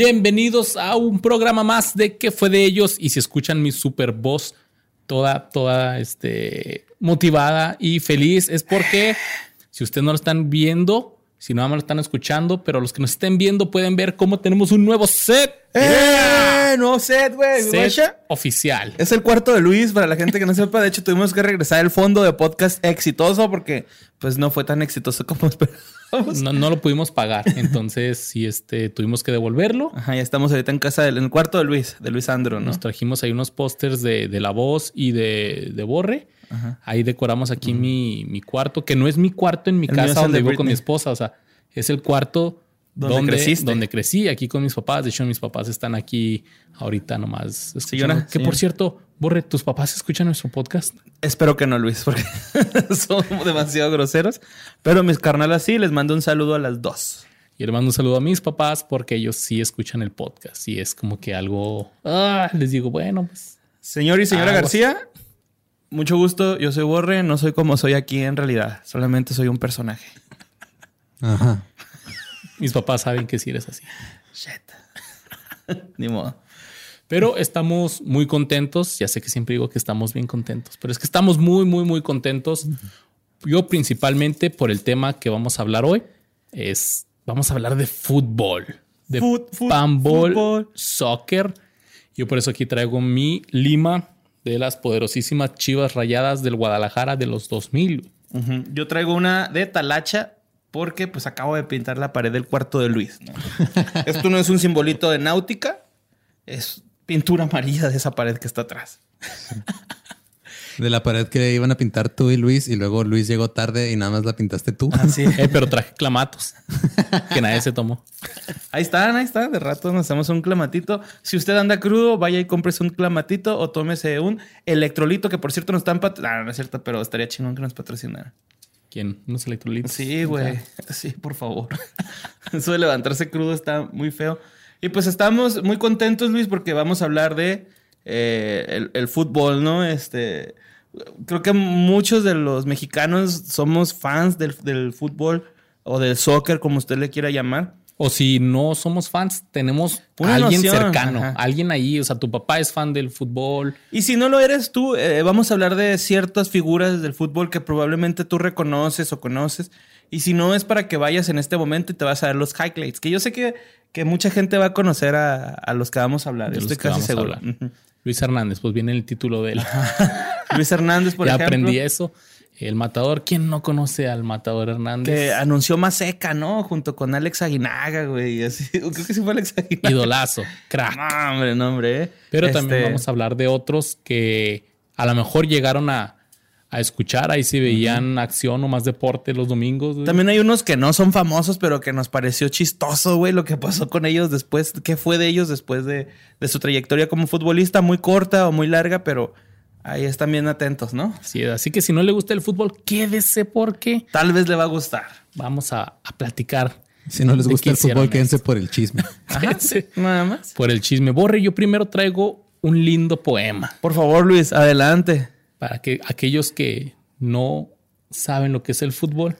Bienvenidos a un programa más de ¿Qué fue de ellos? Y si escuchan mi super voz toda, toda este, motivada y feliz, es porque si ustedes no lo están viendo, si no me lo están escuchando, pero los que nos estén viendo pueden ver cómo tenemos un nuevo set. ¡Eh! Nuevo set, güey. Oficial. Es el cuarto de Luis, para la gente que no sepa. De hecho, tuvimos que regresar el fondo de podcast exitoso porque pues no fue tan exitoso como esperábamos. No, no lo pudimos pagar. Entonces, sí, este, tuvimos que devolverlo. Ajá, ya estamos ahorita en casa del en el cuarto de Luis, de Luis Andro, ¿no? Nos trajimos ahí unos pósters de, de, La Voz y de, de Borre. Ahí decoramos aquí mi, mi, cuarto, que no es mi cuarto en mi casa donde vivo con mi esposa. O sea, es el cuarto donde, donde, donde crecí, aquí con mis papás. De hecho, mis papás están aquí ahorita nomás. Escuchando. que por cierto, Borre, ¿tus papás escuchan nuestro podcast? Espero que no, Luis, porque son demasiado groseros. Pero mis carnalas sí, les mando un saludo a las dos. Y le mando un saludo a mis papás porque ellos sí escuchan el podcast. Y es como que algo. Ah, les digo, bueno, pues. Señor y señora García, mucho gusto. Yo soy Borre. No soy como soy aquí en realidad. Solamente soy un personaje. Ajá. Mis papás saben que sí eres así. Shit. Ni modo. Pero estamos muy contentos. Ya sé que siempre digo que estamos bien contentos, pero es que estamos muy, muy, muy contentos. Yo principalmente por el tema que vamos a hablar hoy es, vamos a hablar de fútbol, de fútbol, soccer. Yo por eso aquí traigo mi lima de las poderosísimas chivas rayadas del Guadalajara de los 2000. Yo traigo una de talacha porque pues acabo de pintar la pared del cuarto de Luis. Esto no es un simbolito de náutica, es pintura amarilla de esa pared que está atrás. De la pared que iban a pintar tú y Luis, y luego Luis llegó tarde y nada más la pintaste tú. Ah, sí. Eh, pero traje clamatos que nadie se tomó. Ahí están, ahí están. De rato nos hacemos un clamatito. Si usted anda crudo, vaya y cómprese un clamatito o tómese un electrolito, que por cierto no están patrocinando. no es cierto, pero estaría chingón que nos patrocinara. ¿Quién? ¿Unos electrolitos? Sí, güey. Sí, por favor. Eso de levantarse crudo está muy feo. Y pues estamos muy contentos, Luis, porque vamos a hablar de eh, el, el, fútbol, ¿no? Este, creo que muchos de los mexicanos somos fans del, del, fútbol o del soccer, como usted le quiera llamar. O si no somos fans, tenemos a alguien noción, cercano, ajá. alguien ahí. O sea, tu papá es fan del fútbol. Y si no lo eres tú, eh, vamos a hablar de ciertas figuras del fútbol que probablemente tú reconoces o conoces. Y si no, es para que vayas en este momento y te vas a ver los highlights. Que yo sé que, que mucha gente va a conocer a, a los que vamos a hablar. De Estoy casi seguro. Luis Hernández, pues viene el título de él. Luis Hernández, por ya ejemplo. Ya aprendí eso. El matador, ¿quién no conoce al matador Hernández? Que anunció más seca, ¿no? Junto con Alex Aguinaga, güey. Así, creo que sí fue Alex Aguinaga. Idolazo, crack. No, hombre, no, hombre. Pero este... también vamos a hablar de otros que a lo mejor llegaron a, a escuchar. Ahí sí veían uh -huh. acción o más deporte los domingos. Güey. También hay unos que no son famosos, pero que nos pareció chistoso, güey, lo que pasó con ellos después. ¿Qué fue de ellos después de, de su trayectoria como futbolista? Muy corta o muy larga, pero ahí están bien atentos, ¿no? Sí, así que si no le gusta el fútbol, quédese porque tal vez le va a gustar. Vamos a, a platicar. Si no les gusta el fútbol, quédense por el chisme. quédense nada más. Por el chisme. Borre, yo primero traigo un lindo poema. Por favor, Luis, adelante. Para que aquellos que no saben lo que es el fútbol,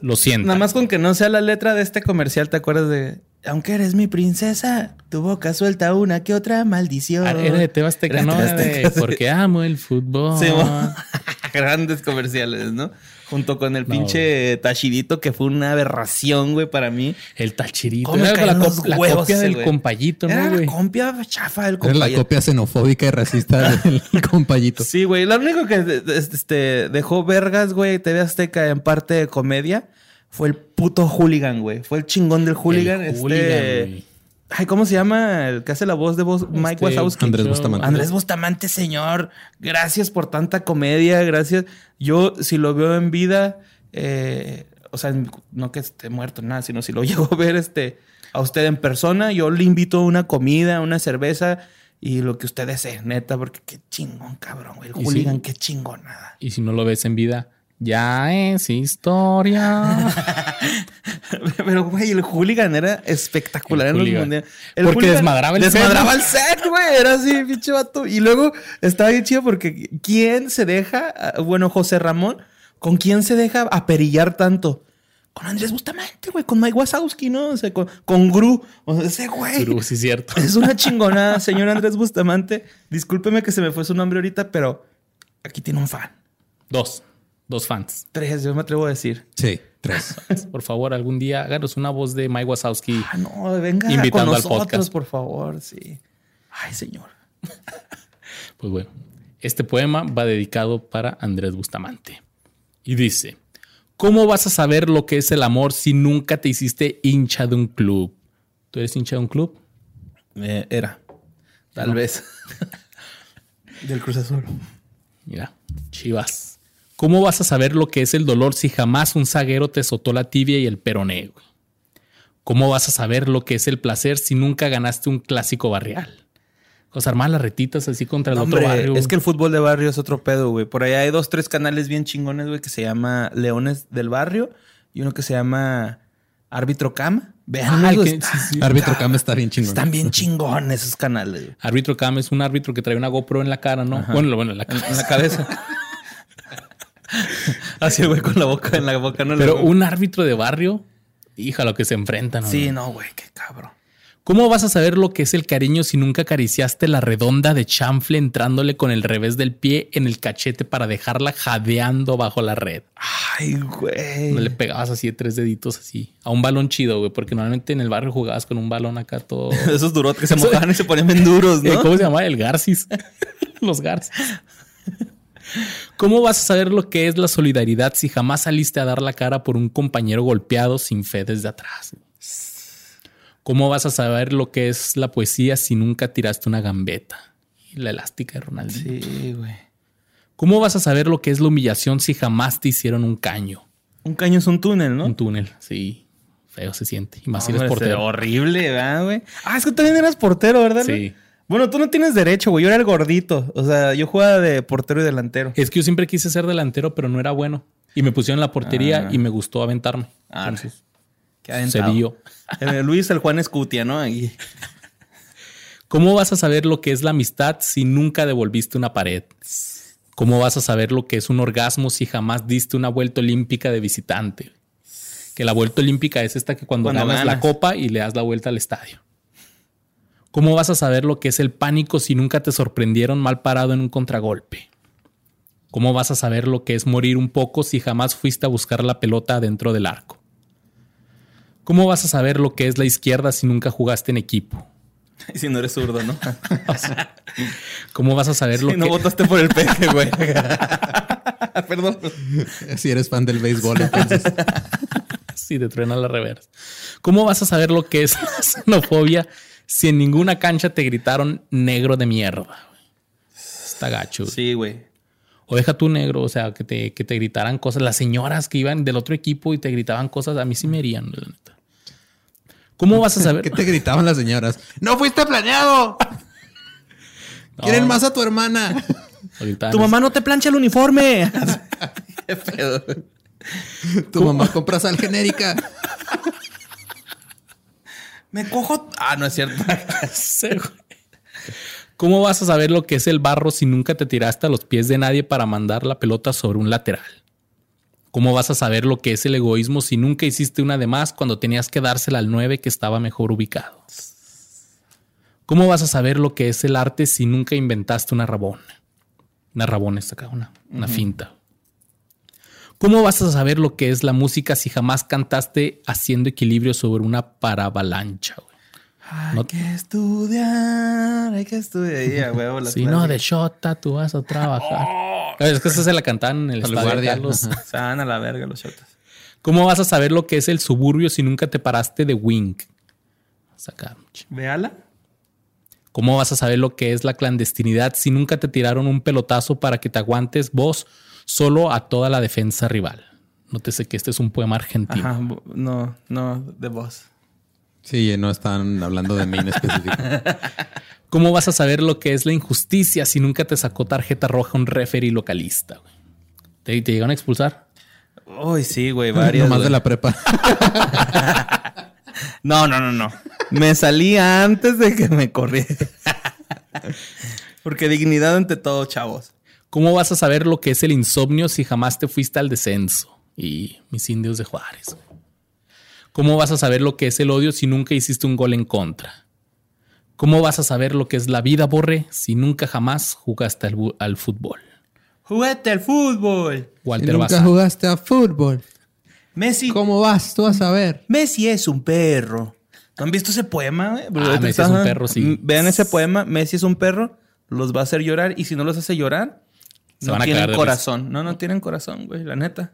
lo sientan. Nada más con que no sea la letra de este comercial, ¿te acuerdas de aunque eres mi princesa, tu boca suelta una que otra maldición. Ah, era de Tebasteca, no, de, porque amo el fútbol. Sí, grandes comerciales, ¿no? Junto con el no, pinche güey. tachirito que fue una aberración, güey, para mí. El tachirito. Era la, cop la huevos, copia del compayito, ¿no, Era güey? la copia chafa del compayito. Era la copia xenofóbica y racista del compayito. Sí, güey. Lo único que este, dejó vergas, güey, TV Azteca en parte de comedia fue el puto hooligan, güey. Fue el chingón del hooligan. El este... hooligan, Ay, ¿cómo se llama el que hace la voz de voz? Mike este, Wazowski. Andrés Bustamante. Andrés Bustamante, señor. Gracias por tanta comedia. Gracias. Yo, si lo veo en vida, eh, o sea, no que esté muerto, nada, sino si lo llego a ver este, a usted en persona, yo le invito a una comida, una cerveza y lo que usted desee, neta, porque qué chingón, cabrón, güey. El hooligan, sí. qué chingón, nada. Y si no lo ves en vida, ya es historia. Pero, güey, el hooligan era espectacular el en los mundiales. El porque desmadraba el desmadraba set. el set, güey. Era así, pinche vato. Y luego estaba bien chido porque ¿quién se deja? Bueno, José Ramón, ¿con quién se deja aperillar tanto? con Andrés Bustamante, güey, con Mike Wazowski, ¿no? O sea, con, con Gru. O sea, ese güey. Gru, sí, cierto. Es una chingonada, señor Andrés Bustamante. Discúlpeme que se me fue su nombre ahorita, pero aquí tiene un fan. Dos. Dos fans. Tres, yo me atrevo a decir. Sí, tres. Por favor, algún día háganos una voz de Mike Wazowski. Ah, no, venga invitando con al nosotros, podcast. por favor, sí. Ay, señor. Pues bueno, este poema va dedicado para Andrés Bustamante. Y dice, ¿cómo vas a saber lo que es el amor si nunca te hiciste hincha de un club? ¿Tú eres hincha de un club? Eh, era. Tal vez. Del Cruz Azul. Mira, Chivas. ¿Cómo vas a saber lo que es el dolor si jamás un zaguero te azotó la tibia y el peroné? güey? ¿Cómo vas a saber lo que es el placer si nunca ganaste un clásico barrial? O sea, armar las retitas así contra el otro barrio. es que el fútbol de barrio es otro pedo, güey. Por allá hay dos, tres canales bien chingones, güey, que se llama Leones del Barrio y uno que se llama Árbitro Cam. Vean, que- sí, sí. Árbitro Cam está bien chingón. Están bien chingones esos canales, güey. Árbitro Cam es un árbitro que trae una GoPro en la cara, ¿no? Bueno, bueno, la en la cabeza. Así, güey, con la boca en la boca. No Pero un árbitro de barrio, hija, lo que se enfrentan. Sí, no, güey, qué cabrón. ¿Cómo vas a saber lo que es el cariño si nunca acariciaste la redonda de chanfle entrándole con el revés del pie en el cachete para dejarla jadeando bajo la red? Ay, güey. No le pegabas así de tres deditos así a un balón chido, güey, porque normalmente en el barrio jugabas con un balón acá todo. Esos durotes que se mojaban y se ponían bien duros, Eh, ¿no? ¿Cómo se llama? El Garcis. Los Garcis. ¿Cómo vas a saber lo que es la solidaridad si jamás saliste a dar la cara por un compañero golpeado sin fe desde atrás? ¿Cómo vas a saber lo que es la poesía si nunca tiraste una gambeta? Y La elástica de Ronaldinho. Sí, güey. ¿Cómo vas a saber lo que es la humillación si jamás te hicieron un caño? Un caño es un túnel, ¿no? Un túnel, sí. Feo se siente. Y más si eres este, portero. horrible, ¿verdad, güey? Ah, es que también eras portero, ¿verdad? Sí. Bueno, tú no tienes derecho, güey. Yo era el gordito. O sea, yo jugaba de portero y delantero. Es que yo siempre quise ser delantero, pero no era bueno. Y me pusieron en la portería Ah. y me gustó aventarme. Ah, Entonces, Qué se vio. Luis el Juan Escutia, ¿no? Ahí. ¿Cómo vas a saber lo que es la amistad si nunca devolviste una pared? ¿Cómo vas a saber lo que es un orgasmo si jamás diste una vuelta olímpica de visitante? Que la vuelta olímpica es esta que cuando, Cuando ganas la copa y le das la vuelta al estadio. ¿Cómo vas a saber lo que es el pánico si nunca te sorprendieron mal parado en un contragolpe? ¿Cómo vas a saber lo que es morir un poco si jamás fuiste a buscar la pelota dentro del arco? ¿Cómo vas a saber lo que es la izquierda si nunca jugaste en equipo? Y si no eres zurdo, ¿no? ¿Cómo vas a saber lo Si no que votaste por el peje, güey. Perdón. Si eres fan del béisbol, entonces. si te truena la reversa? ¿Cómo vas a saber lo que es la xenofobia si en ninguna cancha te gritaron negro de mierda? güey? Está gacho. Sí, güey. O deja tú negro, o sea, que te, que te gritaran cosas. Las señoras que iban del otro equipo y te gritaban cosas, a mí sí me herían, la neta. ¿Cómo vas a saber? ¿Qué te gritaban las señoras? ¡No fuiste planeado! No, ¡Quieren más a tu hermana! Tu mamá no te plancha el uniforme. Qué pedo. Tu mamá compra sal genérica. Me cojo. Ah, no es cierto. ¿Cómo vas a saber lo que es el barro si nunca te tiraste a los pies de nadie para mandar la pelota sobre un lateral? ¿Cómo vas a saber lo que es el egoísmo si nunca hiciste una de más cuando tenías que dársela al 9 que estaba mejor ubicado? ¿Cómo vas a saber lo que es el arte si nunca inventaste una rabona? Una rabona es acá, una, una finta. ¿Cómo vas a saber lo que es la música si jamás cantaste haciendo equilibrio sobre una paravalancha? güey? Hay No- que estudiar, hay que estudiar. Las Si no, de shota, tú vas a trabajar. Es que esa se la cantaban en el estadio, guardia. Se van a la verga los shotas. ¿Cómo vas a saber lo que es el suburbio si nunca te paraste de Wink? Saca. Véala. ¿Cómo vas a saber lo que es la clandestinidad si nunca te tiraron un pelotazo para que te aguantes vos solo a toda la defensa rival? Nótese que este es un poema argentino. Ajá. No, no, de vos. Sí, no están hablando de mí en específico. ¿Cómo vas a saber lo que es la injusticia si nunca te sacó tarjeta roja un referee localista? güey? ¿Te, te llegaron a expulsar? Uy, sí, güey, varias. Nomás güey. de la prepa. No, no, no, no. Me salí antes de que me corriera. Porque dignidad ante todo, chavos. ¿Cómo vas a saber lo que es el insomnio si jamás te fuiste al descenso? Y mis indios de Juárez. ¿Cómo vas a saber lo que es el odio si nunca hiciste un gol en contra? ¿Cómo vas a saber lo que es la vida, Borre, si nunca jamás jugaste al, al fútbol? Juguete al fútbol. Si Walter nunca Baza. jugaste a fútbol. Messi. ¿Cómo vas tú a saber? Messi es un perro. ¿No han visto ese poema? Ah, Messi es un perro, sí. Vean ese poema. Messi es un perro. Los va a hacer llorar. Y si no los hace llorar, Se no van a tienen de corazón. No, no tienen corazón, güey. La neta.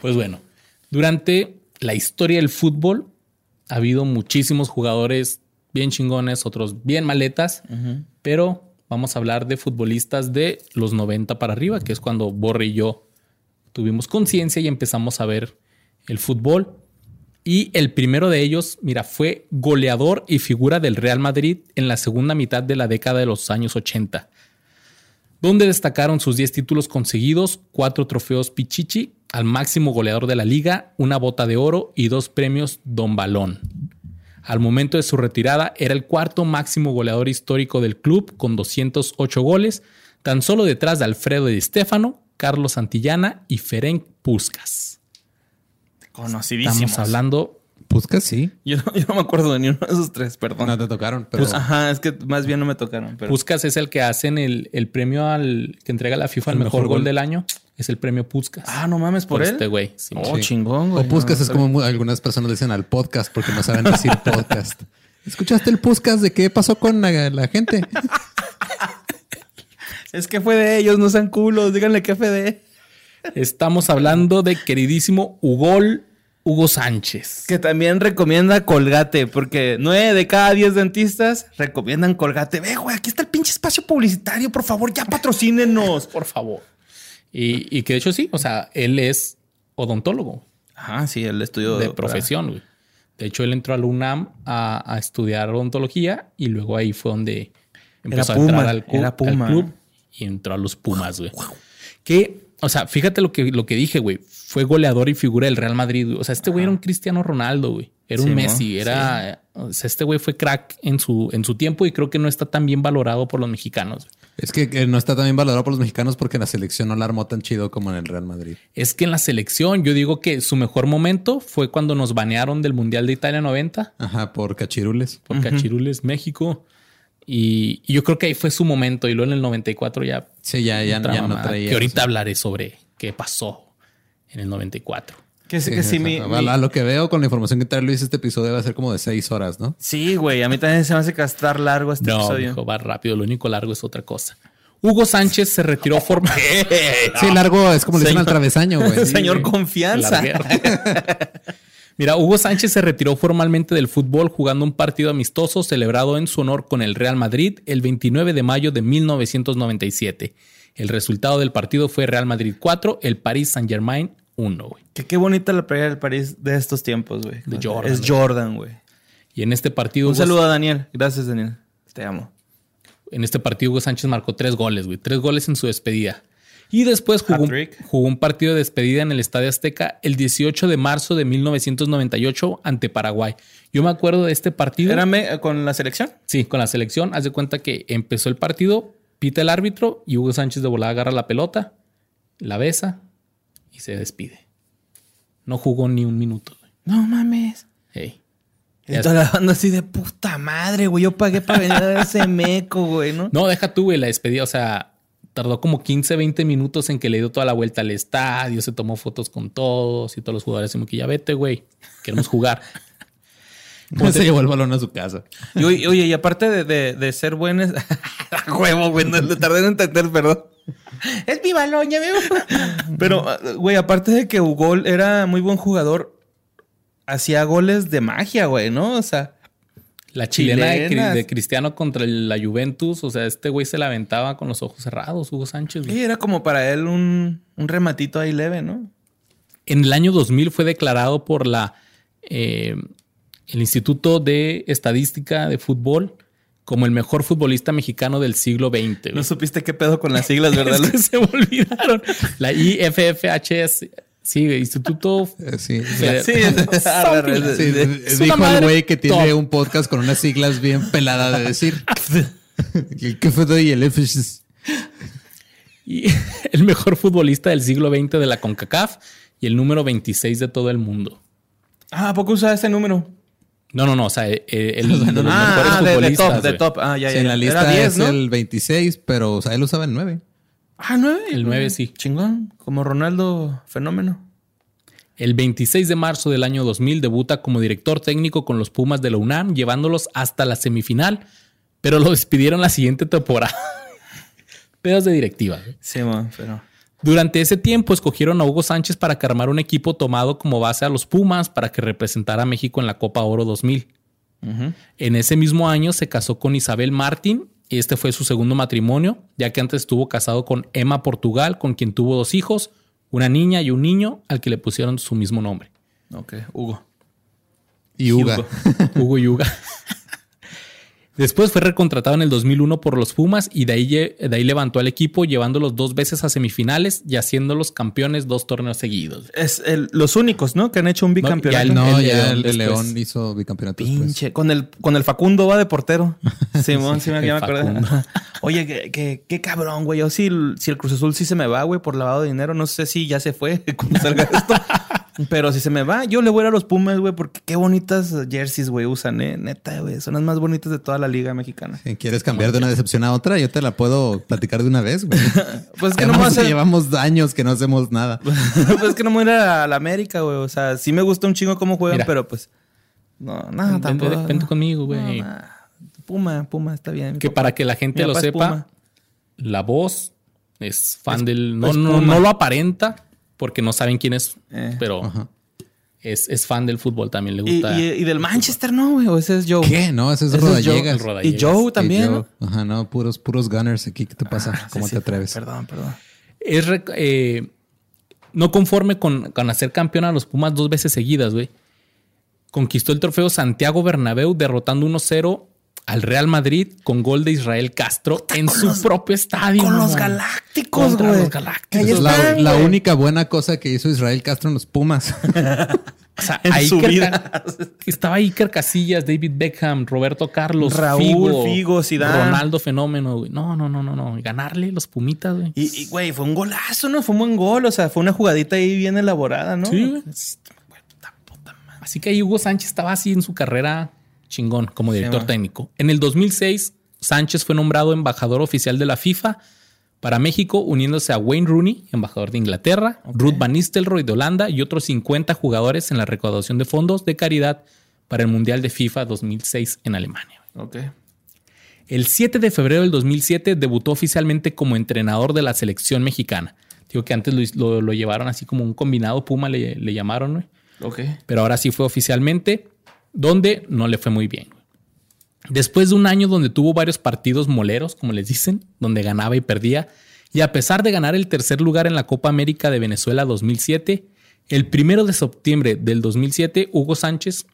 Pues bueno, durante la historia del fútbol ha habido muchísimos jugadores bien chingones, otros bien maletas, pero vamos a hablar de futbolistas de los 90 para arriba, que es cuando Borre y yo tuvimos conciencia y empezamos a ver el fútbol. Y el primero de ellos, mira, fue goleador y figura del Real Madrid en la segunda mitad de la década de los años 80 donde destacaron sus 10 títulos conseguidos, 4 trofeos Pichichi, al máximo goleador de la liga, una bota de oro y dos premios Don Balón. Al momento de su retirada era el cuarto máximo goleador histórico del club con 208 goles, tan solo detrás de Alfredo Di Stefano, Carlos Santillana y Ferenc Puskas. Conocidísimos. Estamos hablando Puskas sí. Yo no, yo no me acuerdo de ni uno de esos tres, perdón. No te tocaron, pero Pues, ajá, es que más bien no me tocaron. Pero... Puskas es el que hacen el, el premio al que entrega la FIFA al El mejor, mejor gol, gol. del año. Es el premio Puskas. ah, no mames, por, por él. este güey. sí. Oh, Sí. chingón, güey. o Puskas No, es como algunas personas le dicen al podcast porque no saben decir podcast. ¿Escuchaste el Puskas de qué pasó con la, la gente? Es que fue de ellos, no sean culos. Díganle que fue de. Estamos hablando de queridísimo Ugol Hugo Sánchez. Que también recomienda Colgate, porque nueve de cada diez dentistas recomiendan Colgate. Ve, güey, aquí está el pinche espacio publicitario. Por favor, ya patrocínenos. Por favor. Y, y que de hecho sí, o sea, él es odontólogo Ajá, sí, el estudio de profesión, güey. De hecho, él entró al UNAM a, a estudiar odontología y luego ahí fue donde empezó Era a entrar Puma, al, cu- era al Puma. club y entró a los Pumas, güey. Que, o sea, fíjate lo que, lo que dije, güey. Fue goleador y figura del Real Madrid. güey. O sea, este güey era un Cristiano Ronaldo, güey. Era un Messi. ¿no? Era. O sea, este güey fue crack en su, en su tiempo y creo que no está tan bien valorado por los mexicanos. güey. Es que, no está también valorado por los mexicanos porque la selección no la armó tan chido como en el Real Madrid. Es que en la selección, yo digo que su mejor momento fue cuando nos banearon del Mundial de Italia 90 Ajá, por cachirules. por Cachirules, México. Y, y yo creo que ahí fue su momento. Y luego en el 94 ya. Sí, ya, ya, ya no traía. Que ahorita hablaré sobre qué pasó en el 94. Que sí, que mi, a- mi- a lo que veo con la información que trae Luis, este episodio va a ser como de seis horas, ¿no? Sí, güey, a mí también se me hace castar largo este No, episodio. mijo, va rápido. Lo único largo es otra cosa. Hugo Sánchez se retiró formal. Sí, largo es como le dicen Señor- al travesaño, güey. Señor güey. Confianza. Mira, Hugo Sánchez se retiró formalmente del fútbol jugando un partido amistoso celebrado en su honor con el Real Madrid el 29 de mayo de 1997. El resultado del partido fue Real Madrid 4, el Paris Saint-Germain 1, güey. Que qué bonita la playa del París de estos tiempos, güey. De Jordan, Es. Jordan, güey. Y en este partido Un saludo a Daniel. Gracias, Daniel. Te amo. en este partido Hugo Sánchez marcó tres goles, güey, tres goles en su despedida. Y después jugó un, jugó un partido de despedida en el Estadio Azteca el 18 de marzo de 1998 ante Paraguay. Yo me acuerdo de este partido. ¿Era con la selección? Sí, con la selección. Haz de cuenta que empezó el partido, pita el árbitro y Hugo Sánchez de volada agarra la pelota, la besa y se despide. No jugó ni un minuto. güey. No mames. Ey. Y toda la banda así de puta madre, güey. Yo pagué para venir a ese meco, güey, ¿no? No, deja tú, güey, la despedida. O sea, tardó como 15, 20 minutos en que le dio toda la vuelta al estadio, se tomó fotos con todos y todos los jugadores. Como que ya vete, güey, queremos jugar. ¿Cómo se llevó el balón a su casa? Y, oye, y aparte de, de- de ser buenos... Huevo, güey. No, le tardé en entender, perdón. Es mi balón, ya. Pero, güey, aparte de que Hugo era muy buen jugador, hacía goles de magia, güey, ¿no? O sea... La chilena de, Cri- Chilenas. de Cristiano contra la Juventus. O sea, este güey se la aventaba con los ojos cerrados, Hugo Sánchez. güey. Sí, era como para él un, un rematito ahí leve, ¿no? En el año 2000 fue declarado por la eh, el Instituto de Estadística de Fútbol como el mejor futbolista mexicano del siglo XX. güey. No supiste qué pedo con las siglas, ¿verdad? Es que se me olvidaron. La IFFHS, sí, Instituto. Eh, Sí. Feder- Sí. Sí, Es dijo una el madre güey que tiene top. un podcast con unas siglas bien peladas de decir. el fue y el FS. Y el mejor futbolista del siglo XX de la CONCACAF y el número 26 de todo el mundo. Ah, ¿a poco usa ese número? No, no, no. O sea, eh, eh, el, de los mejores Ah, ah, de, de futbolistas, top, de top. Ah, ya, Sí, ya. en ya. la lista Era 10, es ¿no? el 26, pero o sea, él usaba el 9. Ah, 9. El nueve, sí. Chingón. Como Ronaldo Fenómeno. El 26 de marzo del año 2000 debuta como director técnico con los Pumas de la UNAM, llevándolos hasta la semifinal, pero lo despidieron la siguiente temporada. Pedos de directiva. Sí, man, pero. Durante ese tiempo escogieron a Hugo Sánchez para que armara un equipo tomado como base a los Pumas para que representara a México en la Copa Oro 2000. Ujú. En ese mismo año se casó con Isabel Martín y este fue su segundo matrimonio, ya que antes estuvo casado con Emma Portugal, con quien tuvo dos hijos, una niña y un niño, al que le pusieron su mismo nombre, Ok, Hugo. Y. Hugo. Hugo Yuga. Después fue recontratado en el 2001 por los Pumas y de ahí, de ahí levantó al equipo llevándolos dos veces a semifinales y haciéndolos campeones dos torneos seguidos. Es el- los únicos, ¿no? Que han hecho un ya bicampeonato. el- No, el ya León el. León hizo bicampeonato después. Pinche. Con el, con el Facundo va de portero. Simón, sí, me, ya me acordé. Oye, qué, qué, qué cabrón, güey. Yo si, el- si el Cruz Azul sí se me va, güey, por lavado de dinero, no sé si ya se fue cuando salga esto. Pero si se me va, yo le voy a ir a los Pumas, güey, porque qué bonitas jerseys, güey, usan, eh. Neta, güey. Son las más bonitas de toda la liga mexicana. Si quieres cambiar de una decepción a otra, yo te la puedo platicar de una vez, güey. Pues es que no me Llevamos, hacer. llevamos años que no hacemos nada. pues es que no me voy a ir a la América, güey. O sea, sí me gusta un chingo cómo juegan, Mira. pero pues. No, no, Vente, tampoco. vente no. conmigo, No, güey. nah. Puma, Puma, está bien. que para que la gente Mi lo sepa, Puma. la voz es fan Es- del. No, es no, no lo aparenta porque no saben quién es, Eh. pero Ajá. es, es fan del fútbol también. Le gusta. y- y del Manchester, no, güey. O ese es Joe. ¿Qué? No, ese es Ese es Joe. Rodallegas. Y Joe también. Ajá, no, puros, puros gunners aquí. ¿Qué te pasa? Ah, sí, ¿Cómo sí, te atreves? Perdón, perdón. es eh, no conforme con, con hacer campeón a los Pumas dos veces seguidas, güey. Conquistó el trofeo Santiago Bernabéu derrotando 1-0 al Real Madrid con gol de Israel Castro en su los- propio estadio. Con los galácticos, güey. los Galácticos. Ahí la, única buena cosa que hizo Israel Castro en los Pumas. O sea, En su vida. Estaba Iker Casillas, David Beckham, Roberto Carlos, Raúl, Figo, Figo, Zidane. Ronaldo Fenómeno, güey. No, no, no, no, no. Ganarle los Pumitas, güey. Y, y, güey, fue un golazo, ¿no? Fue un buen gol. O sea, fue una jugadita ahí bien elaborada, ¿no? Sí, güey. Así que ahí Hugo Sánchez estaba así en su carrera chingón como director Sí, técnico. En el 2006, Sánchez fue nombrado embajador oficial de la FIFA para México, uniéndose a Wayne Rooney, embajador de Inglaterra, Ruth Van Nistelrooy de Holanda y otros 50 jugadores en la recaudación de fondos de caridad para el Mundial de FIFA 2006 en Alemania. Ok. El 7 de febrero del 2007 debutó oficialmente como entrenador de la selección mexicana. Digo que antes lo, lo- lo llevaron así como un combinado Puma, le, le llamaron, güey. Ok. pero ahora sí fue oficialmente, donde no le fue muy bien. Después de un año donde tuvo varios partidos moleros, como les dicen, donde ganaba y perdía, y a pesar de ganar el tercer lugar en la Copa América de Venezuela 2007, el primero de septiembre del 2007, Hugo Sánchez,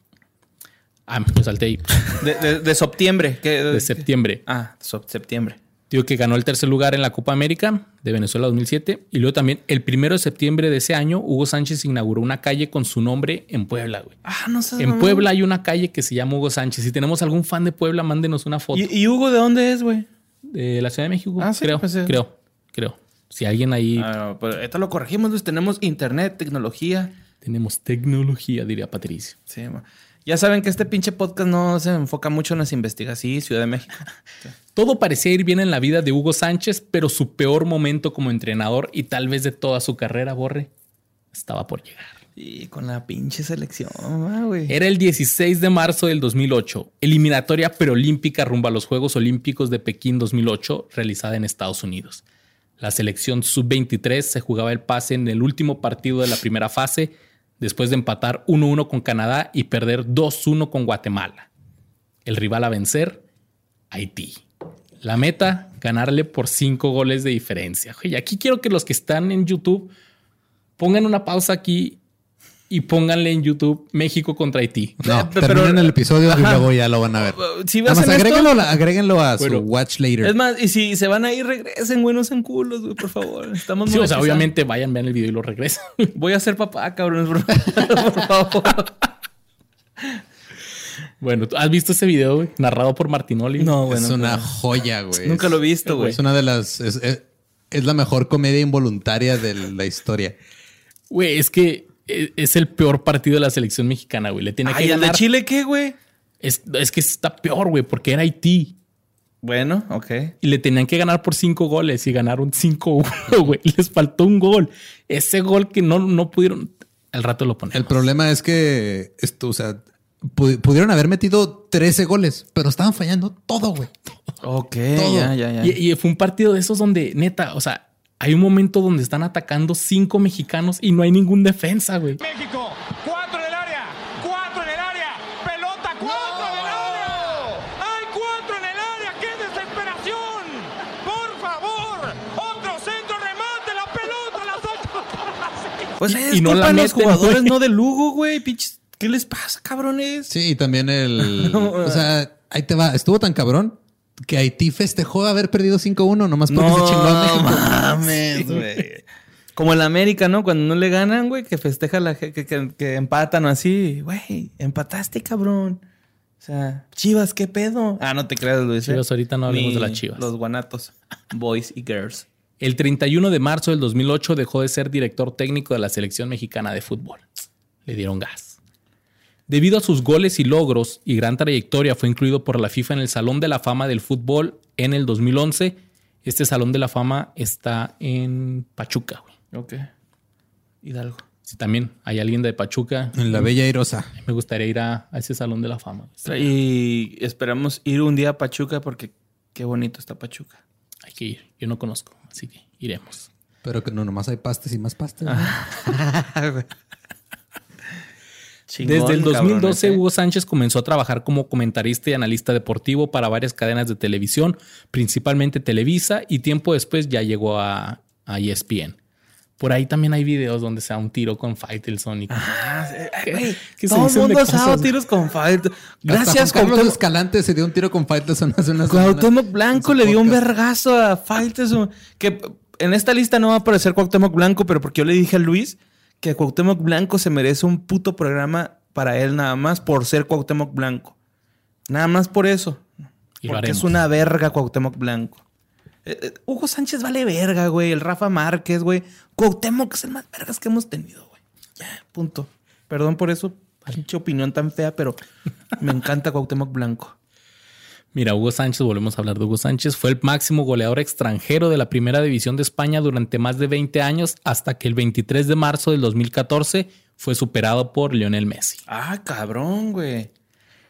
ah, me salté ahí, De, de, de septiembre. ¿qué? de septiembre, Ah, septiembre. Digo que ganó el tercer lugar en la Copa América de Venezuela 2007, y luego también el primero de septiembre de ese año, Hugo Sánchez inauguró una calle con su nombre en Puebla, güey. Ah, no sé. En Puebla hay una calle que se llama Hugo Sánchez. Si tenemos algún fan de Puebla, mándenos una foto. ¿Y, y Hugo de dónde es, güey? De la Ciudad de México. Ah, sí, creo, pues sí. creo, creo. Si alguien ahí Ah, no, pero ahorita lo corregimos, Luis. Tenemos internet, tecnología. tenemos tecnología, diría Patricio. Sí, ma. Ya saben que este pinche podcast no se enfoca mucho en las investigaciones. Sí, Ciudad de México. Todo parecía ir bien en la vida de Hugo Sánchez, pero su peor momento como entrenador y tal vez de toda su carrera, Borre, estaba por llegar. Y con la pinche selección, ah, güey. Era el 16 de marzo del 2008, eliminatoria preolímpica rumbo a los Juegos Olímpicos de Pekín 2008, realizada en Estados Unidos. La selección sub-23 se jugaba el pase en el último partido de la primera fase, después de empatar 1-1 con Canadá y perder 2-1 con Guatemala. El rival a vencer, Haití. La meta, ganarle por 5 goles de diferencia. Y aquí quiero que los que están en YouTube pongan una pausa aquí y pónganle en YouTube México contra Haití. No, Pero- terminen el episodio y luego ya lo van a ver. Si Nada vas más en esto- agréguenlo, agréguenlo a Bueno. su watch later. Es más, y si se van a ir, regresen, güey, no sean culos, güey, por favor. Estamos Sí, o sea, obviamente vayan, vean el video y lo regresan. Voy a ser papá, cabrones, por, por favor. bueno, ¿tú ¿has visto ese video güey? narrado por Martinoli? No, es bueno. una pero- joya, güey. Nunca lo he visto, güey. Es una de las. Es, es- es la mejor comedia involuntaria de la historia. Güey, es que es el peor partido de la selección mexicana, güey. Le tiene Ay, que ¿el de ganar. Chile qué, güey? Es, es que está peor, güey, porque era Haití. Bueno, ok. Y le tenían que ganar por cinco goles y ganaron 5-1, güey. Les faltó un gol. Ese gol que no, no pudieron. Al rato lo ponemos. El problema es que esto, o sea, pu- pudieron haber metido 13 goles, pero estaban fallando todo, güey. Ok, Todo. ya, ya, ya. Y, y fue un partido de esos donde, neta, o sea, hay un momento donde están atacando cinco mexicanos y no hay ningún defensa, güey. México, cuatro en el área, cuatro en el área, pelota, cuatro en el área. Hay cuatro en el área, qué desesperación. Por favor, otro centro remate, la pelota, las ocho. Pues Y- es y no la los jugadores, güey. no de Lugo, güey. Pinches, ¿Qué les pasa, cabrones? Sí, y también el. o sea, ahí te va. Estuvo tan cabrón que Haití festejó haber perdido 5-1 nomás porque se chingó a México. mames, güey. Como en la América, ¿no? Cuando no le ganan, güey, que festeja la que, que, que empatan o así. Güey, empataste, cabrón. O sea, Chivas, ¿qué pedo? Ah, no te creas, Luis. ¿eh? Chivas, ahorita no hablemos Ni de las Chivas. Los guanatos, boys y girls. El 31 de marzo del 2008 dejó de ser director técnico de la selección mexicana de fútbol. Le dieron gas. Debido a sus goles y logros y gran trayectoria, fue incluido por la FIFA en el Salón de la Fama del Fútbol en el 2011. Este Salón de la Fama está en Pachuca. güey. Ok. Hidalgo. Si también hay alguien de Pachuca, En la Bella Irosa. me gustaría ir a, a ese Salón de la Fama. Y esperamos ir un día a Pachuca porque qué bonito está Pachuca. Hay que ir. Yo no conozco, así que iremos. Pero que no nomás hay pastes y más pastes. ¿no? Chingón, Desde el cabrones, 2012, ¿eh? Hugo Sánchez comenzó a trabajar como comentarista y analista deportivo para varias cadenas de televisión, principalmente Televisa, y tiempo después ya llegó a, a ESPN. Por ahí también hay videos donde se da un tiro con Faitelson y Ah, sí. Ay, ¿Qué- güey, qué se todo el mundo ha dado tiros con. Hasta Gracias, Juan Carlos. Escalante se dio un tiro con Faitelson hace unas semanas. Cuauhtémoc Blanco le dio un vergazo a Faitelson. Que en esta lista no va a aparecer Cuauhtémoc Blanco, pero porque yo le dije a Luis que Cuauhtémoc Blanco se merece un puto programa para él nada más por ser Cuauhtémoc Blanco. Nada más por eso. Y porque es una verga Cuauhtémoc Blanco. Eh, eh, Hugo Sánchez vale verga, güey. El Rafa Márquez, güey. Cuauhtémoc es el más vergas que hemos tenido, güey. Ya, punto. Perdón por eso. Pinche opinión tan fea, pero me encanta Cuauhtémoc Blanco. Mira, Hugo Sánchez, volvemos a hablar de Hugo Sánchez, fue el máximo goleador extranjero de la primera división de España durante más de 20 años hasta que el 23 de marzo del 2014 fue superado por Lionel Messi. Ah, cabrón, güey.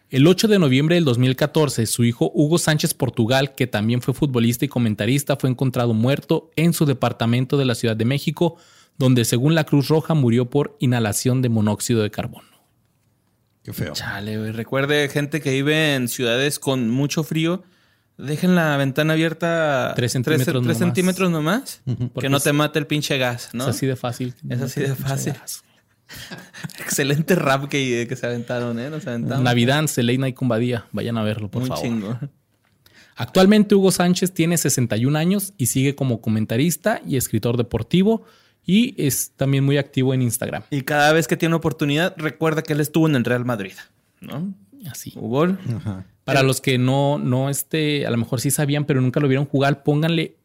El 8 de noviembre del 2014, su hijo Hugo Sánchez Portugal, que también fue futbolista y comentarista, fue encontrado muerto en su departamento de la Ciudad de México, donde según la Cruz Roja murió por inhalación de monóxido de carbono. Qué feo. Chale, güey. Recuerde, gente que vive en ciudades con mucho frío, dejen la ventana abierta Tres centímetros tres nomás. centímetros nomás. Que no te mate el pinche gas, ¿no? Es así de fácil. Es así de fácil. Excelente rap que, que se aventaron, ¿eh? Nos. Navidad, Late Night con Badía. Vayan a verlo, por Muy favor. chingo. Actualmente Hugo Sánchez tiene 61 años y sigue como comentarista y escritor deportivo y es también muy activo en Instagram. Y cada vez que tiene oportunidad, recuerda que él estuvo en el Real Madrid, ¿no? Así. Hugo. Ajá. Para los que no, no, este, a lo mejor sí sabían, pero nunca lo vieron jugar, pónganle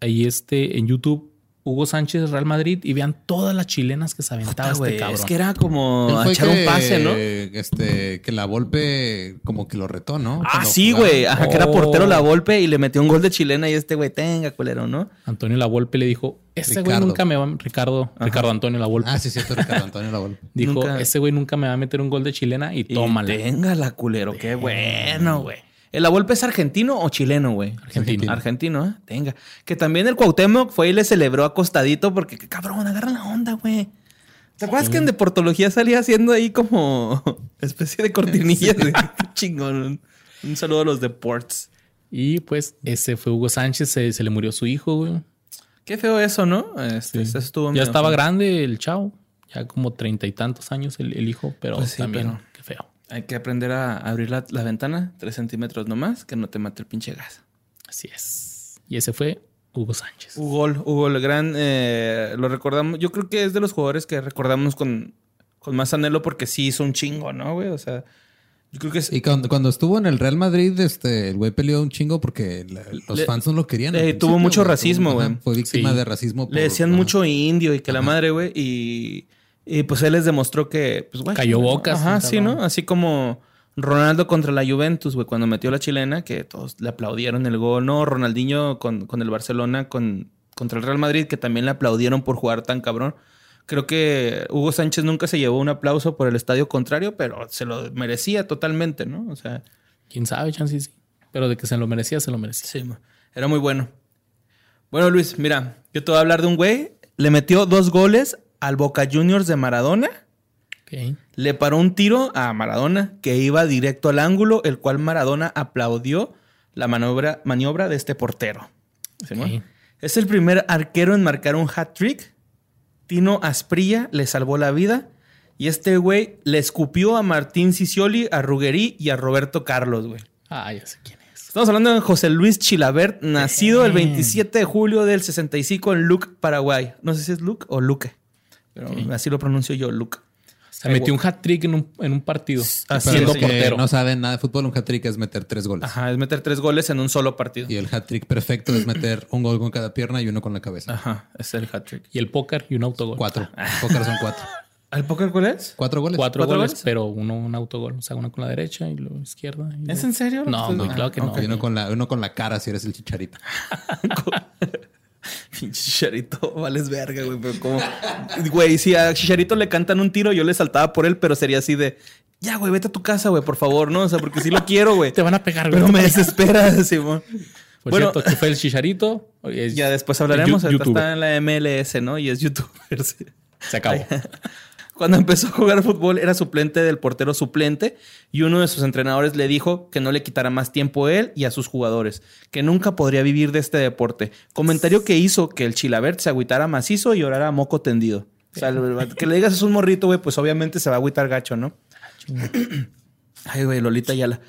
ahí este en YouTube Hugo Sánchez Real Madrid y vean todas las chilenas que se aventaba Puta, este güey, cabrón. Es que era como a echar que, un pase, ¿no? Este, que la Volpe como que lo retó, ¿no? Ah, Cuando sí, güey. Ajá, que era Oh. portero la golpe y le metió un gol de chilena y este güey, tenga, culero, ¿no? Antonio Lavolpe le dijo, ese güey nunca me va, Ricardo, Ricardo Antonio Lavolpe. Ah, sí, cierto, Ricardo Antonio la Volpe. dijo, nunca- ese güey nunca me va a meter un gol de chilena y, Y tómala. Tenga la culero, qué bueno, güey. ¿El Abuelpe es argentino o chileno, güey? Argentino. Argentino, ¿eh? Tenga. Que también el Cuauhtémoc fue y le celebró acostadito porque, qué cabrón, agarra la onda, güey. ¿Te acuerdas que en deportología salía haciendo ahí como especie de cortinillas? Qué chingón. Un saludo a los deports. Y pues ese fue Hugo Sánchez, se, se le murió su hijo, güey. Qué feo eso, ¿no? Este, estuvo Ya estaba feo. grande el chavo, ya como treinta y tantos años el, el hijo, pero Pues sí, también pero-. Hay que aprender a abrir la, la ventana tres centímetros nomás, que no te mate el pinche gas. Así es. Y ese fue Hugo Sánchez. Hugo, Hugo el gran, eh, lo recordamos. Yo creo que es de los jugadores que recordamos con, con más anhelo porque sí hizo un chingo, ¿no, güey? O sea, yo creo que es- Y cuando, cuando estuvo en el Real Madrid, este, el güey peleó un chingo porque la- los Le- fans no lo querían. eh, tuvo mucho güey. racismo, güey. Fue víctima Sí. de racismo. le decían ajá. mucho indio y que la madre, güey. Y, Y pues él les demostró que, pues, güey. Cayó bocas, Ajá, sí, cabrón. ¿no? Así como Ronaldo contra la Juventus, güey, cuando metió la chilena, que todos le aplaudieron el gol. No, Ronaldinho con, con el Barcelona, con, contra el Real Madrid, que también le aplaudieron por jugar tan cabrón. Creo que Hugo Sánchez nunca se llevó un aplauso por el estadio contrario, pero se lo merecía totalmente, ¿no? O sea, Quién sabe, chance sí. Pero de que se lo merecía, se lo merecía. Sí, era muy bueno. Bueno, Luis, mira, yo te voy a hablar de un güey. Le metió dos goles al Boca Juniors de Maradona. Le paró un tiro a Maradona que iba directo al ángulo, el cual Maradona aplaudió la maniobra, maniobra de este portero. Es el primer arquero en marcar un hat-trick. Tino Asprilla le salvó la vida. Y este güey le escupió a Martín Cicioli, a Ruggeri y a Roberto Carlos, güey. Ah, ya sé quién es. Estamos hablando de José Luis Chilabert, nacido el 27 de julio del 65 en Luque, Paraguay. No sé si es Luque o Luque, pero así lo pronuncio yo, Luque. Se metió un hat trick en un, en un partido. Para siendo portero. no saben nada de fútbol, un hat-trick es meter tres goles. Ajá, es meter tres goles en un solo partido. Y el hat-trick perfecto es meter un gol con cada pierna y uno con la cabeza. Ajá, es el hat-trick. Y el póker y un autogol. Cuatro. Póker son cuatro. ¿Al póker cuál es? Cuatro goles. Cuatro, ¿Cuatro goles, goles? pero uno un autogol. O sea, uno con la derecha y luego izquierda. y ¿Es en serio? No, Pues, muy ah, claro que no. Y uno con, la, uno con la cara si eres el chicharito. Pinche Chicharito, vales verga, güey. Pero como, güey, si a Chicharito le cantan un tiro, yo le saltaba por él, pero sería así de, ya, güey, vete a tu casa, güey, por favor, ¿no? O sea, porque sí lo quiero, güey. Te van a pegar, güey. Pero me desespera, Simón. Por Bueno, cierto, que fue el chicharito. ya después hablaremos. ahorita está en la MLS, ¿no? Y es youtuber. sí. Se acabó. Cuando empezó a jugar fútbol era suplente del portero suplente y uno de sus entrenadores le dijo que no le quitara más tiempo a él y a sus jugadores, que nunca podría vivir de este deporte. Comentario que hizo que el Chilabert se agüitara macizo y llorara moco tendido. O sea, que le digas es un morrito, güey, pues obviamente se va a agüitar gacho, ¿no? Ay, güey, Lolita Ayala.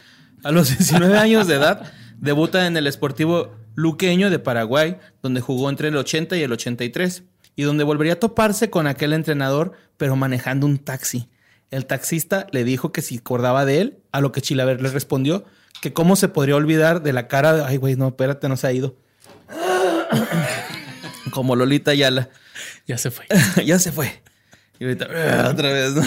A los 19 años de edad, debuta en el Esportivo Luqueño de Paraguay, donde jugó entre el 80 y el 83, y donde volvería a toparse con aquel entrenador, pero manejando un taxi. El taxista le dijo que si acordaba de él, a lo que Chilaver le respondió que cómo se podría olvidar de la cara de, ay, güey, no, espérate, no se ha ido. Como Lolita Ayala. Ya se fue. ya se fue. Y ahorita "Ah", otra vez, ¿no?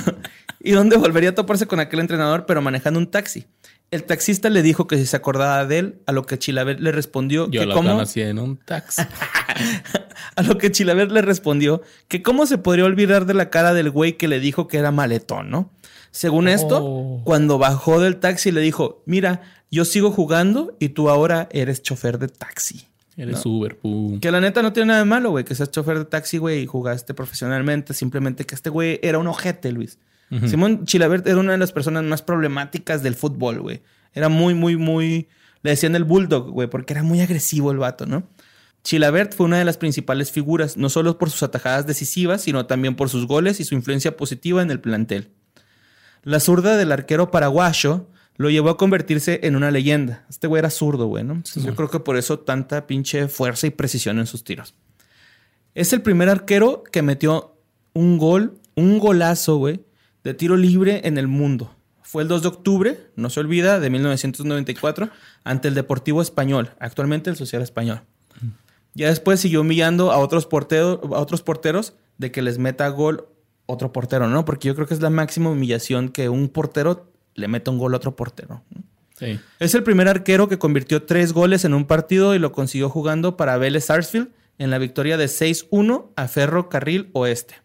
Y donde volvería a toparse con aquel entrenador, pero manejando un taxi. El taxista le dijo que si se acordaba de él, a lo que Chilaver le respondió Yo que la cómo, así en un taxi. a lo que Chilaver le respondió que cómo se podría olvidar de la cara del güey que le dijo que era maletón, ¿no? Según esto, Oh. cuando bajó del taxi le dijo, mira, yo sigo jugando y tú ahora eres chofer de taxi. Eres Uber, pum. Que la neta no tiene nada de malo, güey, que seas chofer de taxi, güey, y jugaste profesionalmente. Simplemente que este güey era un ojete, Luis. Simón Chilabert era una de las personas más problemáticas del fútbol, güey. Era muy, muy, muy. Le decían el bulldog, güey, porque era muy agresivo el vato, ¿no? Chilabert fue una de las principales figuras, no solo por sus atajadas decisivas, sino también por sus goles y su influencia positiva en el plantel. La zurda del arquero paraguayo lo llevó a convertirse en una leyenda. Este güey era zurdo, güey, ¿no? Yo creo que por eso tanta pinche fuerza y precisión en sus tiros. Es el primer arquero que metió un gol, un golazo, güey, de tiro libre en el mundo. Fue el 2 de octubre, no se olvida, de 1994, ante el Deportivo Español, actualmente el Social Español. Ya después siguió humillando a otros, porteros, a otros porteros de que les meta gol otro portero, ¿no? Porque yo creo que es la máxima humillación que un portero le meta un gol a otro portero. Sí. Es el primer arquero que convirtió tres goles en un partido y lo consiguió jugando para Vélez Sarsfield en la victoria de 6-1 a Ferro Carril Oeste.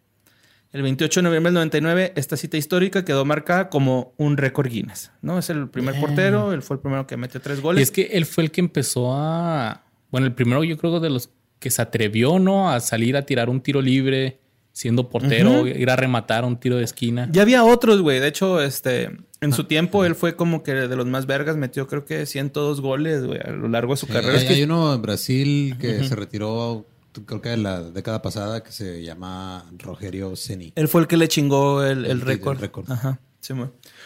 El 28 de noviembre del 99, esta cita histórica quedó marcada como un récord Guinness. ¿no? Es el primer portero, él fue el primero que metió tres Y goles. es que él fue el que empezó a. Bueno, el primero, yo creo, de los que se atrevió, ¿no? A salir a tirar un tiro libre siendo portero, ir a rematar un tiro de esquina. Ya había otros, güey. De hecho, este, en su tiempo él fue como que de los más vergas, metió creo que 102 goles, güey, a lo largo de su Sí, carrera. hay, Es que- hay uno en Brasil que se retiró, creo que en la década pasada, que se llama Rogerio Ceni. Él fue el que le chingó el, el El- récord. récord. Ajá. Sí.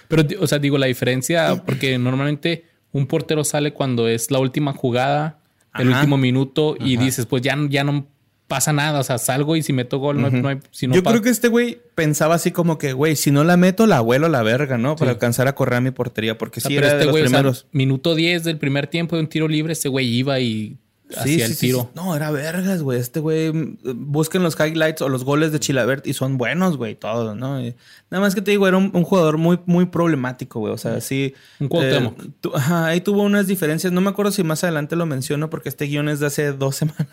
Pero, o sea, digo, la diferencia, porque normalmente un portero sale cuando es la última jugada, el Ajá. último minuto, y dices, pues ya, ya no pasa nada. O sea, salgo y si meto gol, no hay, no hay- si no Yo creo que este güey pensaba así como que, güey, si no la meto, la vuelo a la verga, ¿no? Para Sí. alcanzar a correr a mi portería, porque O sea, sí pero era de este los güey, o sea, primeros. minuto 10 del primer tiempo de un tiro libre, ese güey iba y hacía el tiro. No, era vergas, güey. Este güey, busquen los highlights o los goles de Chilabert y son buenos, güey, todos, ¿no? Y nada más que te digo, era un, un jugador muy, muy problemático, güey. O sea, sí. Un Cuauhtémoc. eh, tu- ajá, ahí tuvo unas diferencias. No me acuerdo si más adelante lo menciono porque este guion es de hace dos semanas.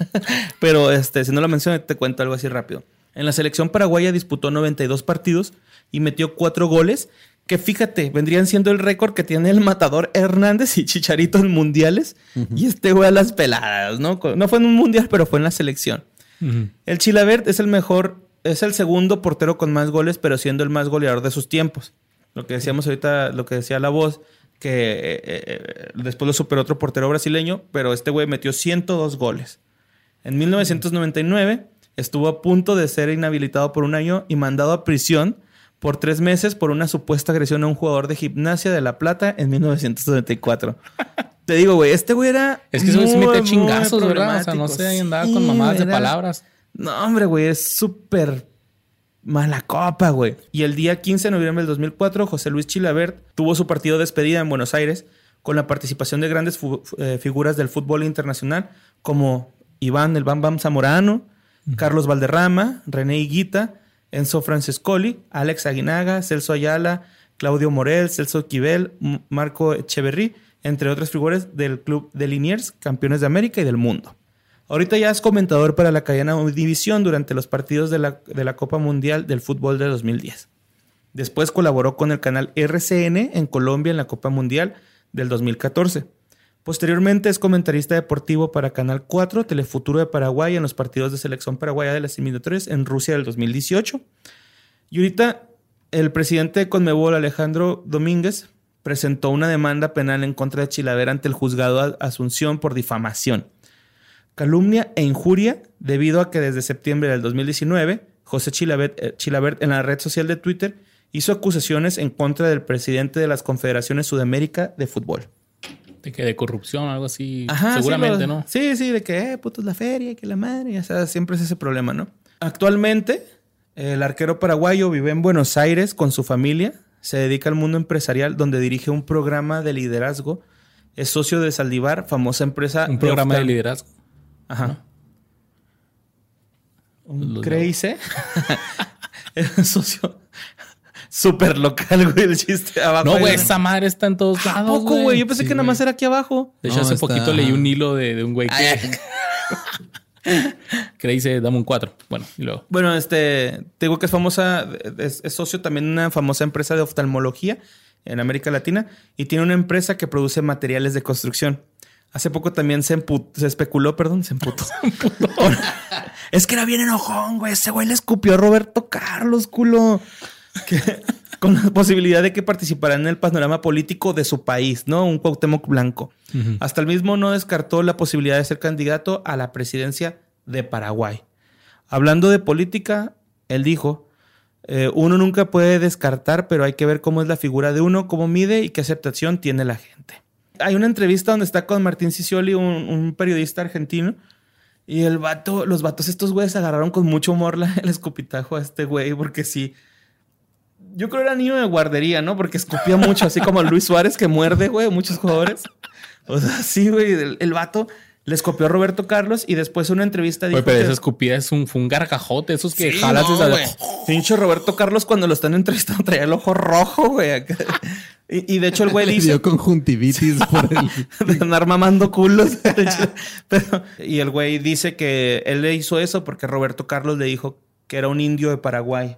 Pero este, si no lo menciono, te cuento algo así rápido. En la selección paraguaya disputó 92 partidos y metió cuatro goles. Que fíjate, vendrían siendo el récord que tiene el matador Hernández y Chicharito en mundiales. Y este güey a las peladas, ¿no? No fue en un mundial, pero fue en la selección. El Chilabert es el mejor, es el segundo portero con más goles, pero siendo el más goleador de sus tiempos. Lo que decíamos ahorita, lo que decía la voz, que eh, eh, después lo superó otro portero brasileño, pero este güey metió 102 goles. En 1999 estuvo a punto de ser inhabilitado por un año y mandado a prisión por tres meses por una supuesta agresión a un jugador de gimnasia de La Plata en 1994. Te digo, güey, este güey era. Es que se mete chingazos, ¿verdad? O sea, no sé, ahí andaba Sí, con mamadas de palabras. no, hombre, güey, es súper mala copa, güey. Y el día 15 de noviembre del 2004, José Luis Chilabert tuvo su partido de despedida en Buenos Aires con la participación de grandes eh, figuras del fútbol internacional como Iván el Bam Bam Zamorano, Carlos Valderrama, René Higuita, Enzo Francescoli, Alex Aguinaga, Celso Ayala, Claudio Morel, Celso Quivel, Marco Echeverry, entre otras figuras del club de Liniers, campeones de América y del mundo. Ahorita ya es comentador para la cadena División durante los partidos de la, de la Copa Mundial del Fútbol de 2010. Después colaboró con el canal RCN en Colombia en la Copa Mundial del 2014. Posteriormente es comentarista deportivo para Canal 4, Telefuturo de Paraguay en los partidos de selección paraguaya de las eliminatorias en Rusia del 2018. Y ahorita el presidente de Conmebol, Alejandro Domínguez, presentó una demanda penal en contra de Chilaver ante el juzgado Asunción por difamación calumnia e injuria debido a que desde septiembre del 2019 José Chilabert, eh, Chilabert en la red social de Twitter hizo acusaciones en contra del presidente de las Confederaciones Sudamérica de Fútbol. De que de corrupción o algo así. Ajá, Seguramente, sí, lo- ¿no? Sí, sí, de que, eh, puto, es la feria, que la madre, ya sabes, siempre es ese problema, ¿no? Actualmente, el arquero paraguayo vive en Buenos Aires con su familia, se dedica al mundo empresarial donde dirige un programa de liderazgo, es socio de Saldivar, famosa empresa. Un programa de liderazgo. Ajá. Un Los crazy. es socio súper local, güey, el chiste abajo. No, güey, esa madre está en todos ¿A lados. poco, güey? Yo pensé Sí, que nada más era aquí abajo. De hecho, No, hace está- poquito leí un hilo de, de un güey que, que le dice, dame un 4. Bueno, y luego. Bueno, este, te digo que es famosa, es, es socio también de una famosa empresa de oftalmología en América Latina y tiene una empresa que produce materiales de construcción. Hace poco también se, se especuló, perdón, se emputó. es que era bien enojón, güey. Ese güey le escupió a Roberto Carlos, culo. Que- con la posibilidad de que participara en el panorama político de su país, ¿no? Un Cuauhtémoc blanco. Hasta el mismo no descartó la posibilidad de ser candidato a la presidencia de Paraguay. Hablando de política, él dijo, eh, uno nunca puede descartar, pero hay que ver cómo es la figura de uno, cómo mide y qué aceptación tiene la gente. Hay una entrevista donde está con Martín Cicioli, un, un periodista argentino, y el vato, los vatos, estos güeyes agarraron con mucho humor la- el escupitajo a este güey, porque sí. Yo creo que era niño de guardería, ¿no? Porque escupía mucho, así como Luis Suárez que muerde, güey, muchos jugadores. O sea, sí, güey, el, el vato le escopió a Roberto Carlos y después en una entrevista dijo Güey, pero que- esa escupida es un, fue un gargajote, esos que Sí, jalas no, esa- güey. Pinche Roberto Carlos cuando lo están entrevistando traía el ojo rojo, güey. Y, y de hecho el güey Le dice dio conjuntivitis por el... de andar mamando culos. Pero- y el güey dice que él le hizo eso porque Roberto Carlos le dijo que era un indio de Paraguay,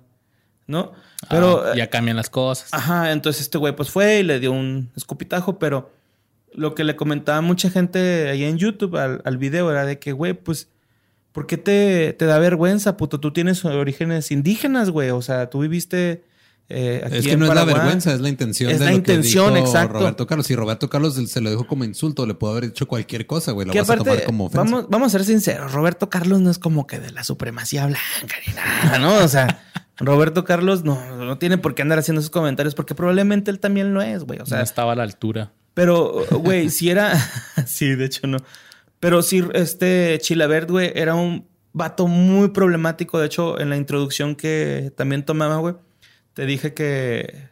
¿no? Pero Ah, ya cambian las cosas. Ajá, entonces este güey pues fue y le dio un escupitajo, pero lo que le comentaba mucha gente ahí en YouTube al, al video era de que, güey, pues, ¿por qué te, te da vergüenza, puto? Tú tienes orígenes indígenas, güey, o sea, tú viviste eh, aquí Es que en no es la vergüenza, es la intención. Es de la lo intención, que dijo exacto. Roberto Carlos. Si Roberto Carlos se lo dijo como insulto, le pudo haber dicho cualquier cosa, güey. Lo vas a tomar como ofensa. vamos, vamos a ser sinceros, Roberto Carlos no es como que de la supremacía blanca ni nada, ¿no? O sea, Roberto Carlos no, no tiene por qué andar haciendo esos comentarios porque probablemente él también lo es, güey. O sea, no estaba a la altura. Pero, güey, si era. sí, de hecho no. Pero sí, este Chilabert, güey, era un vato muy problemático. De hecho, en la introducción que también tomaba, güey, te dije que.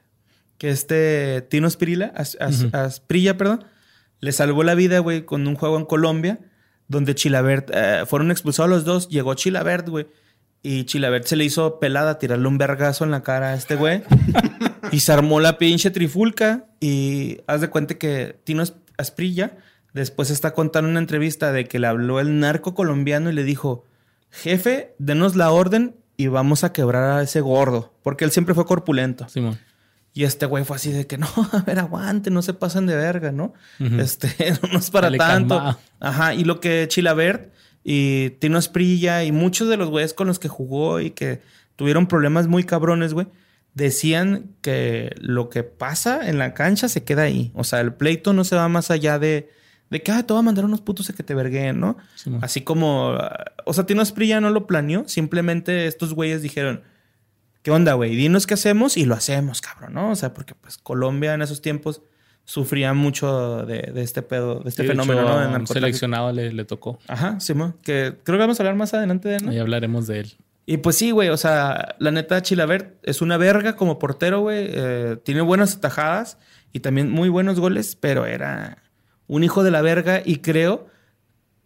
Que este Tino Spirilla, As- As- Asprilla, perdón, le salvó la vida, güey, con un juego en Colombia, donde Chilabert, eh, fueron expulsados los dos, llegó Chilabert, güey. Y Chilabert se le hizo pelada tirarle un vergazo en la cara a este güey. y se armó la pinche trifulca. Y haz de cuenta que Tino As- Asprilla después está contando una entrevista de que le habló el narco colombiano y le dijo: Jefe, denos la orden y vamos a quebrar a ese gordo. Porque él siempre fue corpulento. Simón. Y este güey fue así de que no, a ver, aguante, no se pasen de verga, ¿no? Este, no es para Dale tanto. calma. Ajá, y lo que Chilabert y Tino Esprilla y muchos de los güeyes con los que jugó y que tuvieron problemas muy cabrones, güey, decían que lo que pasa en la cancha se queda ahí. O sea, el pleito no se va más allá de, de que, ah, te voy a mandar unos putos a que te verguen, ¿no? Así como, o sea, Tino Esprilla no lo planeó, simplemente estos güeyes dijeron, ¿qué onda, güey? Dinos qué hacemos y lo hacemos, cabrón, ¿no? O sea, porque pues Colombia en esos tiempos sufría mucho de, de este pedo, de este Sí, fenómeno, hecho, ¿no? seleccionado le, le tocó. Ajá, Simón, que creo que vamos a hablar más adelante de él, ¿no? Ahí hablaremos de él. Y pues sí, güey, o sea, la neta Chilabert es una verga como portero, güey. eh, tiene buenas atajadas y también muy buenos goles, pero era un hijo de la verga y creo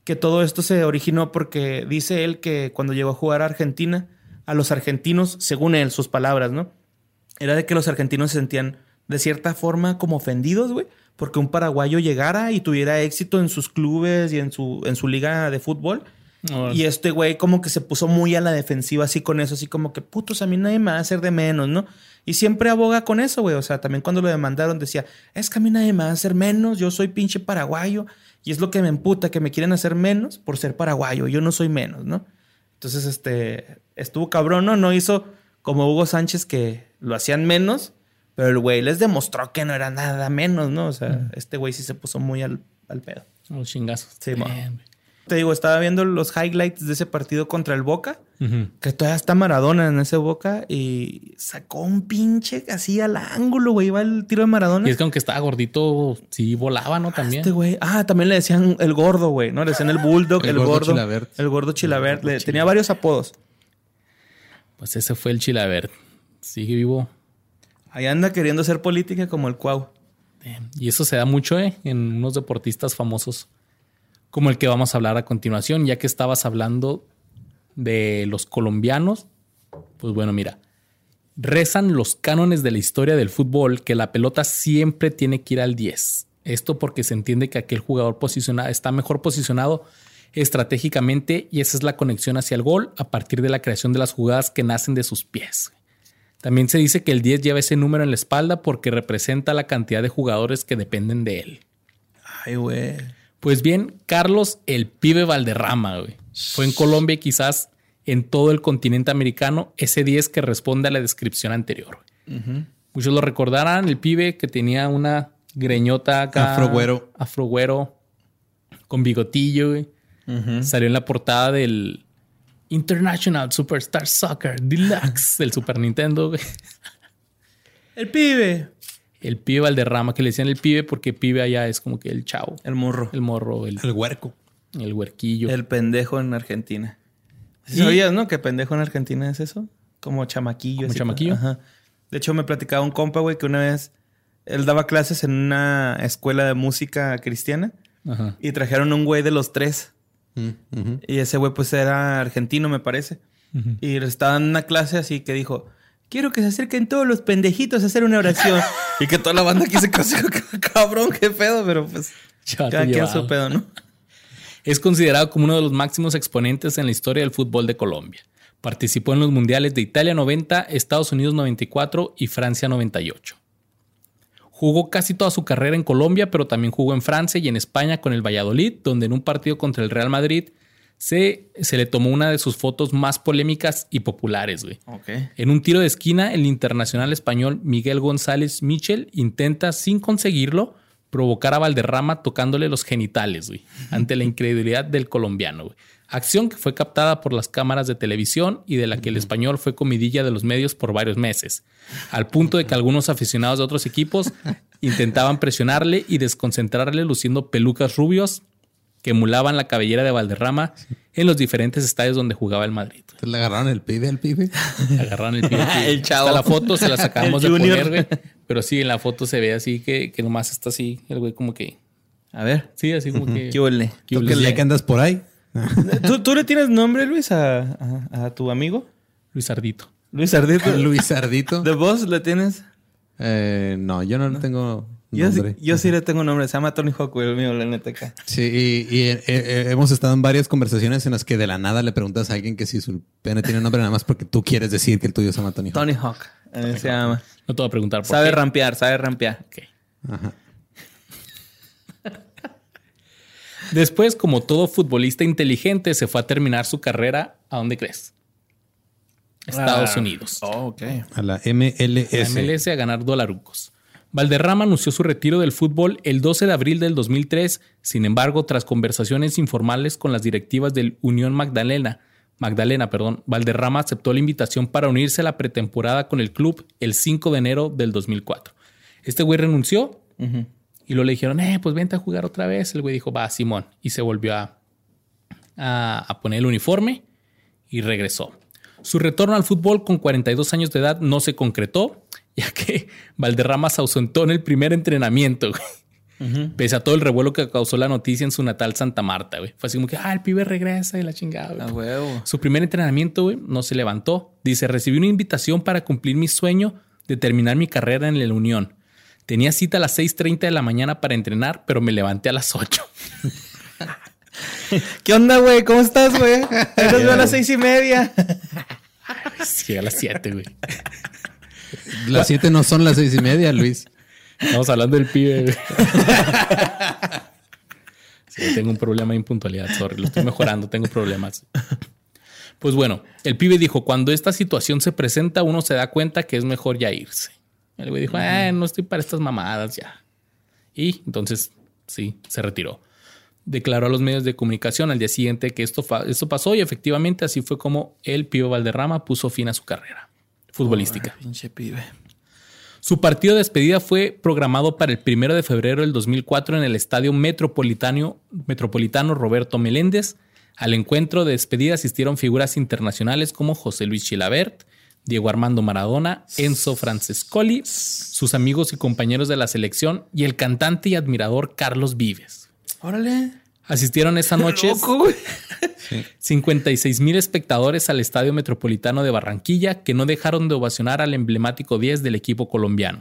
que todo esto se originó porque dice él que cuando llegó a jugar a Argentina, a los argentinos, según él, sus palabras, ¿no? Era de que los argentinos se sentían de cierta forma como ofendidos, güey, porque un paraguayo llegara y tuviera éxito en sus clubes y en su, en su liga de fútbol. Y este güey como que se puso muy a la defensiva así con eso, así como que putos, a mí nadie me va a hacer de menos, ¿no? Y siempre aboga con eso, güey. O sea, también cuando lo demandaron decía, es que a mí nadie me va a hacer menos, yo soy pinche paraguayo. Y es lo que me emputa, que me quieren hacer menos por ser paraguayo, yo no soy menos, ¿no? Entonces, este, estuvo cabrón, ¿no? No hizo como Hugo Sánchez que lo hacían menos, pero el güey les demostró que no era nada menos, ¿no? O sea, este güey sí se puso muy al, al pedo. Los chingazos. Sí, güey. Te digo, estaba viendo los highlights de ese partido contra el Boca, que todavía está Maradona en ese Boca y sacó un pinche así al ángulo, güey. Iba el tiro de Maradona. Y es que aunque estaba gordito, sí volaba, ¿no? También. Este güey. Ah, también le decían el gordo, güey, ¿no? Le decían el bulldog, El el, gordo gordo. Chilabert. El gordo Chilabert. Le- tenía varios apodos. Pues ese fue el Chilabert. Sigue vivo. Ahí anda queriendo hacer política como el Cuau. Y eso se da mucho ¿eh? en unos deportistas famosos como el que vamos a hablar a continuación, ya que estabas hablando de los colombianos. Pues bueno, mira, rezan los cánones de la historia del fútbol que la pelota siempre tiene que ir al 10. Esto porque se entiende que aquel jugador está mejor posicionado estratégicamente y esa es la conexión hacia el gol a partir de la creación de las jugadas que nacen de sus pies. También se dice que el 10 lleva ese número en la espalda porque representa la cantidad de jugadores que dependen de él. Ay, güey. Pues bien, Carlos el pibe Valderrama, güey. Fue en Colombia y quizás en todo el continente americano ese 10 que responde a la descripción anterior. güey. Muchos lo recordarán, el pibe que tenía una greñota acá. Afrogüero. Afrogüero. Con bigotillo, güey. Salió en la portada del International Superstar Soccer Deluxe del Super Nintendo, güey. El pibe. El pibe Valderrama, que le decían el pibe porque pibe allá es como que el chavo, El morro. el morro, el, El huerco. el huerquillo. El pendejo en Argentina. ¿Sí Y- ¿Sabías, no? Que pendejo en Argentina es eso. Como chamaquillo. ¿Como así, chamaquillo? Ajá. De hecho, me platicaba un compa, güey, que una vez él daba clases en una escuela de música cristiana Ajá. y trajeron un güey de los tres. Y ese güey, pues era argentino, me parece. Y estaba en una clase así que dijo: Quiero que se acerquen todos los pendejitos a hacer una oración. y que toda la banda aquí se cabrón, qué pedo, pero pues. Ya Cada quien su pedo, ¿no? Es considerado como uno de los máximos exponentes en la historia del fútbol de Colombia. Participó en los mundiales de Italia 90, Estados Unidos 94 y Francia 98. Jugó casi toda su carrera en Colombia, pero también jugó en Francia y en España con el Valladolid, donde en un partido contra el Real Madrid se, se le tomó una de sus fotos más polémicas y populares. Güey. Ok. En un tiro de esquina, el internacional español Miguel González Michel intenta, sin conseguirlo, provocar a Valderrama tocándole los genitales, güey, ante la incredulidad del colombiano. güey. Acción que fue captada por las cámaras de televisión y de la que el español fue comidilla de los medios por varios meses, al punto de que algunos aficionados de otros equipos intentaban presionarle y desconcentrarle luciendo pelucas rubios que emulaban la cabellera de Valderrama en los diferentes estadios donde jugaba el Madrid. Entonces le agarraron el pibe al pibe. Agarraron el pibe. El chavo. Hasta la foto se la sacamos El de junior. poner, güey. Pero sí, en la foto se ve así que, que nomás está así, el güey como que A ver. Sí, así como que. ¿Qué huele? ¿Qué huele? que andas por ahí. ¿Tú, tú le tienes nombre, Luis, a, a- a tu amigo? Luis Ardito. Luis Ardito. Luis Ardito. ¿De vos le tienes? Eh, no, yo no, tengo Yo, sí- nombre. yo sí le tengo nombre. Se llama Tony Hawk, el mío, la neta acá. Sí, y, y, eh, eh, hemos estado en varias conversaciones en las que de la nada le preguntas a alguien que si su pene tiene nombre nada más porque tú quieres decir que el tuyo se llama Tony Hawk. Tony Hawk. eh, se llama. No te voy a preguntar por Sabe qué. rampear, sabe rampear. Ok. Ajá. Después, como todo futbolista inteligente, se fue a terminar su carrera. ¿A dónde crees? Estados Ah. Unidos. Oh, ok. A la La MLS. MLS a ganar dolarucos. Valderrama anunció su retiro del fútbol el 12 de abril del 2003. Sin embargo, tras conversaciones informales con las directivas del Unión Magdalena, Magdalena, perdón, Valderrama aceptó la invitación para unirse a la pretemporada con el club el 5 de enero del 2004. Este güey renunció y luego le dijeron, eh, pues vente a jugar otra vez. El güey dijo, va, Simón. Y se volvió a, a, a poner el uniforme y regresó. Su retorno al fútbol con 42 años de edad no se concretó, ya que Valderrama se ausentó en el primer entrenamiento, güey. Pese a todo el revuelo que causó la noticia en su natal Santa Marta, güey. Fue así como que, ah, el pibe regresa y la chingada. güey. Huevo. Su primer entrenamiento, güey, no se levantó. Dice, recibí una invitación para cumplir mi sueño de terminar mi carrera en la Unión. Tenía cita a las 6.30 de la mañana para entrenar, pero me levanté a las 8. ¿Qué onda, güey? ¿Cómo estás, güey? Nos veo a las seis y media. Llega a las 7, güey. Las siete no son las seis y media, Luis. Estamos hablando del pibe. güey. Sí, tengo un problema de impuntualidad, sorry. Lo estoy mejorando, tengo problemas. Pues bueno, el pibe dijo, cuando esta situación se presenta, uno se da cuenta que es mejor ya irse. El güey dijo, "Eh, no estoy para estas mamadas ya. Y entonces, sí, se retiró. Declaró a los medios de comunicación al día siguiente que esto, esto pasó y efectivamente así fue como el pibe Valderrama puso fin a su carrera futbolística. Pinche pibe. Su partido de despedida fue programado para el primero de febrero del 2004 en el Estadio Metropolitano, Metropolitano Roberto Meléndez. Al encuentro de despedida asistieron figuras internacionales como José Luis Chilabert, Diego Armando Maradona, Enzo Francescoli, sus amigos y compañeros de la selección y el cantante y admirador Carlos Vives. Órale. Asistieron esa noche Loco, güey. 56 mil espectadores al Estadio Metropolitano de Barranquilla que no dejaron de ovacionar al emblemático 10 del equipo colombiano.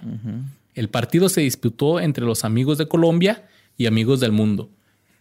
El partido se disputó entre los amigos de Colombia y amigos del mundo.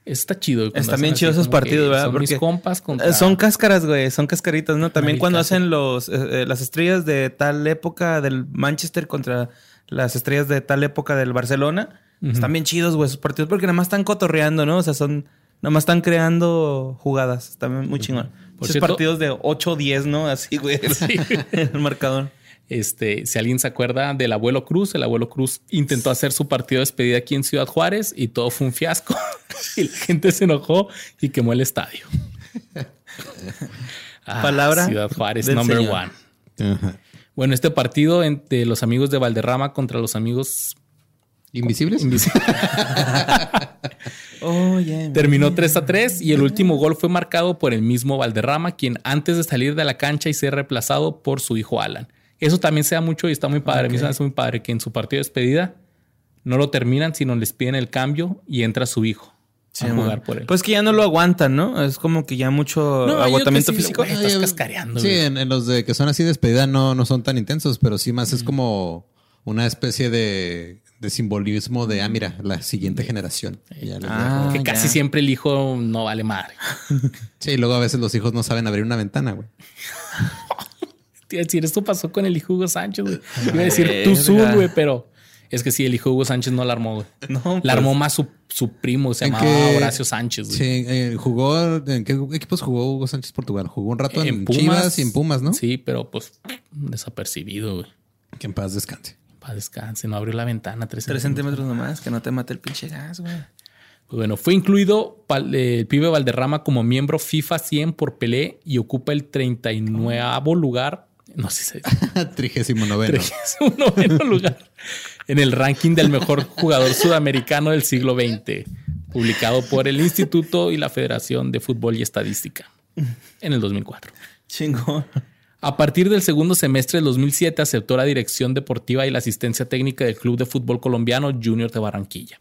Está chido. Están bien chidos esos partidos, ¿verdad? Son mis compas contra... eh, Son cáscaras, güey. Son cascaritas, ¿no? También cuando hacen los eh, eh, las estrellas de tal época del Manchester contra las estrellas de tal época del Barcelona. Están bien chidos, güey, esos partidos. Porque nada más están cotorreando, ¿no? O sea, son... Nada más están creando jugadas. Están muy chingón. Por Esos cierto- partidos de 8 10, ¿no? Así, güey. el marcador. Este, si alguien se acuerda del abuelo Cruz, el abuelo Cruz intentó hacer su partido de despedida aquí en Ciudad Juárez y todo fue un fiasco. y la gente se enojó y quemó el estadio. Ah, Palabra Ciudad Juárez, number señor. one. Ajá. Bueno, este partido entre los amigos de Valderrama contra los amigos ¿Invisibles? invisibles Oh, yeah. terminó 3 a 3 y el último gol fue marcado por el mismo Valderrama, quien antes de salir de la cancha y ser reemplazado por su hijo Alan. Eso también se da mucho y está muy padre. A mí hace muy padre que en su partido de despedida no lo terminan, sino les piden el cambio y entra su hijo Sí, a man. jugar por él. Pues que ya no lo aguantan, ¿no? Es como que ya mucho No, agotamiento sí, físico. Estás cascareando, Sí, en, en los de que son así de despedida no, no son tan intensos, pero sí más es como una especie de, de simbolismo de, ah, mira, la siguiente generación. Ya Ah, que ya. casi siempre el hijo no vale madre. Sí, y luego a veces los hijos no saben abrir una ventana, güey. Te iba a decir, esto pasó con el hijo Hugo Sánchez, güey. Iba a decir tú Zul, güey, pero es que sí, el hijo Hugo Sánchez no la armó, güey. No, pues. La armó más su, su primo, se ¿En llamaba qué- Horacio Sánchez, güey. Sí, eh, jugó, ¿en qué equipos jugó Hugo Sánchez Portugal? Jugó un rato en, Pumas, Chivas y en Pumas, ¿no? Sí, pero pues desapercibido, güey. Que en paz descanse. Para descanse, no abrió la ventana tres, Tres centímetros. centímetros nomás, que no te mate el pinche gas, güey. Pues bueno, fue incluido el pibe Valderrama como miembro FIFA 100 por Pelé y ocupa el 39 lugar. No sé si se Trigésimo noveno. un noveno lugar en el ranking del mejor jugador sudamericano del siglo XX, publicado por el Instituto y la Federación de Fútbol y Estadística en el 2004. Chingón. A partir del segundo semestre del 2007 aceptó la dirección deportiva y la asistencia técnica del Club de Fútbol Colombiano Junior de Barranquilla.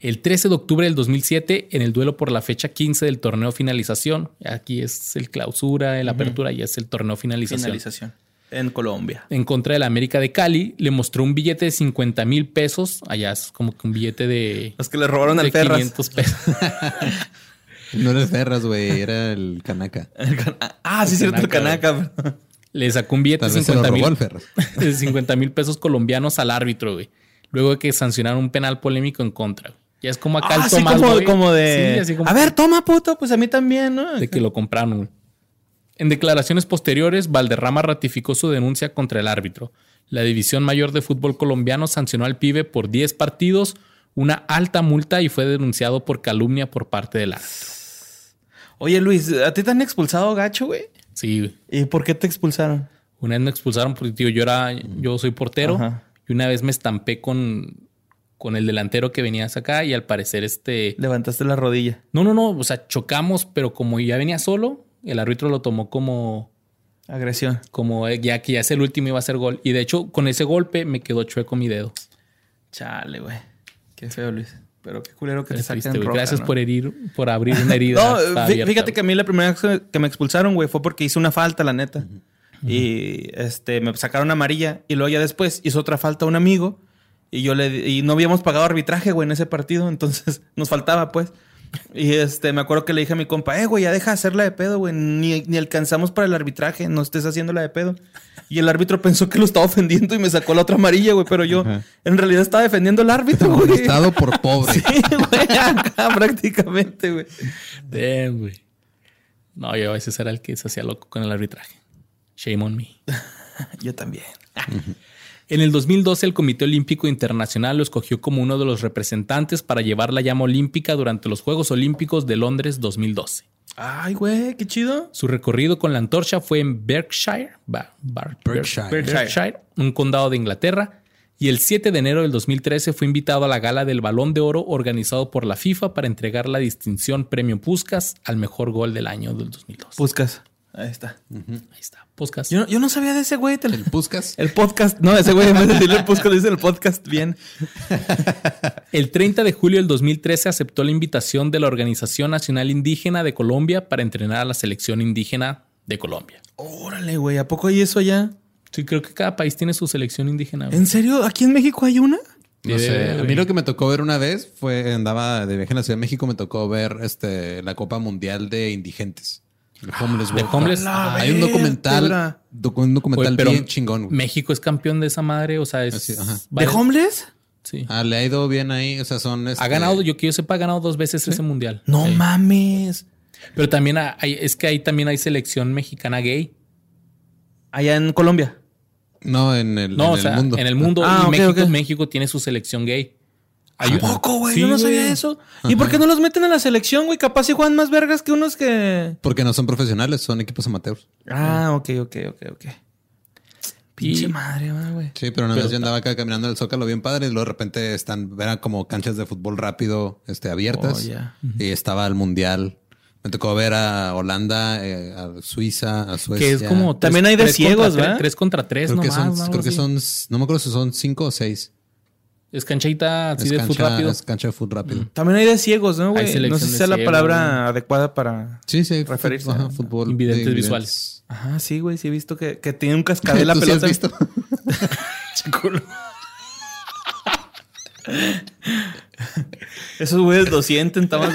El 13 de octubre del 2007, en el duelo por la fecha 15 del torneo finalización, aquí es el clausura, el apertura y es el torneo finalización. Finalización. En Colombia. En contra del América de Cali, le mostró un billete de 50 mil pesos. Allá es como que un billete de, Los que le robaron al de Ferras. 500 pesos. No era el Ferras, güey, era el Canaca. El can- Ah, sí, cierto, el Canaca. Le sacó un billete Tal de vez se lo 50 robó mil el Ferras. de 50 mil pesos colombianos al árbitro, güey. Luego de que sancionaron un penal polémico en contra. güey. Ya es como acá Ah, el Tomás, como, güey. como de. Sí, así como a ver, toma, puto, pues a mí también, ¿no? de que lo compraron. güey. En declaraciones posteriores, Valderrama ratificó su denuncia contra el árbitro. La División Mayor de Fútbol Colombiano sancionó al pibe por 10 partidos, una alta multa y fue denunciado por calumnia por parte del árbitro. Oye, Luis, ¿a ti te han expulsado gacho, güey? Sí, güey. ¿Y por qué te expulsaron? Una vez me expulsaron porque tío, yo era, yo soy portero Ajá. y una vez me estampé con, con el delantero que venía hacia acá y al parecer este, Levantaste la rodilla. no, no, no, o sea, chocamos, pero como ya venía solo, el árbitro lo tomó como, Agresión. como eh, ya que ya es el último iba a hacer gol y de hecho con ese golpe me quedó chueco mi dedo. Chale, güey. Qué feo, Luis. Pero qué culero que Pero te triste, roja, Gracias ¿no? por herir, por abrir una herida. No, abierta, fíjate que a mí la primera vez que me expulsaron, güey, fue porque hice una falta, la neta. Y este, me sacaron amarilla. Y luego ya después hizo otra falta a un amigo. Y yo le y no habíamos pagado arbitraje, güey, en ese partido. Entonces nos faltaba, pues. Y este, me acuerdo que le dije a mi compa, eh, güey, ya deja de hacerla de pedo, güey. Ni, ni alcanzamos para el arbitraje, no estés haciéndola de pedo. Y el árbitro pensó que lo estaba ofendiendo y me sacó la otra amarilla, güey. Pero yo Ajá. en realidad estaba defendiendo al árbitro, güey. Estado por pobre. Sí, güey, acá prácticamente, güey. Damn, güey. No, yo a veces era el que se hacía loco con el arbitraje. Shame on me. Yo también. En el 2012, el Comité Olímpico Internacional lo escogió como uno de los representantes para llevar la llama olímpica durante los Juegos Olímpicos de Londres 2012. Ay, güey, qué chido. Su recorrido con la antorcha fue en Berkshire, Bar- Berkshire. Ber- Berkshire, un condado de Inglaterra, y el 7 de enero del 2013 fue invitado a la gala del Balón de Oro organizado por la FIFA para entregar la distinción Premio Puskas al mejor gol del año del 2012. Puscas. Ahí está. Ahí está, Puskas. Yo, no- yo no sabía de ese güey. te El Puscas. El podcast. No, ese güey en vez de decirle el Puscas dice el podcast bien. El 30 de julio del 2013 aceptó la invitación de la Organización Nacional Indígena de Colombia para entrenar a la selección indígena de Colombia. Órale, güey. ¿A poco hay eso allá? Sí, creo que cada país tiene su selección indígena. güey. ¿En serio? ¿Aquí en México hay una? No sé. A mí lo que me tocó ver una vez fue, andaba de viaje en la Ciudad de México, me tocó ver este la Copa Mundial de Indigentes. El Homeless de World Cup. homeless. Hay un documental, docu- un documental pero bien chingón. güey. México es campeón de esa madre, o sea, es. Así, ajá. ¿De homeless? Sí. Ah, le ha ido bien ahí, o sea, son... Ha este, ganado, yo que yo sepa, ha ganado dos veces ese mundial. No Sí. mames. Pero también hay, es que ahí también hay selección mexicana gay. Allá en Colombia. No, en el, No, en o el sea, mundo. en el mundo. Ah, y ok, México. México tiene su selección gay. Hay ¿A un- poco, güey? Sí, yo no sabía güey. eso. ¿Y por qué no los meten a la selección, güey? Capaz si juegan más vergas que unos que... Porque no son profesionales, son equipos amateurs. Ah, ok, ok, ok, ok. Pinche Y- madre, güey. Sí, pero una Pero vez yo andaba acá caminando en el Zócalo bien padre y luego de repente están, eran como canchas de fútbol rápido este, abiertas. Oh. Y estaba el Mundial. Me tocó ver a Holanda, eh, a Suiza, a Suecia. Que es como. También tres- hay de tres ciegos, tres- ¿verdad? Tres contra tres, Creo que nomás, son, ¿no? creo que son, no me acuerdo si son cinco o seis. Es canchita así es, de cancha, fútbol rápido. es cancha de fútbol rápido. También hay de ciegos, ¿no, güey? No sé si sea la ciegos, palabra adecuada para... Sí, sí. Referirse fútbol, a- ajá, fútbol. Invidentes de visuales. Ajá, sí, güey. Sí he visto que, que tiene un cascabel la ¿Tú sí has pelota. visto? Chiculo. Esos güeyes lo sienten, estamos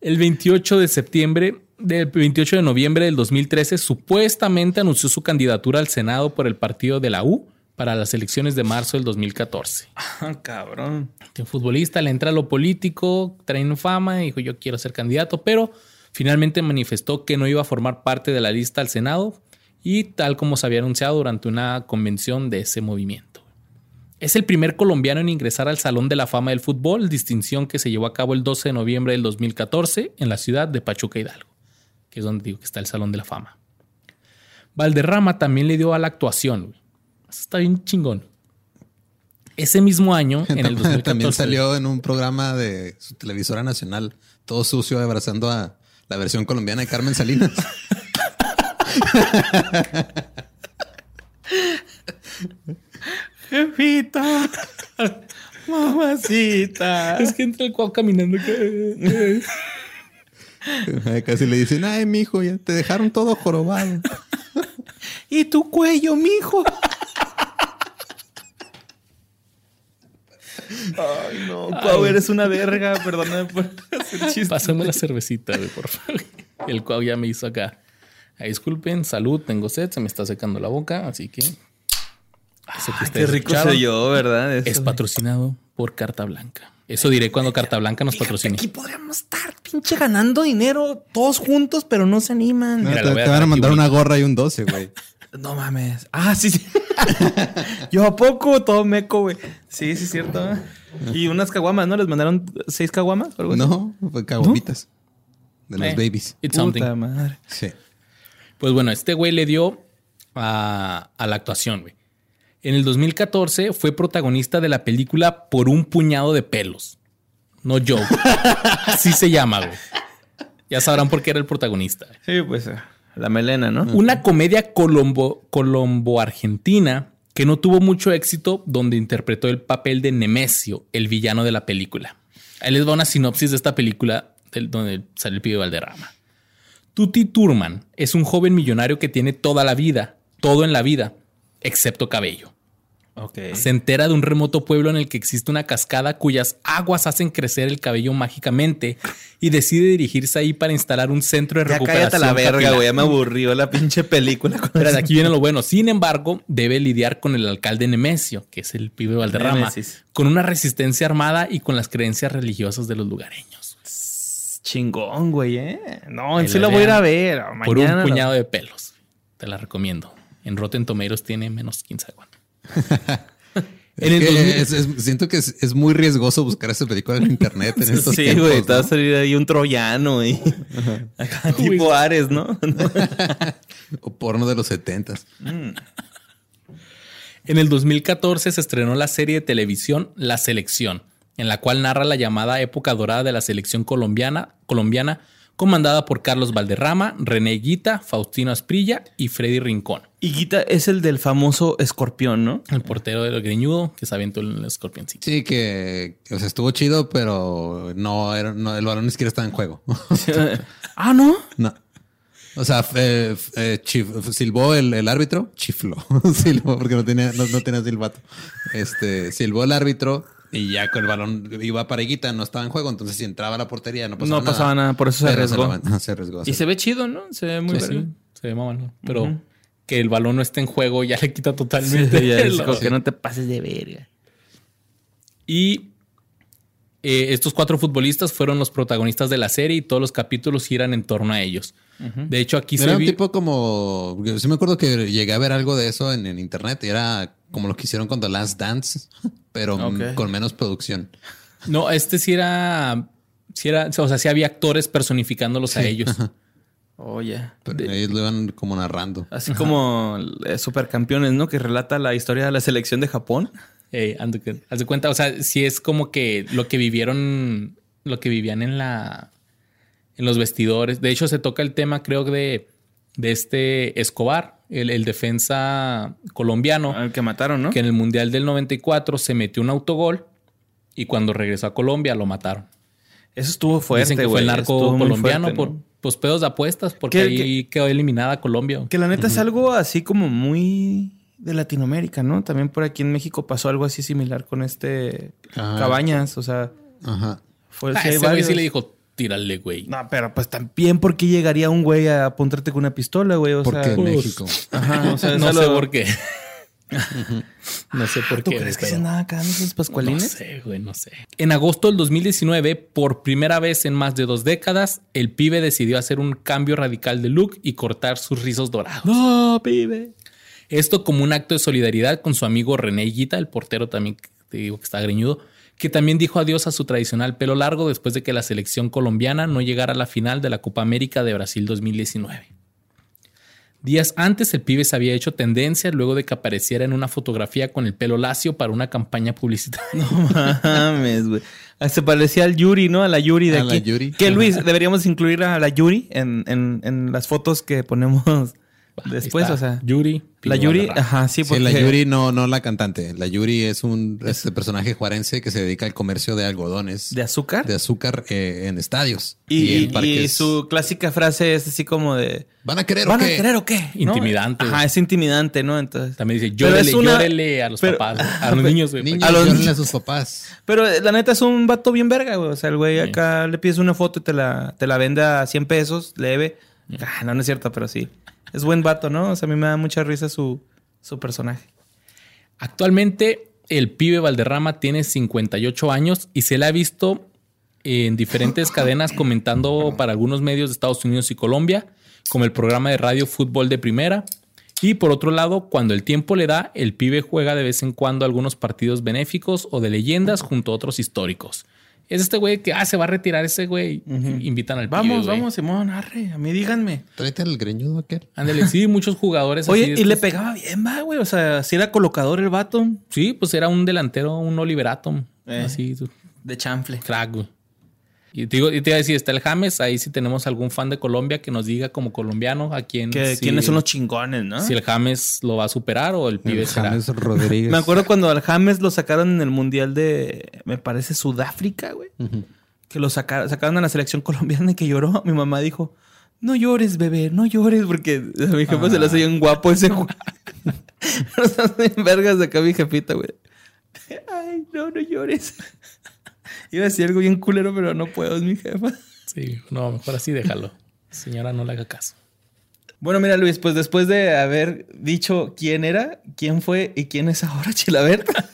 El 28 de septiembre, del 28 de noviembre del 2013, supuestamente anunció su candidatura al Senado por el partido de la U para las elecciones de marzo del 2014. Ah, cabrón. Un futbolista le entra a lo político, trae fama y dijo yo quiero ser candidato, pero finalmente manifestó que no iba a formar parte de la lista al Senado y tal como se había anunciado durante una convención de ese movimiento. Es el primer colombiano en ingresar al Salón de la Fama del Fútbol, distinción que se llevó a cabo el 12 de noviembre del 2014 en la ciudad de Pachuca Hidalgo, que es donde digo que está el Salón de la Fama. Valderrama también le dio a la actuación. güey. Eso está bien chingón. Ese mismo año, en el 2014, También salió en un programa de su televisora nacional, todo sucio, abrazando a la versión colombiana de Carmen Salinas. Jefita. Mamacita. Es que entra el cuau caminando. que- Casi le dicen, ay, mijo, ya te dejaron todo jorobado. Y tu cuello, mijo. Ay, no. Cuau, eres una verga. Perdóname por hacer chistes. Pásame la cervecita, güey, por favor. El cuau ya me hizo acá. Ay, disculpen, salud, tengo sed, se me está secando la boca, así que. Que Qué rico soy yo, ¿verdad? Eso Es patrocinado por Carta Blanca. Eso diré cuando Carta Blanca nos patrocine. Aquí podríamos estar pinche ganando dinero todos juntos, pero no se animan. No, Mira, te, van a mandar una gorra y un 12, güey. No mames. Ah, sí, sí. Yo a poco, todo meco, güey. Sí, sí, es cierto. Y unas caguamas, ¿no? ¿Les mandaron seis caguamas? o algo así? No, fue cagomitas. De los Eh, babies. It's something. Puta madre. Sí. Pues bueno, este güey le dio a, a la actuación, güey. En el 2014 fue protagonista de la película Por un puñado de pelos. No joke. Así se llama, güey. Ya sabrán por qué era el protagonista. Sí, pues eh, la melena, ¿no? Una comedia colombo, colombo-argentina que no tuvo mucho éxito, donde interpretó el papel de Nemesio, el villano de la película. Ahí les va una sinopsis de esta película donde sale el pibe Valderrama. Tuti Turman es un joven millonario que tiene toda la vida, todo en la vida, excepto cabello. Ok. Se entera de un remoto pueblo en el que existe una cascada cuyas aguas hacen crecer el cabello mágicamente y decide dirigirse ahí para instalar un centro de Ya recuperación. cállate la verga, güey. Ya me aburrió la pinche película. con Pero de aquí viene lo bueno. Sin embargo, debe lidiar con el alcalde Nemesio, que es el pibe Valderrama, con una resistencia armada y con las creencias religiosas de los lugareños. Chingón, güey, ¿eh? No, en sí la voy a ir a ver. por un Mañana puñado de pelos. Te la recomiendo. En Rotten Tomatoes tiene menos 15 de cuánto. Es En el que 2000 es- es- siento que es, es muy riesgoso buscar esa película en internet en estos Sí, tiempos. güey, te va a salir ahí un troyano y tipo Ares, ¿no? O porno de los setentas. En el 2014 se estrenó la serie de televisión La Selección, en la cual narra la llamada época dorada de la selección colombiana, colombiana comandada por Carlos Valderrama, René Guita, Faustino Asprilla y Freddy Rincón. Y Guita es el del famoso escorpión, ¿no? El portero del greñudo que se aventó el escorpioncito. Sí, que o sea, estuvo chido, pero no, era, no el balón ni siquiera estaba en juego. ah, ¿no? no. O sea, eh, eh, chif- silbó el, el árbitro, chifló. silbó porque no tenía, no, no tenía silbato. Este, silbó el árbitro y ya con el balón iba pareguita, no estaba en juego. Entonces, si entraba a la portería, no pasaba No nada. pasaba nada, por eso se arriesgó. se arriesgó. Y se ve chido, ¿no? Se ve muy Sí, se ve Pero que el balón no esté en juego ya le quita totalmente. Sí, ya es lo- como que no te pases de verga. Y eh, estos cuatro futbolistas fueron los protagonistas de la serie y todos los capítulos giran en torno a ellos. De hecho, aquí Era se un vi- tipo como. yo Sí, me acuerdo que llegué a ver algo de eso en, en internet y era como lo que hicieron con The Last Dance, pero con menos producción. No, este sí era. Sí era, o sea, sí había actores personificándolos a ellos. Oye. Pero ellos lo iban como narrando. Así como eh, Supercampeones, ¿no? Que relata la historia de la selección de Japón. Eh, ando que- haz de cuenta, o sea, sí es como que lo que vivieron, lo que vivían en la, en los vestidores. De hecho, se toca el tema, creo, de, de este Escobar, el, el defensa colombiano, Al que mataron, ¿no? que en el Mundial del 94 se metió un autogol y cuando regresó a Colombia lo mataron. Eso estuvo fuerte, Dicen que fue el narco colombiano fuerte, por pues, pedos de apuestas, porque ¿Qué- ahí quedó eliminada Colombia. Que la neta es algo así como muy de Latinoamérica, ¿no? También por aquí en México pasó algo así similar con este Ah. Cabañas. O sea, Ajá. fue Ah, ese güey varios. sí le dijo, tírale, güey. No, pero pues también ¿por qué llegaría un güey a apuntarte con una pistola, güey? O Porque sea, en pues, México. ajá, o sea, no sé lo- por qué. no sé por ¿Tú qué. crees que se nada acá en esos No sé, güey, no sé. En agosto del 2019, por primera vez en más de dos décadas, el pibe decidió hacer un cambio radical de look y cortar sus rizos dorados. No, pibe. Esto como un acto de solidaridad con su amigo René Guita, el portero también, que te digo que está greñudo, que también dijo adiós a su tradicional pelo largo después de que la selección colombiana no llegara a la final de la Copa América de Brasil 2019. Días antes el pibe se había hecho tendencia luego de que apareciera en una fotografía con el pelo lacio para una campaña publicitaria. No mames, güey. Ah, Se parecía al Yuri, ¿no? A la Yuri de A la aquí. Yuri. Que Luis, deberíamos incluir a la Yuri en, en- en las fotos que ponemos Después, o sea. Yuri. La Yuri, ajá, sí, Sí, porque. la Yuri no, no la cantante. La Yuri es un este personaje juarense que se dedica al comercio de algodones ¿De azúcar? de azúcar eh, en estadios. y, en y su clásica frase es así como de. ¿Van a querer ¿Van o a qué? querer o qué? ¿No? Intimidante, Ajá, es intimidante, ¿no? Entonces. También dice, llórele, una- llórele a los pero- papás, a los niños, güey. Niños, A los- llórenle a sus papás. Pero eh, la neta es un vato bien verga, güey. O sea, el güey acá le pides una foto y te la, te la vende a 100 pesos, leve. Ah, no, no es cierto, pero sí. Es buen vato, ¿no? O sea, a mí me da mucha risa su, su personaje. Actualmente, el pibe Valderrama tiene 58 años y se le ha visto en diferentes cadenas comentando para algunos medios de Estados Unidos y Colombia, como el programa de radio Fútbol de Primera. Y por otro lado, cuando el tiempo le da, el pibe juega de vez en cuando algunos partidos benéficos o de leyendas junto a otros históricos. Es este güey que ah, se va a retirar ese güey. Invitan al Vamos, güey. vamos, Simón, arre. A mí díganme. Tráete al greñudo aquel. Ándale, sí, muchos jugadores. Oye, y le pegaba bien, va, güey. O sea, si era colocador el vato. Sí, pues era un delantero, un Oliverato. Eh. Así, De chanfle. crack, güey. Y te, digo, y te iba a decir, está el James, ahí sí tenemos algún fan de Colombia que nos diga como colombiano a quién. Que, si- ¿Quiénes son los chingones, no? Si el James lo va a superar o el pibe El será. James Rodríguez. Me acuerdo cuando al James lo sacaron en el Mundial de, me parece, Sudáfrica, güey. Que lo sacaron, sacaron a la selección colombiana y que lloró. Mi mamá dijo, no llores, bebé, no llores, porque a mi jefe se le hace bien guapo ese güey. Pero están bien vergas de acá mi jefita, güey. Ay, no, no llores. Iba a decir algo bien culero, pero no puedo, es mi jefa. Sí, no, mejor así déjalo. Señora, no le haga caso. Bueno, mira, Luis, pues después de haber dicho quién era, quién fue y quién es ahora Chilaberta,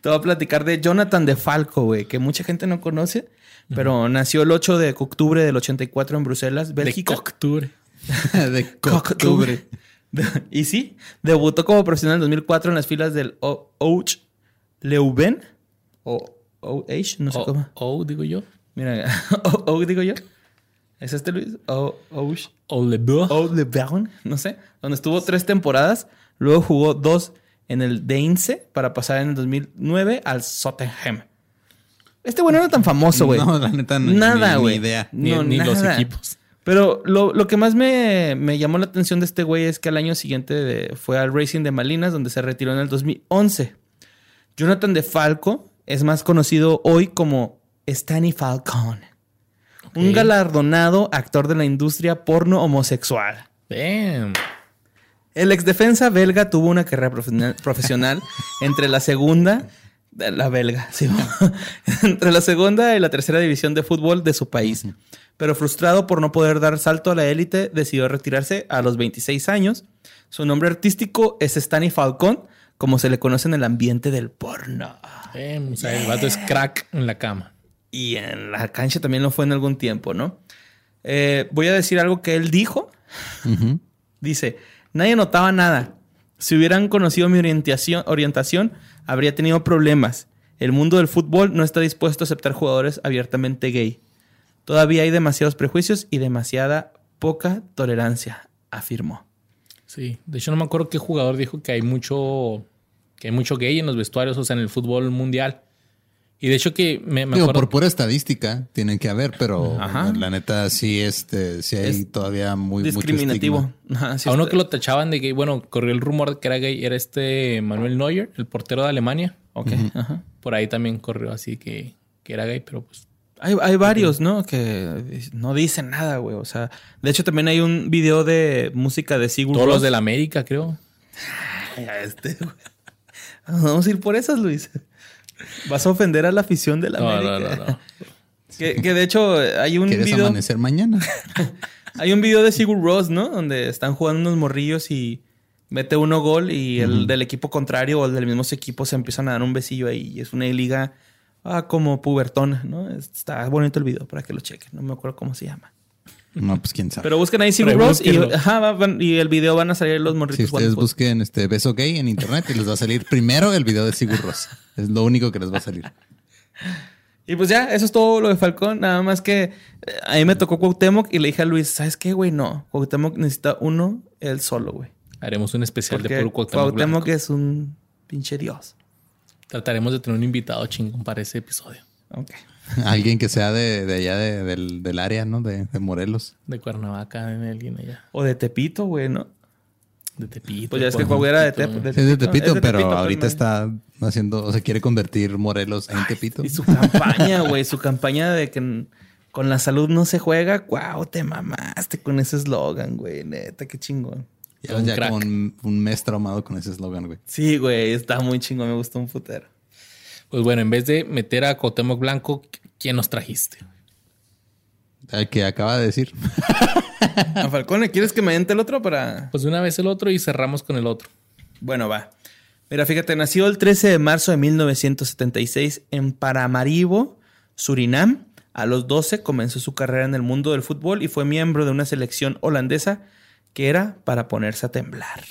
te voy a platicar de Jonathan de Falco, güey, que mucha gente no conoce, pero nació el 8 de octubre del 84 en Bruselas, Bélgica. De octubre. de octubre. y sí, debutó como profesional en 2004 en las filas del Ouch Leuven, o OH, no sé O, cómo. o, digo yo. Mira, O- O, digo yo. ¿Es este Luis? O, Ouch. O Le Beau. Old Le Baron, no sé, donde estuvo tres temporadas. Luego jugó dos en el Deinze para pasar en el 2009 al Tottenham. Este güey no era tan famoso, güey. No, la neta, ni- Nada, ni- ni güey. idea. Ni, No, ni los equipos. Pero lo, lo que más me, me llamó la atención de este güey es que al año siguiente de- fue al Racing de Malinas, donde se retiró en el 2011. Jonathan de Falco es más conocido hoy como Stanley Falcon. Un galardonado actor de la industria porno homosexual. Damn. El exdefensa belga tuvo una carrera profesional, profesional entre la segunda, la belga, sí, entre la segunda y la tercera división de fútbol de su país. Pero frustrado por no poder dar salto a la élite, decidió retirarse a los 26 años. Su nombre artístico es Stanley Falcón, como se le conoce en el ambiente del porno. Damn. O sea, el vato es crack en la cama. Y en la cancha también lo fue en algún tiempo, ¿no? Eh, voy a decir algo que él dijo. Dice, nadie notaba nada. Si hubieran conocido mi orientación, orientación, habría tenido problemas. El mundo del fútbol no está dispuesto a aceptar jugadores abiertamente gay. Todavía hay demasiados prejuicios y demasiada poca tolerancia, afirmó. Sí. De hecho, no me acuerdo qué jugador dijo que hay mucho, que hay mucho gay en los vestuarios, o sea, en el fútbol mundial. Y de hecho que me, me Digo, acuerdo. por pura estadística tienen que haber, pero Ajá. la neta sí, este, sí hay Es todavía muy mucho Discriminativo. Ajá, sí a uno está- que lo tachaban de gay, bueno, corrió el rumor de que era gay, era este Manuel Neuer, el portero de Alemania. Ok, ajá. Por ahí también corrió así que, que era gay, pero pues Hay, hay varios, ¿no? Que no dicen nada, güey. O sea, de hecho también hay un video de música de Sigur todos los de la América, creo. Este, güey. Vamos a ir por esas, Luis. Vas a ofender a la afición de la No, América. no, no, no. Que, que de hecho hay un ¿Quieres video. amanecer mañana? Hay un video de Sigur Ross, ¿no? Donde están jugando unos morrillos y mete uno gol y el del equipo contrario o el del mismo equipo se empiezan a dar un besillo ahí. Y es una liga ah, como pubertona, ¿no? Está bonito el video para que lo chequen. No me acuerdo cómo se llama. No, pues quién sabe. Pero busquen ahí Sigur Ross y, búsquenlo. ajá, va- van- y el video van a salir los morritos si ustedes busquen este beso gay en internet y les va a salir primero el video de Sigur Rós. Es lo único que les va a salir. Y pues ya, eso es todo lo de Falcón. Nada más que eh, a mí me tocó Cuauhtémoc y le dije a Luis, ¿sabes qué, güey? No, Cuauhtémoc necesita uno, él solo, güey. Haremos un especial de puro Cuauhtémoc, Cuauhtémoc Blanco. es un pinche dios. Trataremos de tener un invitado chingón para ese episodio. Ok. Alguien que sea de, de allá de- del, del área, ¿no? De, de Morelos. De Cuernavaca, en alguien allá. O de Tepito, güey, ¿no? De Tepito. Pues ya es que Juan Juan era de, Tepito. Tep- de Sí, es de Tepito, Es de pero Tepito, ahorita está haciendo, o sea, quiere convertir Morelos en Tepito. Y su campaña, güey, su campaña de que con la salud no se juega. Wow, te mamaste con ese eslogan, güey. Neta, qué chingón. Ya, Un ya como un, un mes traumado con ese eslogan, güey. Sí, güey, está muy chingón. Me gustó un putero. Pues bueno, en vez de meter a Cuauhtémoc Blanco, ¿quién nos trajiste? El que acaba de decir. A Falcone, ¿quieres que me entre el otro para...? Pues de una vez el otro y cerramos con el otro. Bueno, va. Mira, fíjate, nació el 13 de marzo de 1976 en Paramaribo, Surinam. A los 12 comenzó su carrera en el mundo del fútbol y fue miembro de una selección holandesa que era para ponerse a temblar.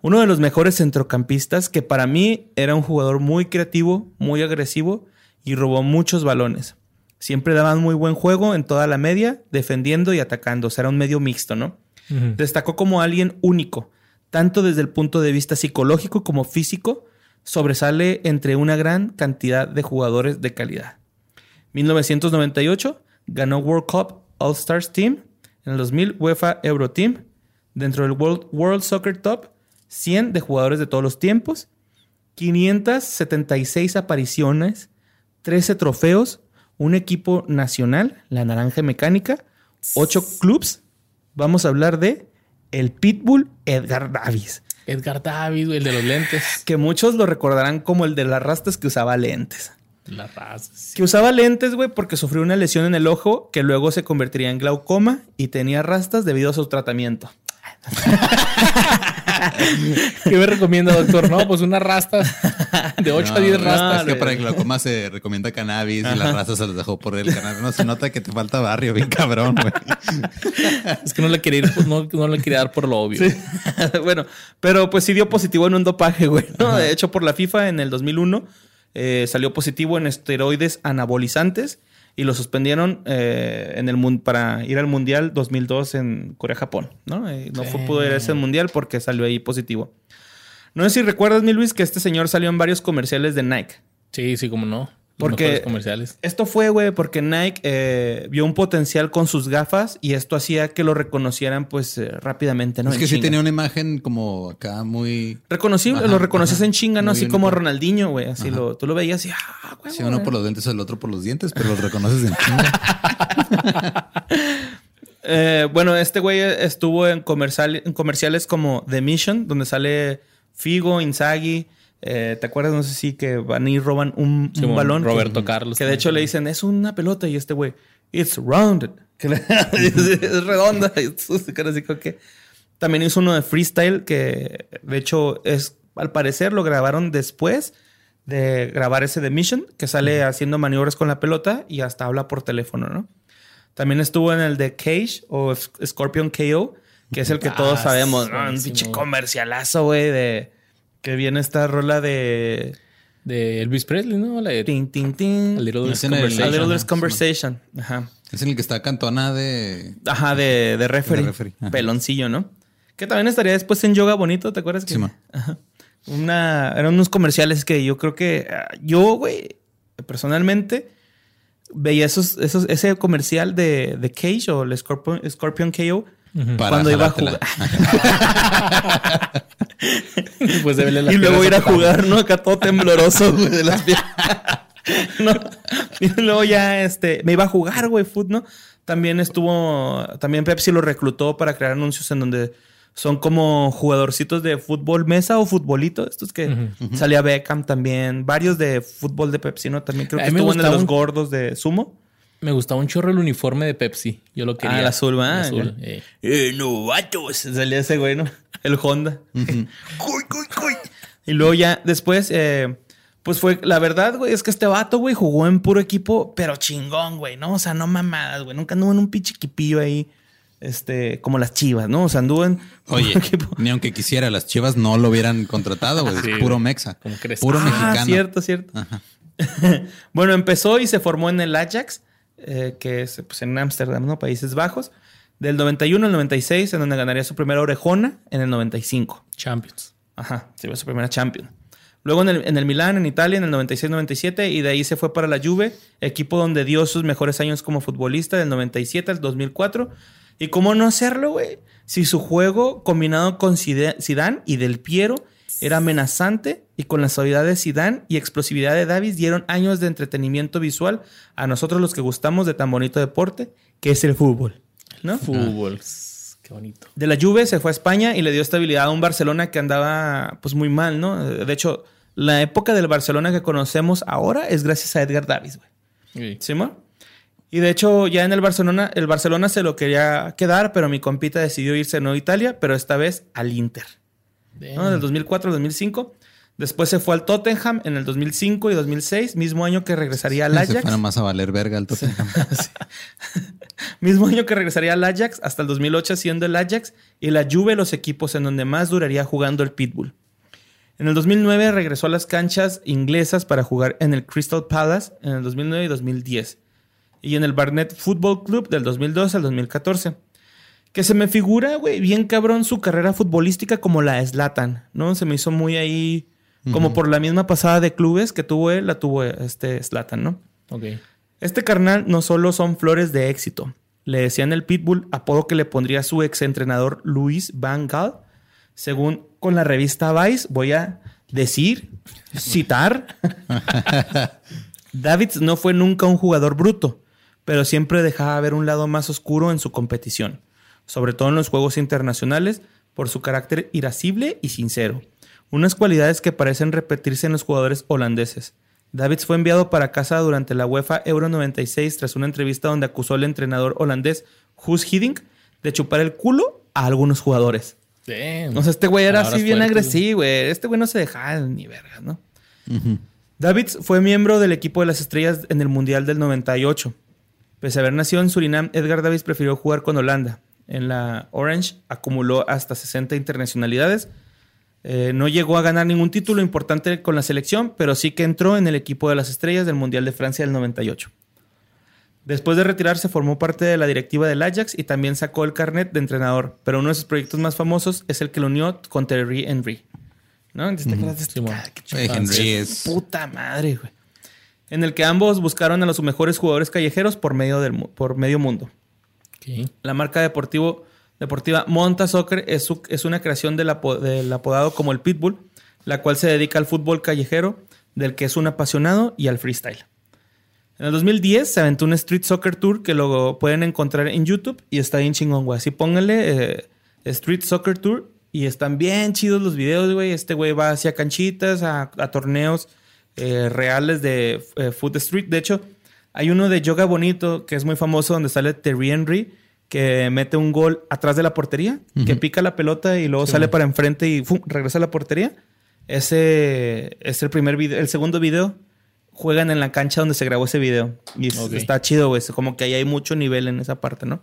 Uno de los mejores centrocampistas que para mí era un jugador muy creativo, muy agresivo y robó muchos balones. Siempre daban muy buen juego en toda la media, defendiendo y atacando. O sea, era un medio mixto, ¿no? Destacó como alguien único, tanto desde el punto de vista psicológico como físico, sobresale entre una gran cantidad de jugadores de calidad. 1998 ganó World Cup All Stars Team, en el 2000 UEFA Euro Team, dentro del World, World Soccer Top 100 de jugadores de todos los tiempos, 576 apariciones, 13 trofeos, un equipo nacional, la Naranja Mecánica, 8 clubs. Vamos a hablar de el Pitbull Edgar Davis, Edgar güey, el de los lentes. que muchos lo recordarán como el de las rastas que usaba lentes. La raza. sí. Que usaba lentes, güey, porque sufrió una lesión en el ojo que luego se convertiría en glaucoma y tenía rastas debido a su tratamiento. ¿Qué me recomienda, doctor? No, pues unas rastas. De 8 a 10 No, rastas. Es que para el glaucoma se recomienda cannabis y las razas se los dejó por el cannabis. No se nota que te falta barrio, bien cabrón, güey. Es que no le quería ir, pues, no, no le quería dar por lo obvio. bueno, pero pues sí dio positivo en un dopaje, güey. ¿no? De hecho, por la FIFA en el 2001 eh, salió positivo en esteroides anabolizantes y lo suspendieron eh, en el para ir al Mundial 2002 en Corea-Japón. ¿no? Eh, no fue, pudo ir a ese Mundial porque salió ahí positivo. No sé si recuerdas, mi Luis, que este señor salió en varios comerciales de Nike. Sí, sí, como no. Los Porque- comerciales. Esto fue, güey, porque Nike eh, vio un potencial con sus gafas y esto hacía que lo reconocieran, pues, eh, rápidamente, ¿no? es En que sí chinga. tenía una imagen como acá muy... Reconocible, Ajá, lo reconoces ajá. en chinga, ¿no? Así como. Ronaldinho, güey. Así lo, tú lo veías y, ah, güey. Sí, uno por los lentes, el otro por los dientes, pero los reconoces en chinga. Eh, bueno, este güey estuvo en, comercial, en comerciales como The Mission, donde sale Figo, Inzaghi. Eh, ¿Te acuerdas? No sé si que van y roban un, balón. Roberto que, Carlos Que de hecho le dicen, es una pelota. Y este güey, it's rounded. Que le- es redonda. Como que... También hizo uno de freestyle que, de hecho, es al parecer lo grabaron después de grabar ese The Mission, que sale haciendo maniobras con la pelota y hasta habla por teléfono, ¿no? También estuvo en el de Cage o Scorpion KO, que es el que Ah, todos sabemos, sí, ¿no? Un pinche comercialazo, güey, de que viene esta rola de De Elvis Presley, ¿no? La de tin tin tin. A Little el- Conversation. A Little Less Conversation. Ajá. Es en el que está Cantona de... Ajá, de, de referee. De referee, ajá. Peloncillo, ¿no? Que también estaría después en Yoga Bonito, ¿te acuerdas? Que, Sí, man. Ajá. Una, eran unos comerciales que yo creo que ah, yo, güey, personalmente veía esos, esos, ese comercial de, de Cage o el Scorpion, Scorpion KO para cuando iba a jugar. Después de verle las y luego ir a jugar, ¿no? Acá todo tembloroso, güey, de las piernas. No. Y luego ya, este, me iba a jugar, güey, foot, ¿no? También estuvo, también Pepsi lo reclutó para crear anuncios en donde son como jugadorcitos de fútbol mesa o futbolito, estos que salía Beckham también, varios de fútbol de Pepsi, ¿no? También creo que estuvo en los un- gordos de Sumo. Me gustaba un chorro el uniforme de Pepsi. Yo lo quería. Ah, el azul, ¿verdad? El azul, eh. Eh, novatos. Salía ese güey, ¿no? El Honda. Cuy, cuy, cuy. Y luego ya después, eh, pues fue, la verdad, güey, es que este vato, güey, jugó en puro equipo, pero chingón, güey, ¿no? O sea, no mamadas, güey. Nunca anduvo en un pinche equipillo ahí, este, como las chivas, ¿no? O sea, anduvo en Oye, puro equipo. ni aunque quisiera, las chivas no lo hubieran contratado, güey. Sí, es puro güey. mexa. ¿Cómo crees? Puro Ah, mexicano. cierto, cierto. Ajá. bueno, empezó y se formó en el Ajax, eh, que es pues, en Ámsterdam, ¿no? Países Bajos. Del 91 al 96, en donde ganaría su primera orejona en el 95. Champions. Ajá, fue su primera Champion. Luego en el, en el Milán, en Italia, en el 96-97, y de ahí se fue para la Juve, equipo donde dio sus mejores años como futbolista, del 97 al 2004. ¿Y cómo no hacerlo, güey? Si su juego combinado con Zidane y Del Piero era amenazante y con la suavidad de Zidane y explosividad de Davis dieron años de entretenimiento visual a nosotros los que gustamos de tan bonito deporte que es el fútbol, ¿no? Fútbol. Qué bonito. De la Juve se fue a España y le dio estabilidad a un Barcelona que andaba pues muy mal, ¿no? De hecho, la época del Barcelona que conocemos ahora es gracias a Edgar Davis, güey. ¿Sí? Y de hecho, ya en el Barcelona, el Barcelona se lo quería quedar, pero mi compita decidió irse a Nueva Italia, pero esta vez al Inter, ¿no? Del 2004 al 2005. Después se fue al Tottenham en el 2005 y 2006, mismo año que regresaría al Se Ajax. fueron más a valer verga el Tottenham. Mismo año que regresaría al Ajax hasta el 2008 siendo el Ajax y la Juve los equipos en donde más duraría jugando el Pitbull. En el 2009 regresó a las canchas inglesas para jugar en el Crystal Palace en el 2009 y 2010 y en el Barnet Football Club del 2012 al 2014. Que se me figura, güey, bien cabrón su carrera futbolística como la Slatan, ¿no? Se me hizo muy ahí, como por la misma pasada de clubes que tuvo él, la tuvo este Slatan, ¿no? Ok. Este carnal no solo son flores de éxito. Le decían el Pitbull, apodo que le pondría su exentrenador Luis Van Gaal. Según con la revista Vice, voy a decir, citar. Davids no fue nunca un jugador bruto, pero siempre dejaba ver un lado más oscuro en su competición, sobre todo en los juegos internacionales, por su carácter irascible y sincero. Unas cualidades que parecen repetirse en los jugadores holandeses. Davids fue enviado para casa durante la UEFA Euro 96 tras una entrevista donde acusó al entrenador holandés Guus Hiddink de chupar el culo a algunos jugadores. Damn. O sea, este güey era así bien agresivo, güey. Este güey no se dejaba ni verga, ¿no? Davids fue miembro del equipo de las estrellas en el Mundial del 98. Pese a haber nacido en Surinam, Edgar Davids prefirió jugar con Holanda. En la Orange acumuló hasta 60 internacionalidades. Eh, no llegó a ganar ningún título importante con la selección, pero sí que entró en el equipo de las estrellas del Mundial de Francia del 98. Después de retirarse, formó parte de la directiva del Ajax y también sacó el carnet de entrenador. Pero uno de sus proyectos más famosos es el que lo unió con Terry Henry. ¿No? ¿Te acuerdas de este. Henry es. Puta madre, güey. En el que ambos buscaron a los mejores jugadores callejeros por medio, del, por medio mundo. La marca deportivo, deportiva Monta Soccer es, una creación del, apo- del apodado como el Pitbull, la cual se dedica al fútbol callejero, del que es un apasionado y al freestyle. En el 2010 se aventó un Street Soccer Tour que lo pueden encontrar en YouTube y está bien chingón, güey. Así pónganle eh, Street Soccer Tour y están bien chidos los videos, güey. Este güey va hacia canchitas, a, torneos eh, reales de eh, Street. De hecho, hay uno de Yoga Bonito que es muy famoso donde sale Terry Henry que mete un gol atrás de la portería, que pica la pelota y luego sale para enfrente y ¡fum! regresa a la portería. Ese es el primer video, el segundo video juegan en la cancha donde se grabó ese video. Y está chido, güey. Como que ahí hay mucho nivel en esa parte, ¿no?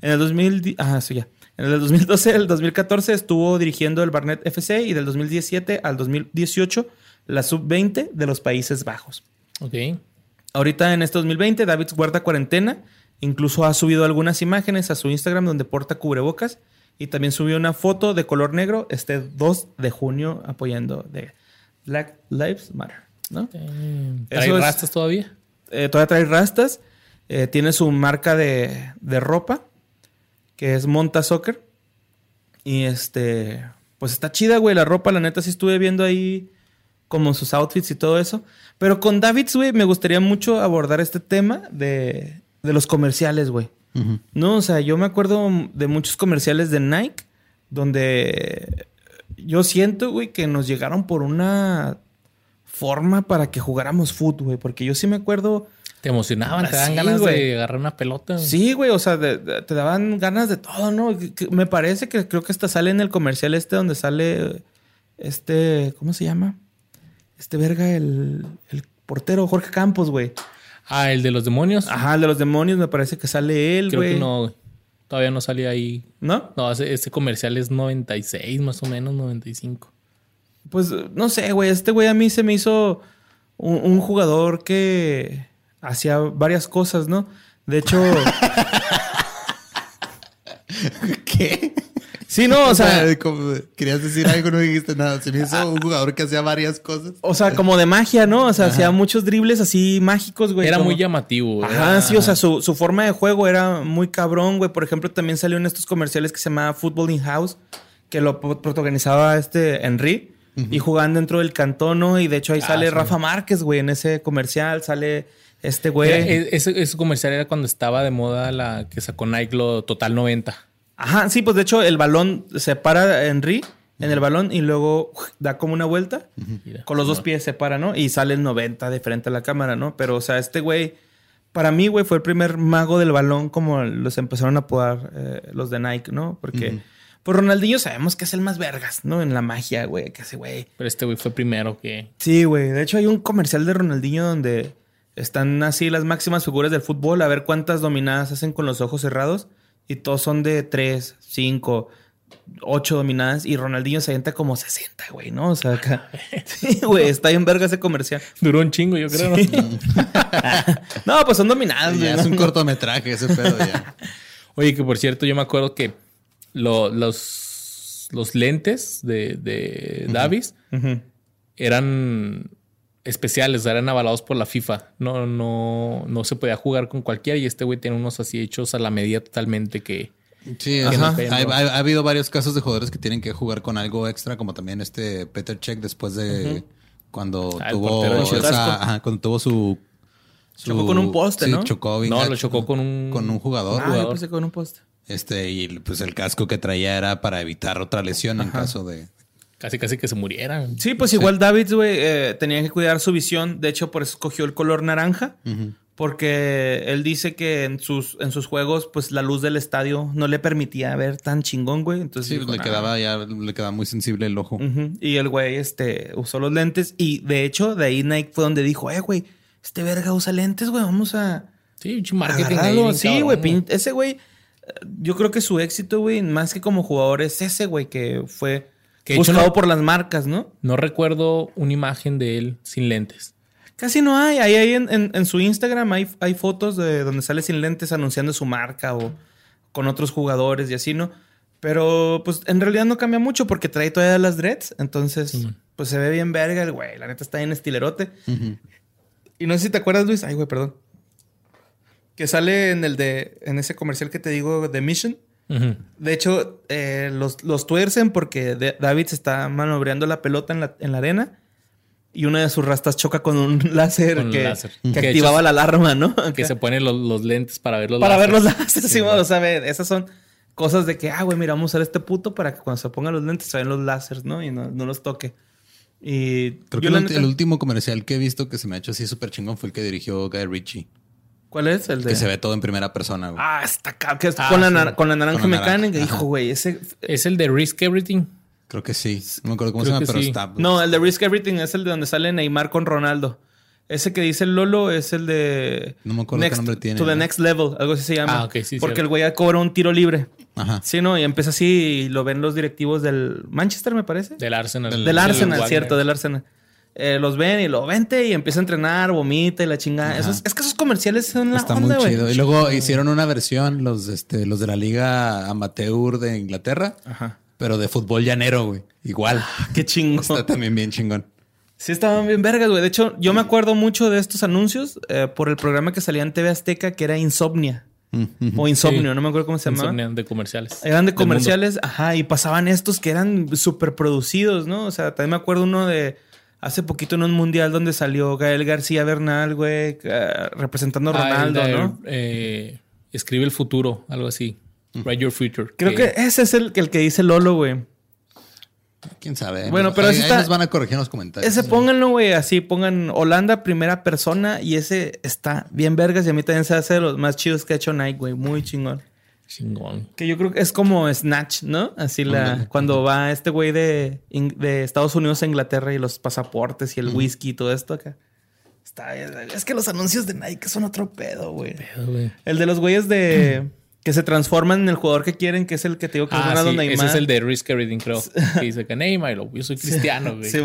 En el 2000, ah, sí, ya. En el 2012 al 2014 estuvo dirigiendo el Barnet FC y del 2017 al 2018 la sub-20 de los Países Bajos. Ok. Ahorita en este 2020 David guarda cuarentena, incluso ha subido algunas imágenes a su Instagram donde porta cubrebocas y también subió una foto de color negro este 2 de junio apoyando de Black Lives Matter, ¿no? Eso ¿Trae es- rastas todavía? Eh, todavía trae rastas. Eh, tiene su marca de, de ropa, que es Monta Soccer. Y este, pues está chida, güey, la ropa. La neta, sí estuve viendo ahí como sus outfits y todo eso. Pero con Davids, güey, me gustaría mucho abordar este tema de, de los comerciales, güey. No, o sea, yo me acuerdo de muchos comerciales de Nike donde yo siento, güey, que nos llegaron por una forma para que jugáramos fútbol, güey. Porque yo sí me acuerdo. Te emocionaban, te Ah, dan sí, ganas güey. de agarrar una pelota. Sí, güey, o sea, de- de- te daban ganas de todo, ¿no? Me parece que creo que hasta sale en el comercial este donde sale este, ¿cómo se llama? Este verga, el, el portero Jorge Campos, güey. Ah, el de los demonios. Ajá, el de los demonios, me parece que sale él, Creo güey. que no, güey. Todavía no salía ahí. ¿No? No, ese, ese comercial es 96, más o menos, 95. Pues no sé, güey. Este güey a mí se me hizo un, un jugador que hacía varias cosas, ¿no? De hecho, ¿Qué? Sí, no, o sea, como- querías decir algo, no dijiste nada. Se me hizo un jugador que hacía varias cosas. o sea, como de magia, ¿no? O sea, hacía muchos dribles así mágicos, güey. Era como- muy llamativo. güey. Ajá, sí, o sea, su, su forma de juego era muy cabrón, güey. Por ejemplo, también salió en estos comerciales que se llamaba Football in House, que lo pro- protagonizaba este Henry. Y jugaban dentro del cantón, ¿no? Y de hecho ahí Ah, sale sí. Rafa Márquez, güey, en ese comercial. Sale este güey. Era- e- ese, ese comercial era cuando estaba de moda la que sacó Nike lo Total 90. Ajá, sí, pues de hecho el balón se para Henry en el balón y luego uf, da como una vuelta. Con los dos pies se para, ¿no? Y sale el 90 de frente a la cámara, ¿no? Pero, o sea, este güey, para mí, güey, fue el primer mago del balón, como los empezaron a apodar eh, los de Nike, ¿no? Porque, pues Ronaldinho sabemos que es el más vergas, ¿no? En la magia, güey, que ese güey. Pero este güey fue primero que... Sí, güey. De hecho, hay un comercial de Ronaldinho donde están así las máximas figuras del fútbol, a ver cuántas dominadas hacen con los ojos cerrados. Y todos son de 3, 5, 8 dominadas. Y Ronaldinho se avienta como 60, güey, ¿no? O sea, acá. Sí, güey, está bien verga ese comercial. Duró un chingo, yo creo. ¿no? No, pues son dominadas, güey. Ya ¿no? es un cortometraje ese pedo ya. Oye, que por cierto, yo me acuerdo que lo- los, los lentes de, de Davis eran especiales, eran avalados por la FIFA. No, no, no se podía jugar con cualquiera y este güey tiene unos así hechos a la medida totalmente que... Sí, Ajá. hay- hay- ha, habido varios casos de jugadores que tienen que jugar con algo extra, como también este Peter Check después de cuando Ah, el tuvo esa- ajá, cuando tuvo su, su- Chocó con un poste, sí, ¿no? chocó No, lo chocó con un... con un jugador. Ah, yo pensé con un poste. Este, y pues el casco que traía era para evitar otra lesión en caso de. Casi, casi que se murieran. Sí, pues igual Davids, güey, eh, tenía que cuidar su visión. De hecho, por eso escogió el color naranja. Porque él dice que en sus, en sus juegos, pues la luz del estadio no le permitía ver tan chingón, güey. Entonces Sí, dijo, le "Nah". quedaba ya, le quedaba muy sensible el ojo. Y el güey este, usó los lentes. Y de hecho, de ahí Nike fue donde dijo, eh, güey, este verga usa lentes, güey, vamos a... Sí, un marketing ahí agarrarlo". bien Sí, cabrón, güey, ese güey, eh, yo creo que su éxito, güey, más que como jugador, es ese, güey, que fue Que hecho buscado no- por las marcas, ¿no? No recuerdo una imagen de él sin lentes. Casi no hay. Ahí, ahí en, en- en su Instagram hay, hay fotos de donde sale sin lentes anunciando su marca o con otros jugadores y así, ¿no? Pero pues en realidad no cambia mucho porque trae todavía las dreads. Entonces, pues se ve bien verga el güey. La neta está bien estilerote. Y no sé si te acuerdas, Luis. Ay, güey, perdón. Que sale en el de. en ese comercial que te digo de Mission. De hecho, eh, los, los tuercen porque de- David se está manobreando la pelota en la, en la arena y una de sus rastas choca con un láser Con que, láser. que Que de activaba hecho la alarma, ¿no? Que se ponen los, los lentes para ver los Para ver los láseres. Sí, o sea, ve, esas son cosas de que, ah, güey, mira, vamos a usar este puto para que cuando se pongan los lentes se vean los láseres, ¿no? Y no, no los toque. Y Creo que el, neta- el último comercial que he visto que se me ha hecho así súper chingón fue el que dirigió Guy Ritchie. ¿Cuál es? El de... Que se ve todo en primera persona, güey. Ah, está acá, que es Ah, con, la sí. con la naranja Con la naranja, mecánica. ajá. Hijo, güey, ese... Es el de Risk Everything. Creo que sí. No me acuerdo cómo Creo se llama, pero sí. está. No, el de Risk Everything es el de donde sale Neymar con Ronaldo. Ese que dice el Lolo es el de. No me acuerdo qué nombre tiene, To the ¿no? next level, algo así se llama. Ah, ok, sí, Porque el güey ya cobra un tiro libre. Ajá. Sí, ¿no? Y empieza así y lo ven los directivos del Manchester, me parece. Del Arsenal. Del- Del Arsenal, Wagner. cierto, del Arsenal. Eh, los ven y lo vente y empieza a entrenar, vomita y la chingada. Esos- es que esos comerciales son la Está onda, muy chido. Y luego hicieron una versión, los, este, los de la Liga Amateur de Inglaterra, Ajá. pero de fútbol llanero, güey. Igual. Qué chingo. Está también bien chingón. Sí, estaban bien vergas, güey. De hecho, yo me acuerdo mucho de estos anuncios eh, por el programa que salía en TV Azteca que era Insomnia. O Insomnio, Sí. no me acuerdo cómo se llamaba. Insomnia de comerciales. Eran de comerciales, ajá, y pasaban estos que eran súper producidos, ¿no? O sea, también me acuerdo uno de hace poquito en un mundial donde salió Gael García Bernal, güey, eh, representando a. Ah, el Ronaldo, ¿no? eh, escribe el futuro, algo así. Write your future. Creo que ese es el, el que dice Lolo, güey. Quién sabe. Bueno, pero ahí, ese ahí está- nos van a corregir en los comentarios. Ese pónganlo, güey, así, pongan Holanda primera persona y ese está bien vergas y a mí también se hace de los más chidos que ha hecho Nike, güey, muy chingón. Chingón. Que yo creo que es como Snatch, ¿no? Así la cuando va este güey de, de Estados Unidos a Inglaterra y los pasaportes y el whisky y todo esto acá. Está. Es que los anuncios de Nike son otro pedo, güey. El de los güeyes de que se transforman en el jugador que quieren, que es el que te digo que es Ah, Ronaldo sí, Neymar. ese es el de Risk Everything, creo. Que dice que Neymar, yo soy cristiano, güey. Sí,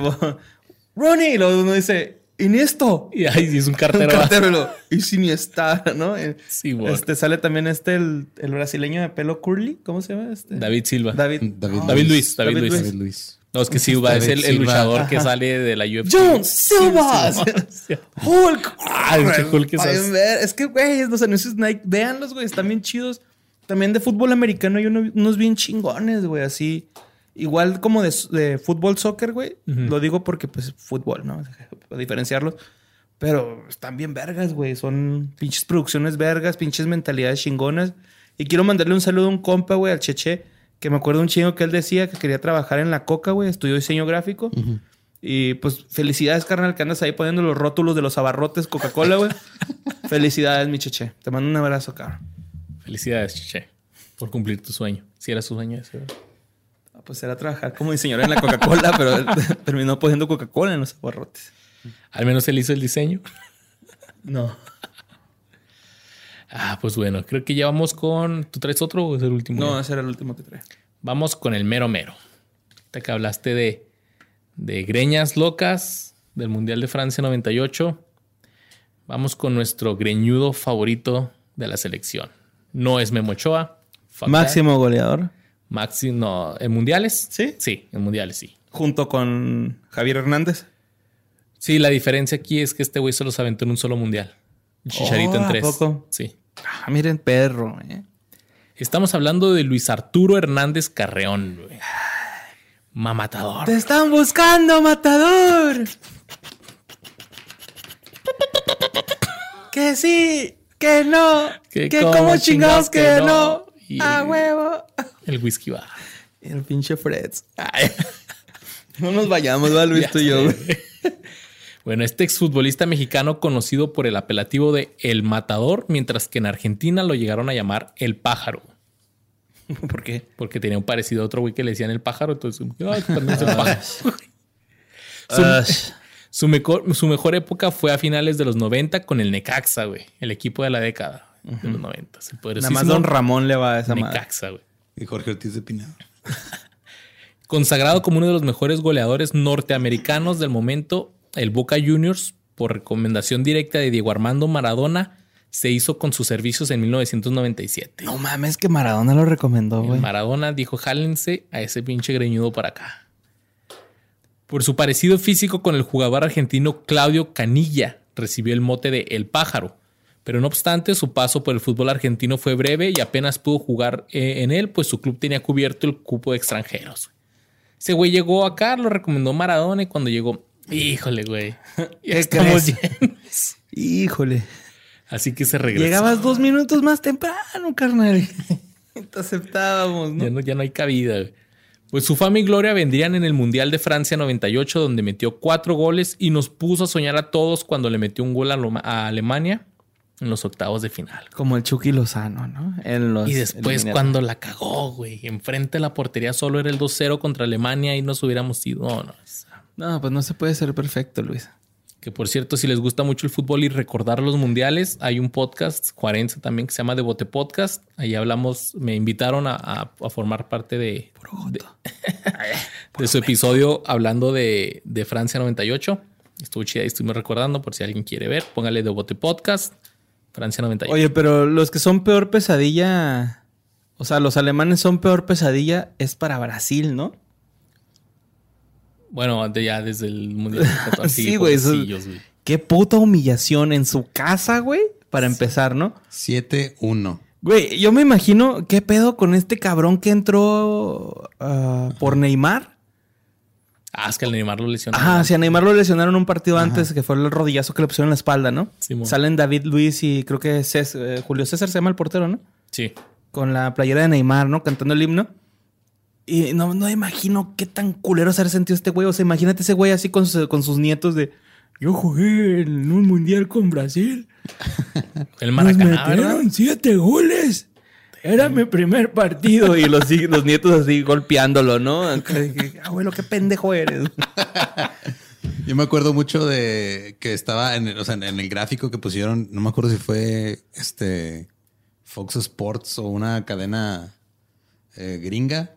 Ronnie, y luego uno dice, Iniesto. Y ahí es un cartero. Cartero. Y Siniestar, ¿no? Eh, Sí, bueno. Este sale también este, el, el brasileño de pelo curly. ¿Cómo se llama? Este? David Silva. David. David, David Luis, David David Luis. Luis. David Luis. No, es que Silva es el, luchador que sale de la UFC. John Silva. Hulk. Ah, el pinche Hulk es ver. Es que, güey, los anuncios Nike, véanlos, güey, están bien chidos. También de fútbol americano hay uno- unos bien chingones, güey, así. Igual como de, de fútbol, soccer, güey. Lo digo porque, pues, fútbol, ¿no? Para diferenciarlos. Pero están bien vergas, güey. Son pinches producciones vergas, pinches mentalidades chingonas. Y quiero mandarle un saludo a un compa, güey, al Cheche, que me acuerdo un chingo que él decía que quería trabajar en la coca, güey. Estudió diseño gráfico. Y pues felicidades, carnal, que andas ahí poniendo los rótulos de los abarrotes Coca-Cola, güey. felicidades, mi Cheche. Te mando un abrazo, cabrón. Felicidades, Chiche, por cumplir tu sueño. Si era su sueño ese. ¿verdad? Ah, Pues era trabajar como diseñador en la Coca-Cola, pero él terminó poniendo Coca-Cola en los abarrotes. Al menos él hizo el diseño. No. Ah, pues bueno, creo que ya vamos con. ¿Tú traes otro o es el último? No, ya? ese era el último que traía. Vamos con el mero mero. Ahorita que hablaste de, de greñas locas del Mundial de Francia 98. Vamos con nuestro greñudo favorito de la selección. No es Memo Ochoa. Máximo goleador. Máximo, no. ¿En mundiales? ¿Sí? Sí, en mundiales sí. Junto con Javier Hernández. Sí, la diferencia aquí es que este güey solo se aventó en un solo mundial. Chicharito Oh, en ¿a tres. poco? Sí. Ah, miren, perro, eh. Estamos hablando de Luis Arturo Hernández Carreón, güey. Mamatador. ¡Te están buscando, matador! que sí, que no, Que que, como como chingados chingados que que no. no. Y- A huevo. El whisky va. El pinche Freds. Ay. No nos vayamos, va Luis, tú y yo. Bueno, este exfutbolista mexicano conocido por el apelativo de El Matador, mientras que en Argentina lo llegaron a llamar El Pájaro, ¿Por qué? porque tenía un parecido a otro güey que le decían El Pájaro, entonces, ay, también es el pájaro. Su mejor, su mejor época fue a finales de los 90 con el Necaxa, güey, el equipo de la década de los 90. El Nada más Don Ramón le va a esa madre. Necaxa, güey. Y Jorge Ortiz de Pinedo. Consagrado como uno de los mejores goleadores norteamericanos del momento, el Boca Juniors, por recomendación directa de Diego Armando Maradona, se hizo con sus servicios en 1997. No mames, que Maradona lo recomendó, güey. Maradona dijo, jálense a ese pinche greñudo para acá. Por su parecido físico con el jugador argentino Claudio Canilla, recibió el mote de El Pájaro. Pero no obstante, su paso por el fútbol argentino fue breve y apenas pudo jugar eh, en él, pues su club tenía cubierto el cupo de extranjeros. Ese güey llegó acá, lo recomendó Maradona y cuando llegó, híjole, güey, ya ¿Qué estamos llenos. Híjole. Así que se regresó. Llegabas dos minutos más temprano, carnal. Te aceptábamos, ¿no? Ya no, ya no hay cabida. güey. Pues su fama y gloria vendrían en el Mundial de Francia 98, donde metió cuatro goles y nos puso a soñar a todos cuando le metió un gol a, Loma- a Alemania en los octavos de final. Como el Chucky Lozano, ¿no? En los Y después cuando la cagó, güey, enfrente de la portería solo era el 2-0 contra Alemania y nos hubiéramos ido. No, no. No, pues no se puede ser perfecto, Luis. Que por cierto, si les gusta mucho el fútbol y recordar los mundiales, hay un podcast, 40 también, que se llama Devote Podcast. Ahí hablamos, me invitaron a, a- a formar parte de, de, de su episodio hablando de, de Francia 98. Estuvo chida y estuvimos recordando, por si alguien quiere ver, póngale Devote Podcast, Francia 98. Oye, pero los que son peor pesadilla, o sea, los alemanes son peor pesadilla, es para Brasil, ¿no? Bueno, de ya desde el Mundial. de Sí, güey, eso- pobrecillos, güey. Qué puta humillación en su casa, güey, para empezar, ¿no? 7-1. Güey, yo me imagino qué pedo con este cabrón que entró ah, por Neymar. Ah, es que el Neymar lo lesionó. Ajá, si a Neymar lo lesionaron un partido antes, que fue el rodillazo que le pusieron en la espalda, ¿no? Simón. Salen David Luis y creo que eh, Julio César se llama el portero, ¿no? Sí. Con la playera de Neymar, ¿no? Cantando el himno. Y no, no imagino qué tan culero se ha sentido este güey. O sea, imagínate ese güey así con, su- con sus nietos de... Yo jugué en un mundial con Brasil. El Nos Maracaná, ¿verdad? metieron siete goles. Era mi primer partido. Y los, los nietos así golpeándolo, ¿no? Abuelo, qué pendejo eres. Yo me acuerdo mucho de que estaba en, el- o sea, en el gráfico que pusieron, no me acuerdo si fue este Fox Sports o una cadena eh, gringa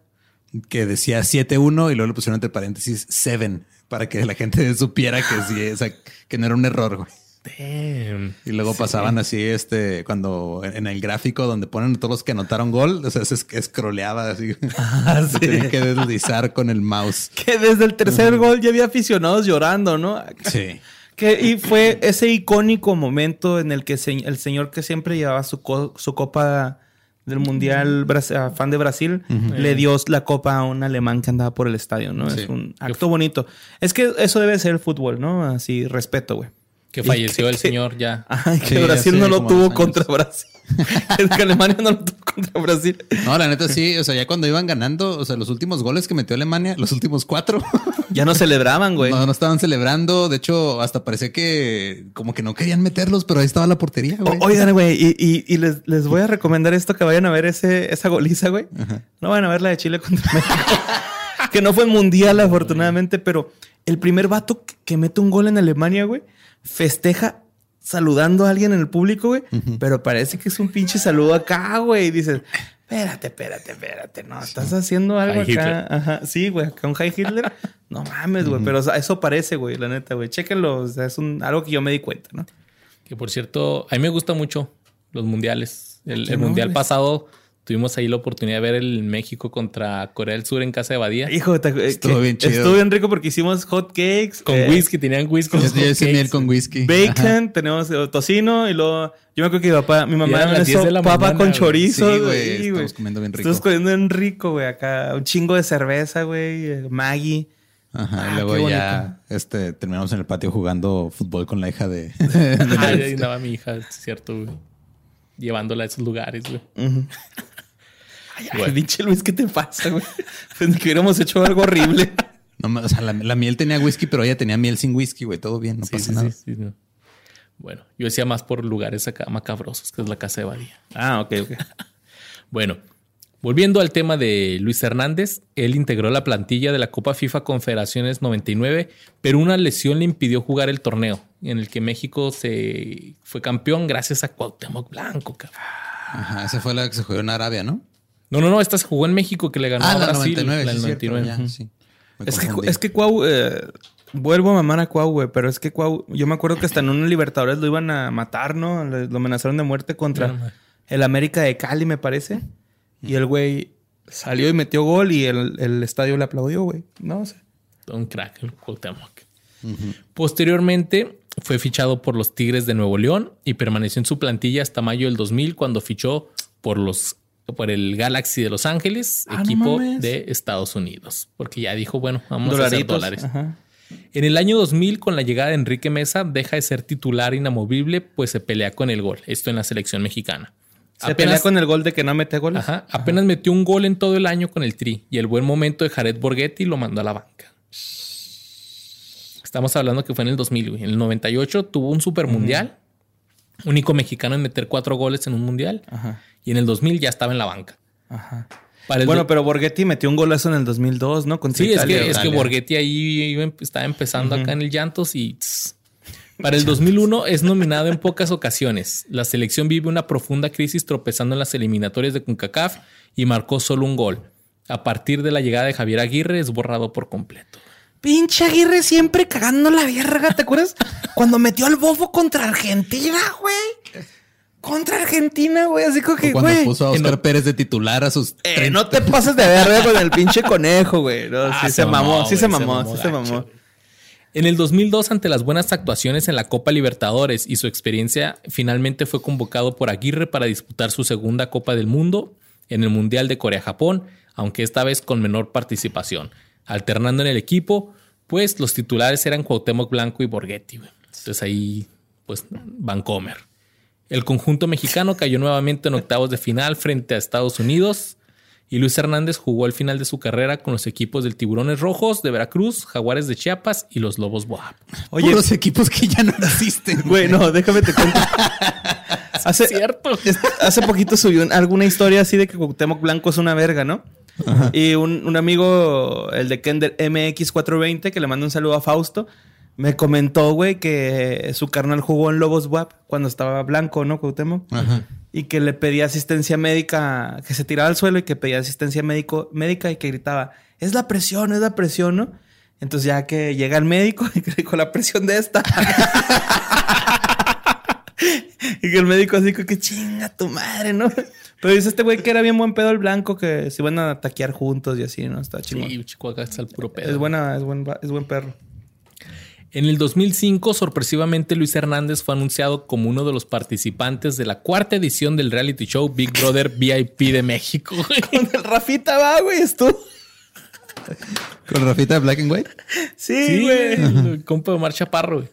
que decía 7-1 y luego le pusieron entre paréntesis 7. para que la gente supiera que sí, o sea, que no era un error, güey. Damn. Y luego pasaban así, este, cuando en el gráfico donde ponen todos los que anotaron gol, o sea, se es- scrolleaba así. Ah, Se tenía que deslizar con el mouse. Que desde el tercer gol ya había aficionados llorando, ¿no? Sí. Que, y fue ese icónico momento en el que se- el señor que siempre llevaba su, co- su copa del Mundial, fan de Brasil, le dio la copa a un alemán que andaba por el estadio, ¿no? Sí. Es un acto bonito. Es que eso debe ser el fútbol, ¿no? Así, respeto, güey. Que falleció que- el señor ya. Ay, que Sí, Brasil no lo tuvo contra Brasil. que Alemania no lo tuvo contra Brasil. No, la neta sí, o sea, ya cuando iban ganando, o sea, los últimos goles que metió Alemania, los últimos cuatro, Ya no celebraban, güey. no, no estaban celebrando. De hecho, hasta parecía que como que no querían meterlos, pero ahí estaba la portería, güey. O- Oigan, güey, y, y- y les, les voy a recomendar esto que vayan a ver ese, esa goliza, güey. No vayan a ver la de Chile contra México. que no fue mundial, afortunadamente, pero el primer vato que- que mete un gol en Alemania, güey, festeja saludando a alguien en el público, güey. Pero parece que es un pinche saludo acá, güey. Y dices, espérate, espérate, espérate. No, estás haciendo algo acá. Hitler. Ajá. Sí, güey, acá un High Hitler. No mames, güey. Pero o sea, eso parece, güey, la neta, güey. Chéquenlo. O sea, es un, algo que yo me di cuenta, ¿no? Que por cierto, a mí me gustan mucho los mundiales. El, ¿Qué el no, mundial pasado tuvimos ahí la oportunidad de ver el México contra Corea del Sur en casa de Badía. Hijo, te- Estuvo bien chido. Estuvo bien rico porque hicimos hot cakes. Con eh, whisky, tenían whisky. Yo, hice miel con whisky. Bacon, tenemos eh, tocino y luego... Yo me acuerdo que mi papá, mi mamá me las 10 hizo de papa mañana, con chorizo. Sí, güey, sí, estamos comiendo bien rico. Estamos comiendo bien rico, güey. Acá un chingo de cerveza, güey. eh, Maggie. Ajá, Ah, y luego qué ya este, terminamos en el patio jugando fútbol con la hija de... Ah, ahí andaba mi hija, es cierto, güey. Llevándola a esos lugares, güey. Ujú. Ay, ay, pinche Luis, ¿qué te pasa, güey? Pues que hubiéramos hecho algo horrible. No, o sea, la, la miel tenía whisky, pero ella tenía miel sin whisky, güey. Todo bien, no Sí, pasa sí, nada. sí, sí, no. Bueno, yo decía más por lugares acá macabrosos, que es la casa de Badía. Ah, ok, ok. Bueno, volviendo al tema de Luis Hernández, él integró la plantilla de la Copa FIFA Confederaciones 99, pero una lesión le impidió jugar el torneo, en el que México se fue campeón gracias a Cuauhtémoc Blanco. cabrón. Ajá, esa fue la que se jugó en Arabia, ¿no? No, no, no, esta se jugó en México que le ganó Ah, a la Brasil. 99, la sí, del cierto, 99. ya, sí. Es que, es que Cuau, eh, vuelvo a mamar a Cuau, güey, pero es que Cuau, yo me acuerdo que hasta en un Libertadores lo iban a matar, ¿no? Le- Lo amenazaron de muerte contra No, el América de Cali, me parece. Y el güey salió y metió gol y el, el estadio le aplaudió, güey. No, o sea, Un crack, el Cuauhtémoc. Posteriormente fue fichado por los Tigres de Nuevo León y permaneció en su plantilla hasta mayo del 2000 cuando fichó por los por el Galaxy de Los Ángeles, Ah, equipo de Estados Unidos, porque ya dijo, bueno, vamos a hacer dólares. Ajá. En el año 2000, con la llegada de Enrique Mesa, deja de ser titular inamovible, pues se pelea con el gol. Esto en la selección mexicana. Se pelea con el gol de que no mete goles. Ajá, apenas metió un gol en todo el año con el Tri y el buen momento de Jared Borghetti lo mandó a la banca. Estamos hablando que fue en el 2000, güey. En el 98 tuvo un super mundial, único mexicano en meter cuatro goles en un mundial Ajá. Y en el 2000 ya estaba en la banca. Ajá. Para el Bueno, pero Borghetti metió un golazo en el 2002, ¿no? Contra sí, es Italia, que, es que. Borghetti ahí iba em- estaba empezando acá en el Llantos y tss. para el 2001 es nominado en pocas ocasiones. La selección vive una profunda crisis tropezando en las eliminatorias de CONCACAF y marcó solo un gol. A partir de la llegada de Javier Aguirre es borrado por completo. Pinche Aguirre siempre cagando la verga, ¿te acuerdas? Cuando metió al bofo contra Argentina, güey. Contra Argentina, güey. Así como que, Cuando güey. puso a Oscar Pérez de titular a sus... eh, no te pases de verga con el pinche conejo, güey. No, Ah, sí se se mamó, mamó, sí se mamó, sí se mamó. En el 2002, ante las buenas actuaciones en la Copa Libertadores y su experiencia, finalmente fue convocado por Aguirre para disputar su segunda Copa del Mundo en el Mundial de Corea-Japón, aunque esta vez con menor participación, alternando en el equipo, pues los titulares eran Cuauhtémoc Blanco y Borghetti. güey. Entonces ahí, pues, Vancomer. El conjunto mexicano cayó nuevamente en octavos de final frente a Estados Unidos. Y Luis Hernández jugó al final de su carrera con los equipos del Tiburones Rojos de Veracruz, Jaguares de Chiapas y los Lobos Boab. Oye, Puros equipos que ya no existen. güey, no, déjame te cuento. Hace, Cierto. es- hace poquito subió un- alguna historia así de que Cuauhtémoc Blanco es una verga, ¿no? Y un, un amigo, el de Kender MX420, que le manda un saludo a Fausto, me comentó, güey, que su carnal jugó en Lobos WAP cuando estaba blanco, ¿no, Cuauhtémoc? Ajá. Y que le pedía asistencia médica, que se tiraba al suelo y que pedía asistencia médico, médica y que gritaba, es la presión, es la presión, ¿no? Entonces ya que llega el médico y que con la presión de esta. y que el médico así que chinga tu madre, ¿no? Pero dice este güey que era bien buen pedo el blanco, que se iban a taquear juntos y así, ¿no? Está chingón. Sí, chico, acá está el puro pedo. es buena, es buen, va- es buen perro. En el 2005, sorpresivamente, Luis Hernández fue anunciado como uno de los participantes de la cuarta edición del reality show Big Brother VIP de México. güey. Con el Rafita va, güey, estuvo. Con Rafita de Black and White. Sí, Sí, güey. El compa de Omar Chaparro, güey.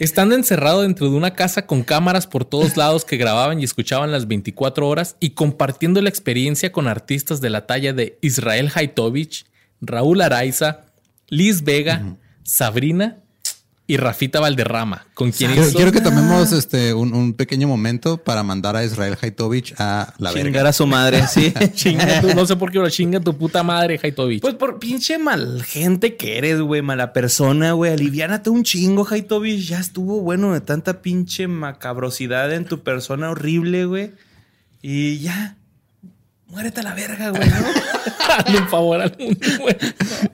Estando encerrado dentro de una casa con cámaras por todos lados que grababan y escuchaban las 24 horas y compartiendo la experiencia con artistas de la talla de Israel Haitovich, Raúl Araiza, Liz Vega, Sabrina y Rafita Valderrama, con quien Quiero, hizo... quiero que tomemos este un, un pequeño momento para mandar a Israel Haitovich a la Chingar verga. a su madre, sí. Chinga tu- no sé por qué, pero chinga tu puta madre, Haitovich. Pues por pinche mal gente que eres, güey, mala persona, güey. Aliviánate un chingo, Haitovich. Ya estuvo bueno de tanta pinche macabrosidad en tu persona horrible, güey. Y ya. Muérete a la verga, güey, ¿no? Hazle un favor al mundo, güey.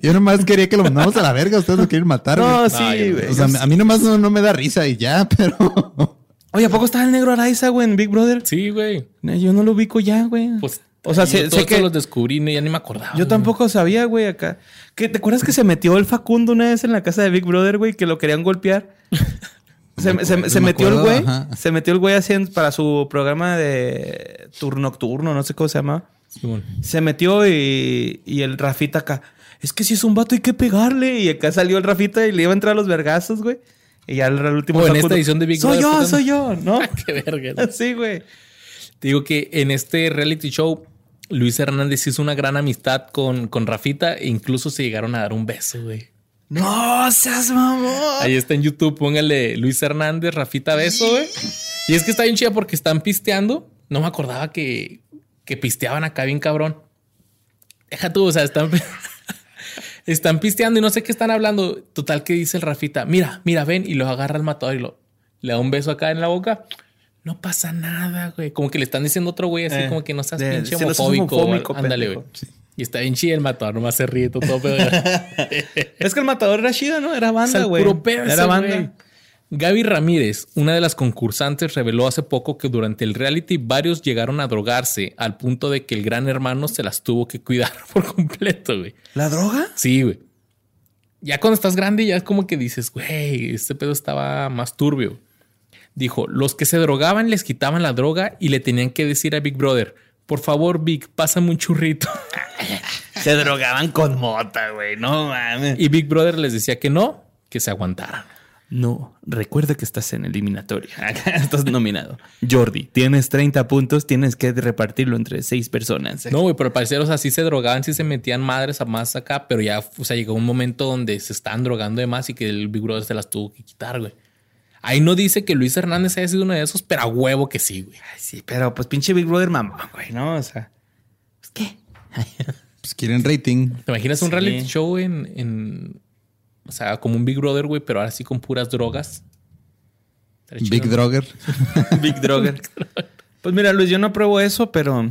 Yo nomás quería que lo mandamos a la verga. Ustedes lo quieren matar. No, güey. sí, güey. o sea, a mí nomás no, no me da risa y ya, pero. Oye, ¿a poco estaba el negro Araiza, güey, en Big Brother? Sí, güey. No, Yo no lo ubico ya, güey. Pues, o sea, yo sé, todo sé esto que... los descubrí, y ya ni me acordaba. Yo güey. tampoco sabía, güey, acá. ¿Qué, ¿Te acuerdas que se metió el Facundo una vez en la casa de Big Brother, güey? Que lo querían golpear. Se, Me se- acuerdo, se me metió el güey. ajá. Se metió el güey haciendo para su programa de turno nocturno, no sé cómo se llama. Simón. Se metió y, y el Rafita acá. Es que si es un vato hay que pegarle. Y acá salió el Rafita y le iba a entrar a los vergazos, güey. Y ya el, el último. Oh, en esta edición de Big Soy Brother, yo, ¿verdad? soy yo, ¿no? Qué verga. sí, güey. Te digo que en este reality show, Luis Hernández hizo una gran amistad con, con Rafita e incluso se llegaron a dar un beso, güey. No seas mamón. Ahí está en YouTube, póngale Luis Hernández, Rafita beso, güey. Y es que está bien chida porque están pisteando. No me acordaba que, que pisteaban acá bien cabrón. Deja tú, o sea, están, están pisteando y no sé qué están hablando. Total que dice el Rafita, mira, mira, ven, y lo agarra el matador y lo, le da un beso acá en la boca. No pasa nada, güey. Como que le están diciendo otro güey así Eh, como que no seas de- pinche homofóbico. Ándale, güey. Y está bien chido el matador, nomás se ríe todo, todo pedo. Es que el matador era chido, ¿no? Era banda, güey. Era banda. Gaby Ramírez, una de las concursantes, reveló hace poco que durante el reality varios llegaron a drogarse al punto de que el gran hermano se las tuvo que cuidar por completo, güey. ¿La droga? Sí, güey. Ya cuando estás grande ya es como que dices, güey, este pedo estaba más turbio. Dijo, los que se drogaban les quitaban la droga y le tenían que decir a Big Brother, por favor, Big, pásame un churrito. Se drogaban con mota, güey. No mames. Y Big Brother les decía que no, que se aguantaran. No, recuerda que estás en eliminatoria. estás nominado. Jordi, tienes 30 puntos, tienes que repartirlo entre seis personas. No, güey, pero al parecer, o sea, sí se drogaban, sí se metían madres a más acá, pero ya, o sea, llegó un momento donde se estaban drogando de más y que el Big Brother se las tuvo que quitar, güey. Ahí no dice que Luis Hernández haya sido uno de esos, pero a huevo que sí, güey. Ay, sí, pero pues pinche Big Brother mamón, güey, ¿no? O sea, pues, ¿qué? Pues quieren rating. ¿Te imaginas un reality show en, en, o sea, como un Big Brother, güey, pero ahora sí con puras drogas? Big ¿no? Drogger. Big Droger. pues mira, Luis, yo no apruebo eso, pero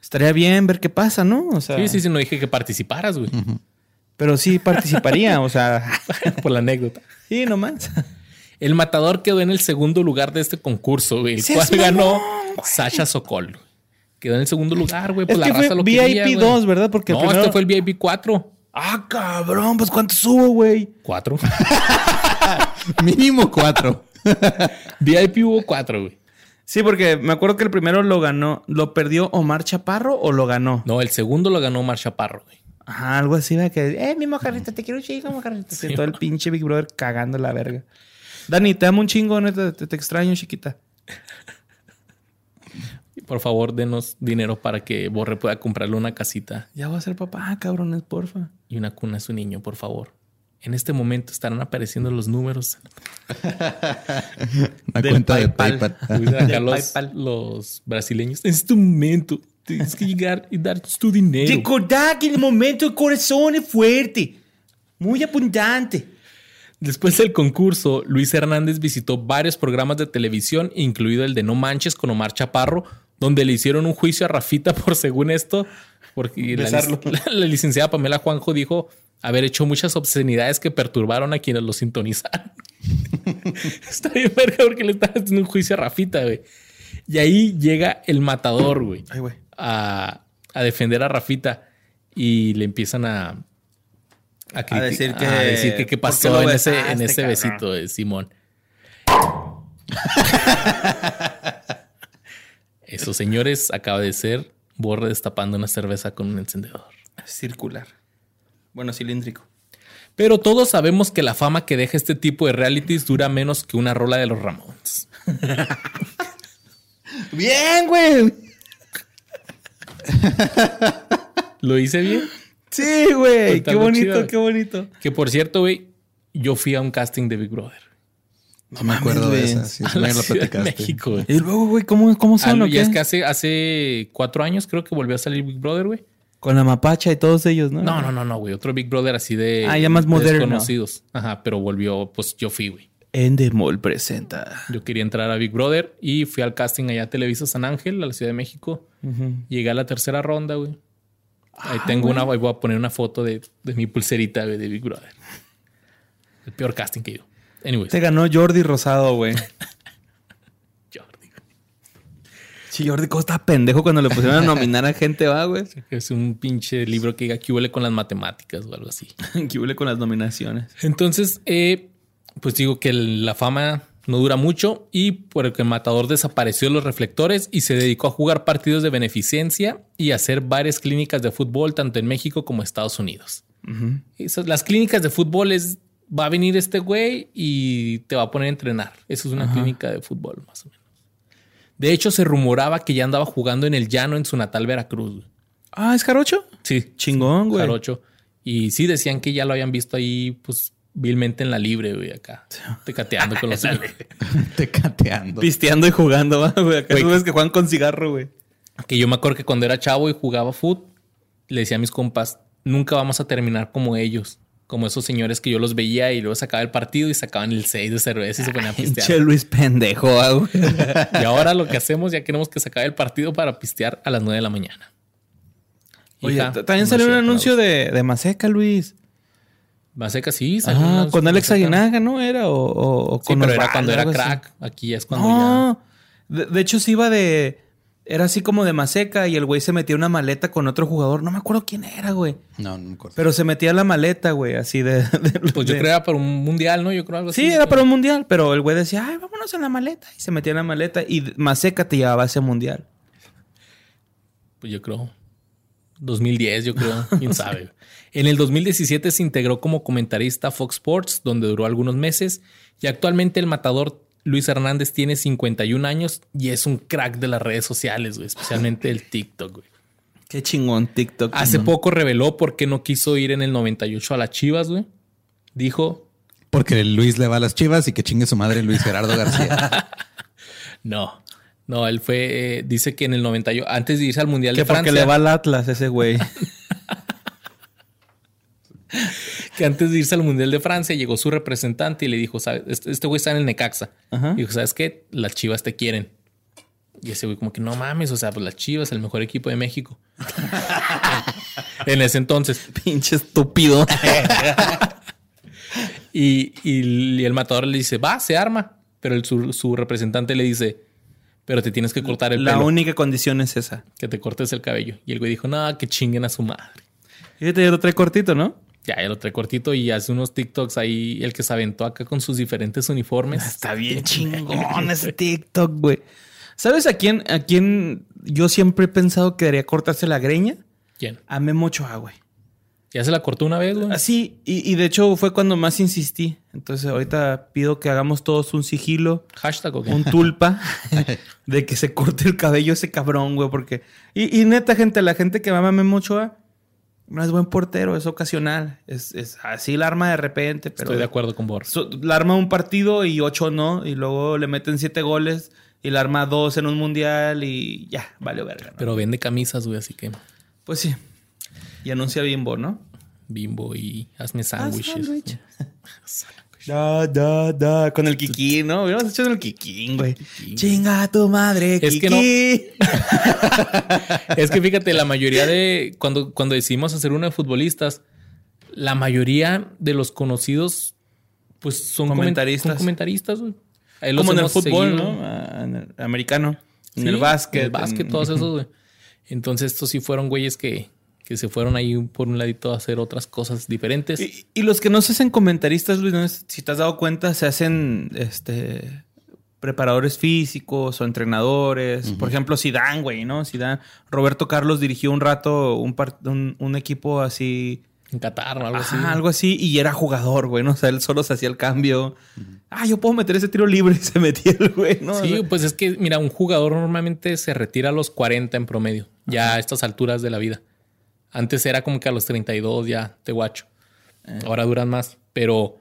estaría bien ver qué pasa, ¿no? O sea, Sí, sí, sí, no dije que participaras, güey, pero sí participaría, o sea, por la anécdota. sí, nomás. El matador quedó en el segundo lugar de este concurso, güey, el cual ganó mamón. Sasha Sokol. Quedó en el segundo lugar, güey, pues Es la raza lo VIP quería, güey. 2, ¿verdad? Porque no, primero- este fue el VIP 4. Ah, cabrón, pues ¿cuánto subo, güey? 4. Mínimo cuatro. VIP hubo 4, güey. Sí, porque me acuerdo que el primero lo ganó, ¿lo perdió Omar Chaparro o lo ganó? No, el segundo lo ganó Omar Chaparro, güey. Ajá, algo así, ¿verdad? Que, eh, mi mojarrita, te quiero un chingo, mojarrita. Sí, todo el pinche Big Brother cagando la verga. Dani, te amo un chingo, neta, te, te extraño, chiquita. Por favor, denos dinero para que Borre pueda comprarle una casita Ya voy a ser papá, cabrones, porfa. y una cuna a su niño, por favor. En este momento estarán apareciendo los números. Una Del cuenta de PayPal. Del los, PayPal. los brasileños. En este momento tienes que llegar y dar tu dinero. Recordar que en el momento el corazón es fuerte, muy abundante. Después del concurso, Luis Hernández visitó varios programas de televisión, incluido el de No Manches con Omar Chaparro, donde le hicieron un juicio a Rafita por, según esto, porque la, la licenciada Pamela Juanjo dijo, haber hecho muchas obscenidades que perturbaron a quienes lo sintonizaron. Está bien verga porque le estaba haciendo un juicio a Rafita, güey. Y ahí llega el matador, güey, Ay, güey. a, a defender a Rafita y le empiezan a... A, decir que- a decir que qué ¿por qué pasó en ese, en besaste, ese cabrón? besito de Simón. Eso, señores, acaba de ser Borre destapando una cerveza con un encendedor. Circular. Bueno, cilíndrico. Pero todos sabemos que la fama que deja este tipo de realities dura menos que una rola de los Ramones. Bien, güey. ¿Lo hice bien? Sí, güey. Qué bonito, chido, qué bonito. Que por cierto, güey, yo fui a un casting de Big Brother. No me acuerdo de esa. Sí, A la de platicaste. México, güey. Y luego, güey, ¿cómo, cómo son Ah, o y qué? es que hace, hace cuatro años creo que volvió a salir Big Brother, güey. Con la mapacha y todos ellos, ¿no? No, no, no, no, güey. Otro Big Brother así de... Ah, ya más de moderno. Desconocidos. Ajá, pero volvió, pues yo fui, güey. Endemol presenta. Yo quería entrar a Big Brother y fui al casting allá a Televisa San Ángel, a la Ciudad de México. Llegué a la tercera ronda, güey. Ahí tengo una, ahí voy a poner una foto de, de mi pulserita güey, de Big Brother. El peor casting que ido. Anyways, Te ganó Jordi Rosado, güey. Jordi. Sí, Jordi, ¿cómo estaba pendejo cuando le pusieron a nominar a gente, va, güey? Es un pinche libro que diga que huele con las matemáticas o algo así. Que huele con las nominaciones. Entonces, eh, pues digo que la fama no dura mucho y porque el matador desapareció de los reflectores y se dedicó a jugar partidos de beneficencia y a hacer varias clínicas de fútbol tanto en México como Estados Unidos. Esas- las clínicas de fútbol es va a venir este güey y te va a poner a entrenar. Eso es una clínica de fútbol más o menos. De hecho, se rumoraba que ya andaba jugando en el llano en su natal Veracruz. Ah, ¿es Jarocho? Sí, Chingón, güey. Jarocho. Y sí decían que ya lo habían visto ahí, pues, vilmente en la libre, güey, acá. Tecateando con los Tecateando. Pisteando y jugando, güey. Acá Güey. tú ves que juegan con cigarro, güey. Que yo me acuerdo que cuando era chavo y jugaba foot, le decía a mis compas, nunca vamos a terminar como ellos. Como esos señores que yo los veía y luego sacaba el partido y sacaban el 6 de cerveza y se ponían a Pinche pistear. Luis pendejo, ah, güey. Y ahora lo que hacemos, ya queremos que se acabe el partido para pistear a las 9 de la mañana. Oye, también salió un anuncio de, de Maseca, Luis. Maseca sí, una- con Alex. Aguinaga, ¿no? Era o, o, o Sí, con pero era cuando era así. crack. Aquí ya es cuando No. De, de hecho, sí iba de. Era así como de Maseca y el güey se metía una maleta con otro jugador. No me acuerdo quién era, güey. No, no me acuerdo. Pero se metía la maleta, güey, así de. de- ya. Pues yo de- creo que era para un mundial, ¿no? Yo creo algo así. Sí, era para un mundial, pero el güey decía, ay, vámonos en la maleta. Y se metía en la maleta y Maseca te llevaba a ese mundial. Pues yo creo. 2010, yo creo. Quién sabe. En el 2017 se integró como comentarista a Fox Sports, donde duró algunos meses. Y actualmente el matador Luis Hernández tiene 51 años y es un crack de las redes sociales, güey, especialmente el TikTok, güey. Qué chingón TikTok. Hace ¿no? poco reveló por qué no quiso ir en el 98 a las Chivas, güey. Dijo, Porque Luis le va a las chivas y que chingue su madre Luis Gerardo García. no. No, él fue, eh, dice que en el 98, antes de irse al Mundial Que de porque Francia, le va al Atlas ese güey. que antes de irse al Mundial de Francia llegó su representante y le dijo, ¿sabes? Este este güey está en el Necaxa. Ajá. Dijo, ¿sabes qué? Las chivas te quieren. Y ese güey como que no mames, o sea, pues las chivas, el mejor equipo de México. en ese entonces. Pinche estúpido. Y, y- y el matador le dice, va, se arma. Pero el, su, su representante le dice, pero te tienes que cortar el La pelo. única condición es esa. Que te cortes el cabello. Y el güey dijo, no, que chinguen a su madre. Fíjate, ya lo trae cortito, ¿no? Ya, ya lo trae cortito y hace unos TikToks ahí, el que se aventó acá con sus diferentes uniformes. Está bien chingón ese TikTok, güey. ¿Sabes a quién, a quién yo siempre he pensado que debería cortarse la greña? ¿Quién? A Memo Ochoa, güey. Ya se la cortó una vez, güey. Así, y, y de hecho fue cuando más insistí. Entonces ahorita pido que hagamos todos un sigilo, Hashtag un tulpa, de que se corte el cabello ese cabrón, güey, porque... Y, y neta, gente, la gente que mama a Memo Ochoa no es buen portero, es ocasional. Es, es así la arma de repente, pero... Estoy de acuerdo con Bor. So- la arma un partido y ocho no, y luego le meten siete goles y la arma dos en un mundial y ya, vale verga. ¿no? Pero vende camisas, güey, así que Pues sí. Y anuncia Bimbo, ¿no? bimbo y hazme sándwiches. Da, da, da. Con el Kikín, ¿no? Hubiéramos hecho el Kikín, güey. Chinga tu madre, Es que Kiki. es que fíjate, la mayoría de cuando, cuando decidimos hacer uno de futbolistas, la mayoría de los conocidos, pues son comen- Comentaristas. son comentaristas, güey. Como en el fútbol, seguido. ¿no? Ah, americano. En Sí, el básquet. En el básquet, en- todos esos, güey. Entonces, estos sí fueron güeyes que, que se fueron ahí por un ladito a hacer otras cosas diferentes. Y, y los que no se hacen comentaristas, Luis, ¿no? si te has dado cuenta, se hacen este preparadores físicos o entrenadores. Por ejemplo, Zidane, güey, ¿no? Zidane. Roberto Carlos dirigió un rato un, par- un, un equipo así. En Qatar o algo así. Ajá, algo así. Y era jugador, güey, ¿no? O sea, él solo se hacía el cambio. Ah, yo puedo meter ese tiro libre y se metía el güey, ¿no? Sí, pues es que, mira, un jugador normalmente se retira a los 40 en promedio, ya a estas alturas de la vida. Antes era como que a los 32 ya te guacho. Eh. Ahora duran más, pero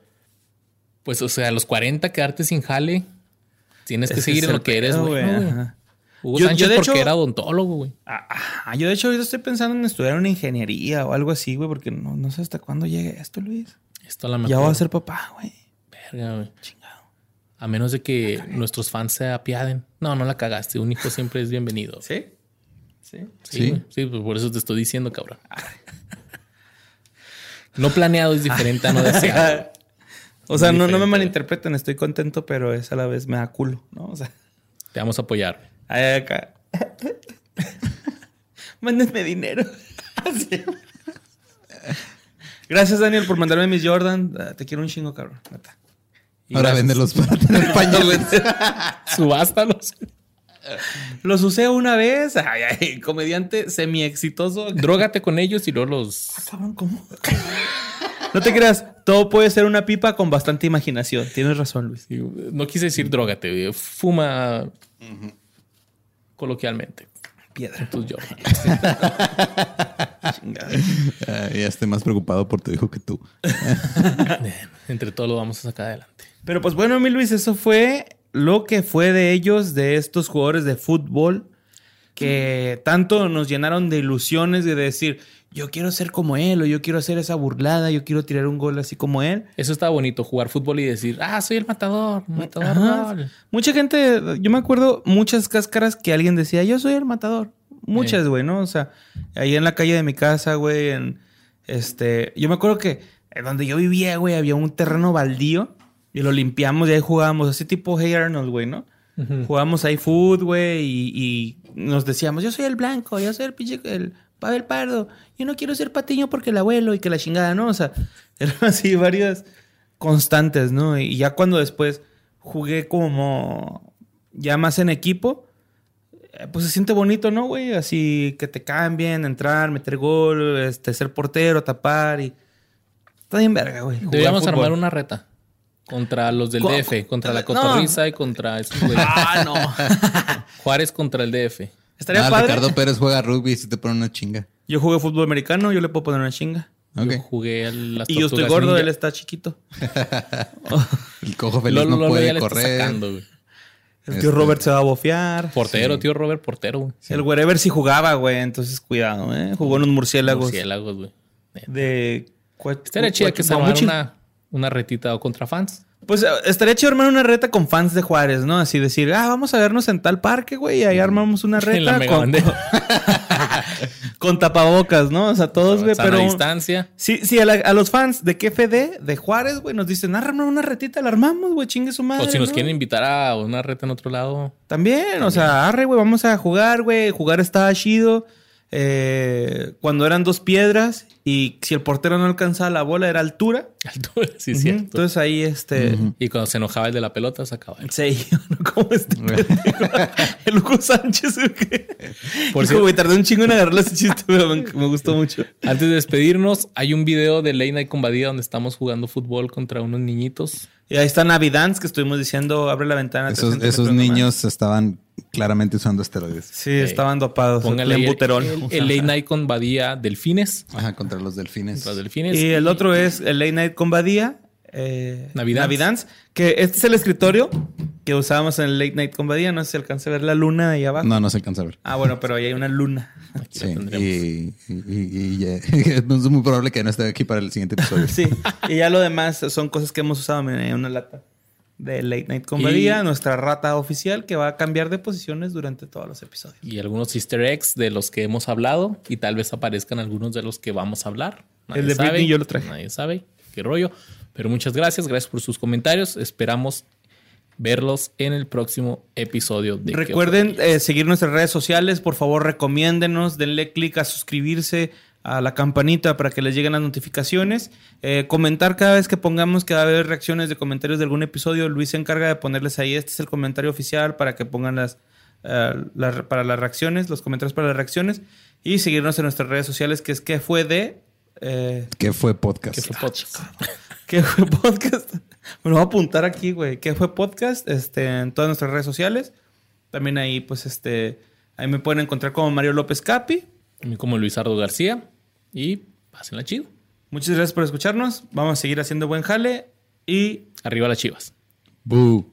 pues, o sea, a los 40 quedarte sin jale, tienes que ese seguir en lo que eres, güey. Hugo Yo- yo Sánchez de porque hecho- era odontólogo, güey. Ah, ah, yo de hecho ahorita estoy pensando en estudiar una ingeniería o algo así, güey, porque no, no sé hasta cuándo llegue esto, Luis. Esto a la mejor. Ya voy a ser papá, güey. Verga, güey. A menos de que nuestros fans se apiaden. No, no la cagaste. Un hijo siempre es bienvenido. Sí, ¿Sí? Sí. Sí. güey. Sí, pues por eso te estoy diciendo, cabrón. No planeado es diferente a no deseado. O sea, no, no me malinterpreten, estoy contento, pero es a la vez me da culo, ¿no? O sea, Te vamos a apoyar. ahí acá. Mándenme dinero. Sí. Gracias, Daniel, por mandarme mis Jordan. Ah, Te quiero un chingo, cabrón. Ahora gracias. véndelos para tener pañales. Subástalos. Los usé una vez. Ay, ay, comediante semi exitoso. Drógate con ellos y luego los. Cabrón, ¿cómo? No te creas, todo puede ser una pipa con bastante imaginación. Tienes razón, Luis. Sí, No quise decir drógate, güey. Fuma coloquialmente. Piedra. Tus Jordan. Chingada. Ah, ya estoy más preocupado por tu hijo que tú. Entre todos lo vamos a sacar adelante. Pero pues bueno, mi Luis, eso fue lo que fue de ellos, de estos jugadores de fútbol, que tanto nos llenaron de ilusiones de decir, yo quiero ser como él, o yo quiero hacer esa burlada, yo quiero tirar un gol así como él. Eso está bonito, jugar fútbol y decir, ah, soy el matador, matador. Gol". Mucha gente, yo me acuerdo muchas cáscaras que alguien decía, yo soy el matador. Muchas, Sí. güey, ¿no? O sea, ahí en la calle de mi casa, güey, en este, yo me acuerdo que eh, donde yo vivía, güey, había un terreno baldío y lo limpiamos y ahí jugábamos, así tipo Hey Arnold, güey, ¿no? Ujú. Jugábamos ahí food, güey, y, y nos decíamos, yo soy el blanco, yo soy el pinche, el Pavel Pardo, yo no quiero ser patiño porque el abuelo y que la chingada, ¿no? O sea, eran así varias constantes, ¿no? Y ya cuando después jugué como ya más en equipo, eh, pues se siente bonito, ¿no, güey? Así que te cambien, entrar, meter gol, este, ser portero, tapar y... Está bien verga, güey. fútbol. armar una reta contra los del DF, contra la no. Cotorriza y contra esos güeyes. Ah, no. Juárez contra el DF. Estaría Ah, padre. Ricardo Pérez juega rugby y si te pone una chinga. Yo jugué fútbol americano, yo le puedo poner una chinga. Yo jugué a las Y yo estoy gordo, Ninja. él está chiquito. El cojo feliz Lolo, no puede correr. sacando. El tío Este- Robert se va a bofear. Portero, tío Robert, portero, güey. El wherever sí jugaba, güey. Entonces, cuidado, ¿eh? Jugó en unos murciélagos Murciélagos, güey. de... Estaría chida que se una, una retita contra fans. Pues eh, estaría chido armar una reta con fans de Juárez, ¿no? Así decir, ah, vamos a vernos en tal parque, güey. Y ahí armamos una reta En la mega con, con tapabocas, ¿no? O sea, todos, güey, pero... distancia. Sí, sí, a, la- a los fans de KFD, de Juárez, güey, nos dicen, arma una retita, la armamos, güey, chingue su madre. o si nos ¿no? quieren invitar a una reta en otro lado. También, o sea, arre, güey, vamos a jugar, güey. Jugar estaba chido. Eh, cuando eran dos piedras y si el portero no alcanzaba la bola era altura. Altura, sí, Ujú, cierto. Entonces ahí, este... Y cuando se enojaba el de la pelota, se acababa. Sí, ¿no? ¿cómo este? El Hugo Sánchez. Por cierto- güey, tardé un chingo en agarrarle ese chiste, pero me, me gustó mucho. Antes de despedirnos, hay un video de Late Night con Badía donde estamos jugando fútbol contra unos niñitos. Y ahí está Navidance, que estuvimos diciendo, abre la ventana. Esos, esos nomás. niños estaban claramente usando esteroides. Sí, estaban dopados. Póngale buterol. el, el Late Night con Badía Delfines. Ajá, contra los delfines. Los delfines. Y el otro es el Late Night con Badía. Eh, Navidance. Navidance. Que este es el escritorio que usábamos en el Late Night con Badía. No sé si alcancé a ver la luna ahí abajo. No, no se alcanza a ver. Ah, bueno, pero ahí hay una luna. Aquí Sí, y, y, y- y ya. es muy probable que no esté aquí para el siguiente episodio. Sí. y ya lo demás son cosas que hemos usado en una lata de Late Night con Y- nuestra rata oficial que va a cambiar de posiciones durante todos los episodios. Y algunos easter eggs de los que hemos hablado y tal vez aparezcan algunos de los que vamos a hablar. Nadie El de sabe, Britney yo lo traje. Nadie sabe qué rollo. Pero muchas gracias. Gracias por sus comentarios. Esperamos verlos en el próximo episodio de ¿Qué Recuerden eh, seguir nuestras redes sociales. Por favor, recomiéndenos. Denle clic a suscribirse a la campanita para que les lleguen las notificaciones. Eh, comentar cada vez que pongamos que va a haber reacciones de comentarios de algún episodio. Luis se encarga de ponerles ahí. Este es el comentario oficial para que pongan las, eh, la- para las reacciones, los comentarios para las reacciones. Y seguirnos en nuestras redes sociales, que es que fue de. eh, ¿Qué fue podcast? ¿Qué fue podcast? ¿Qué fue podcast? Me lo voy a apuntar aquí, güey. ¿Qué fue podcast? Este, en todas nuestras redes sociales. También ahí, pues, este, ahí me pueden encontrar como Mario López Capi. Mí como Luisardo García. Y pásenla chido. Muchas gracias por escucharnos. Vamos a seguir haciendo buen jale y Arriba las chivas. Boo.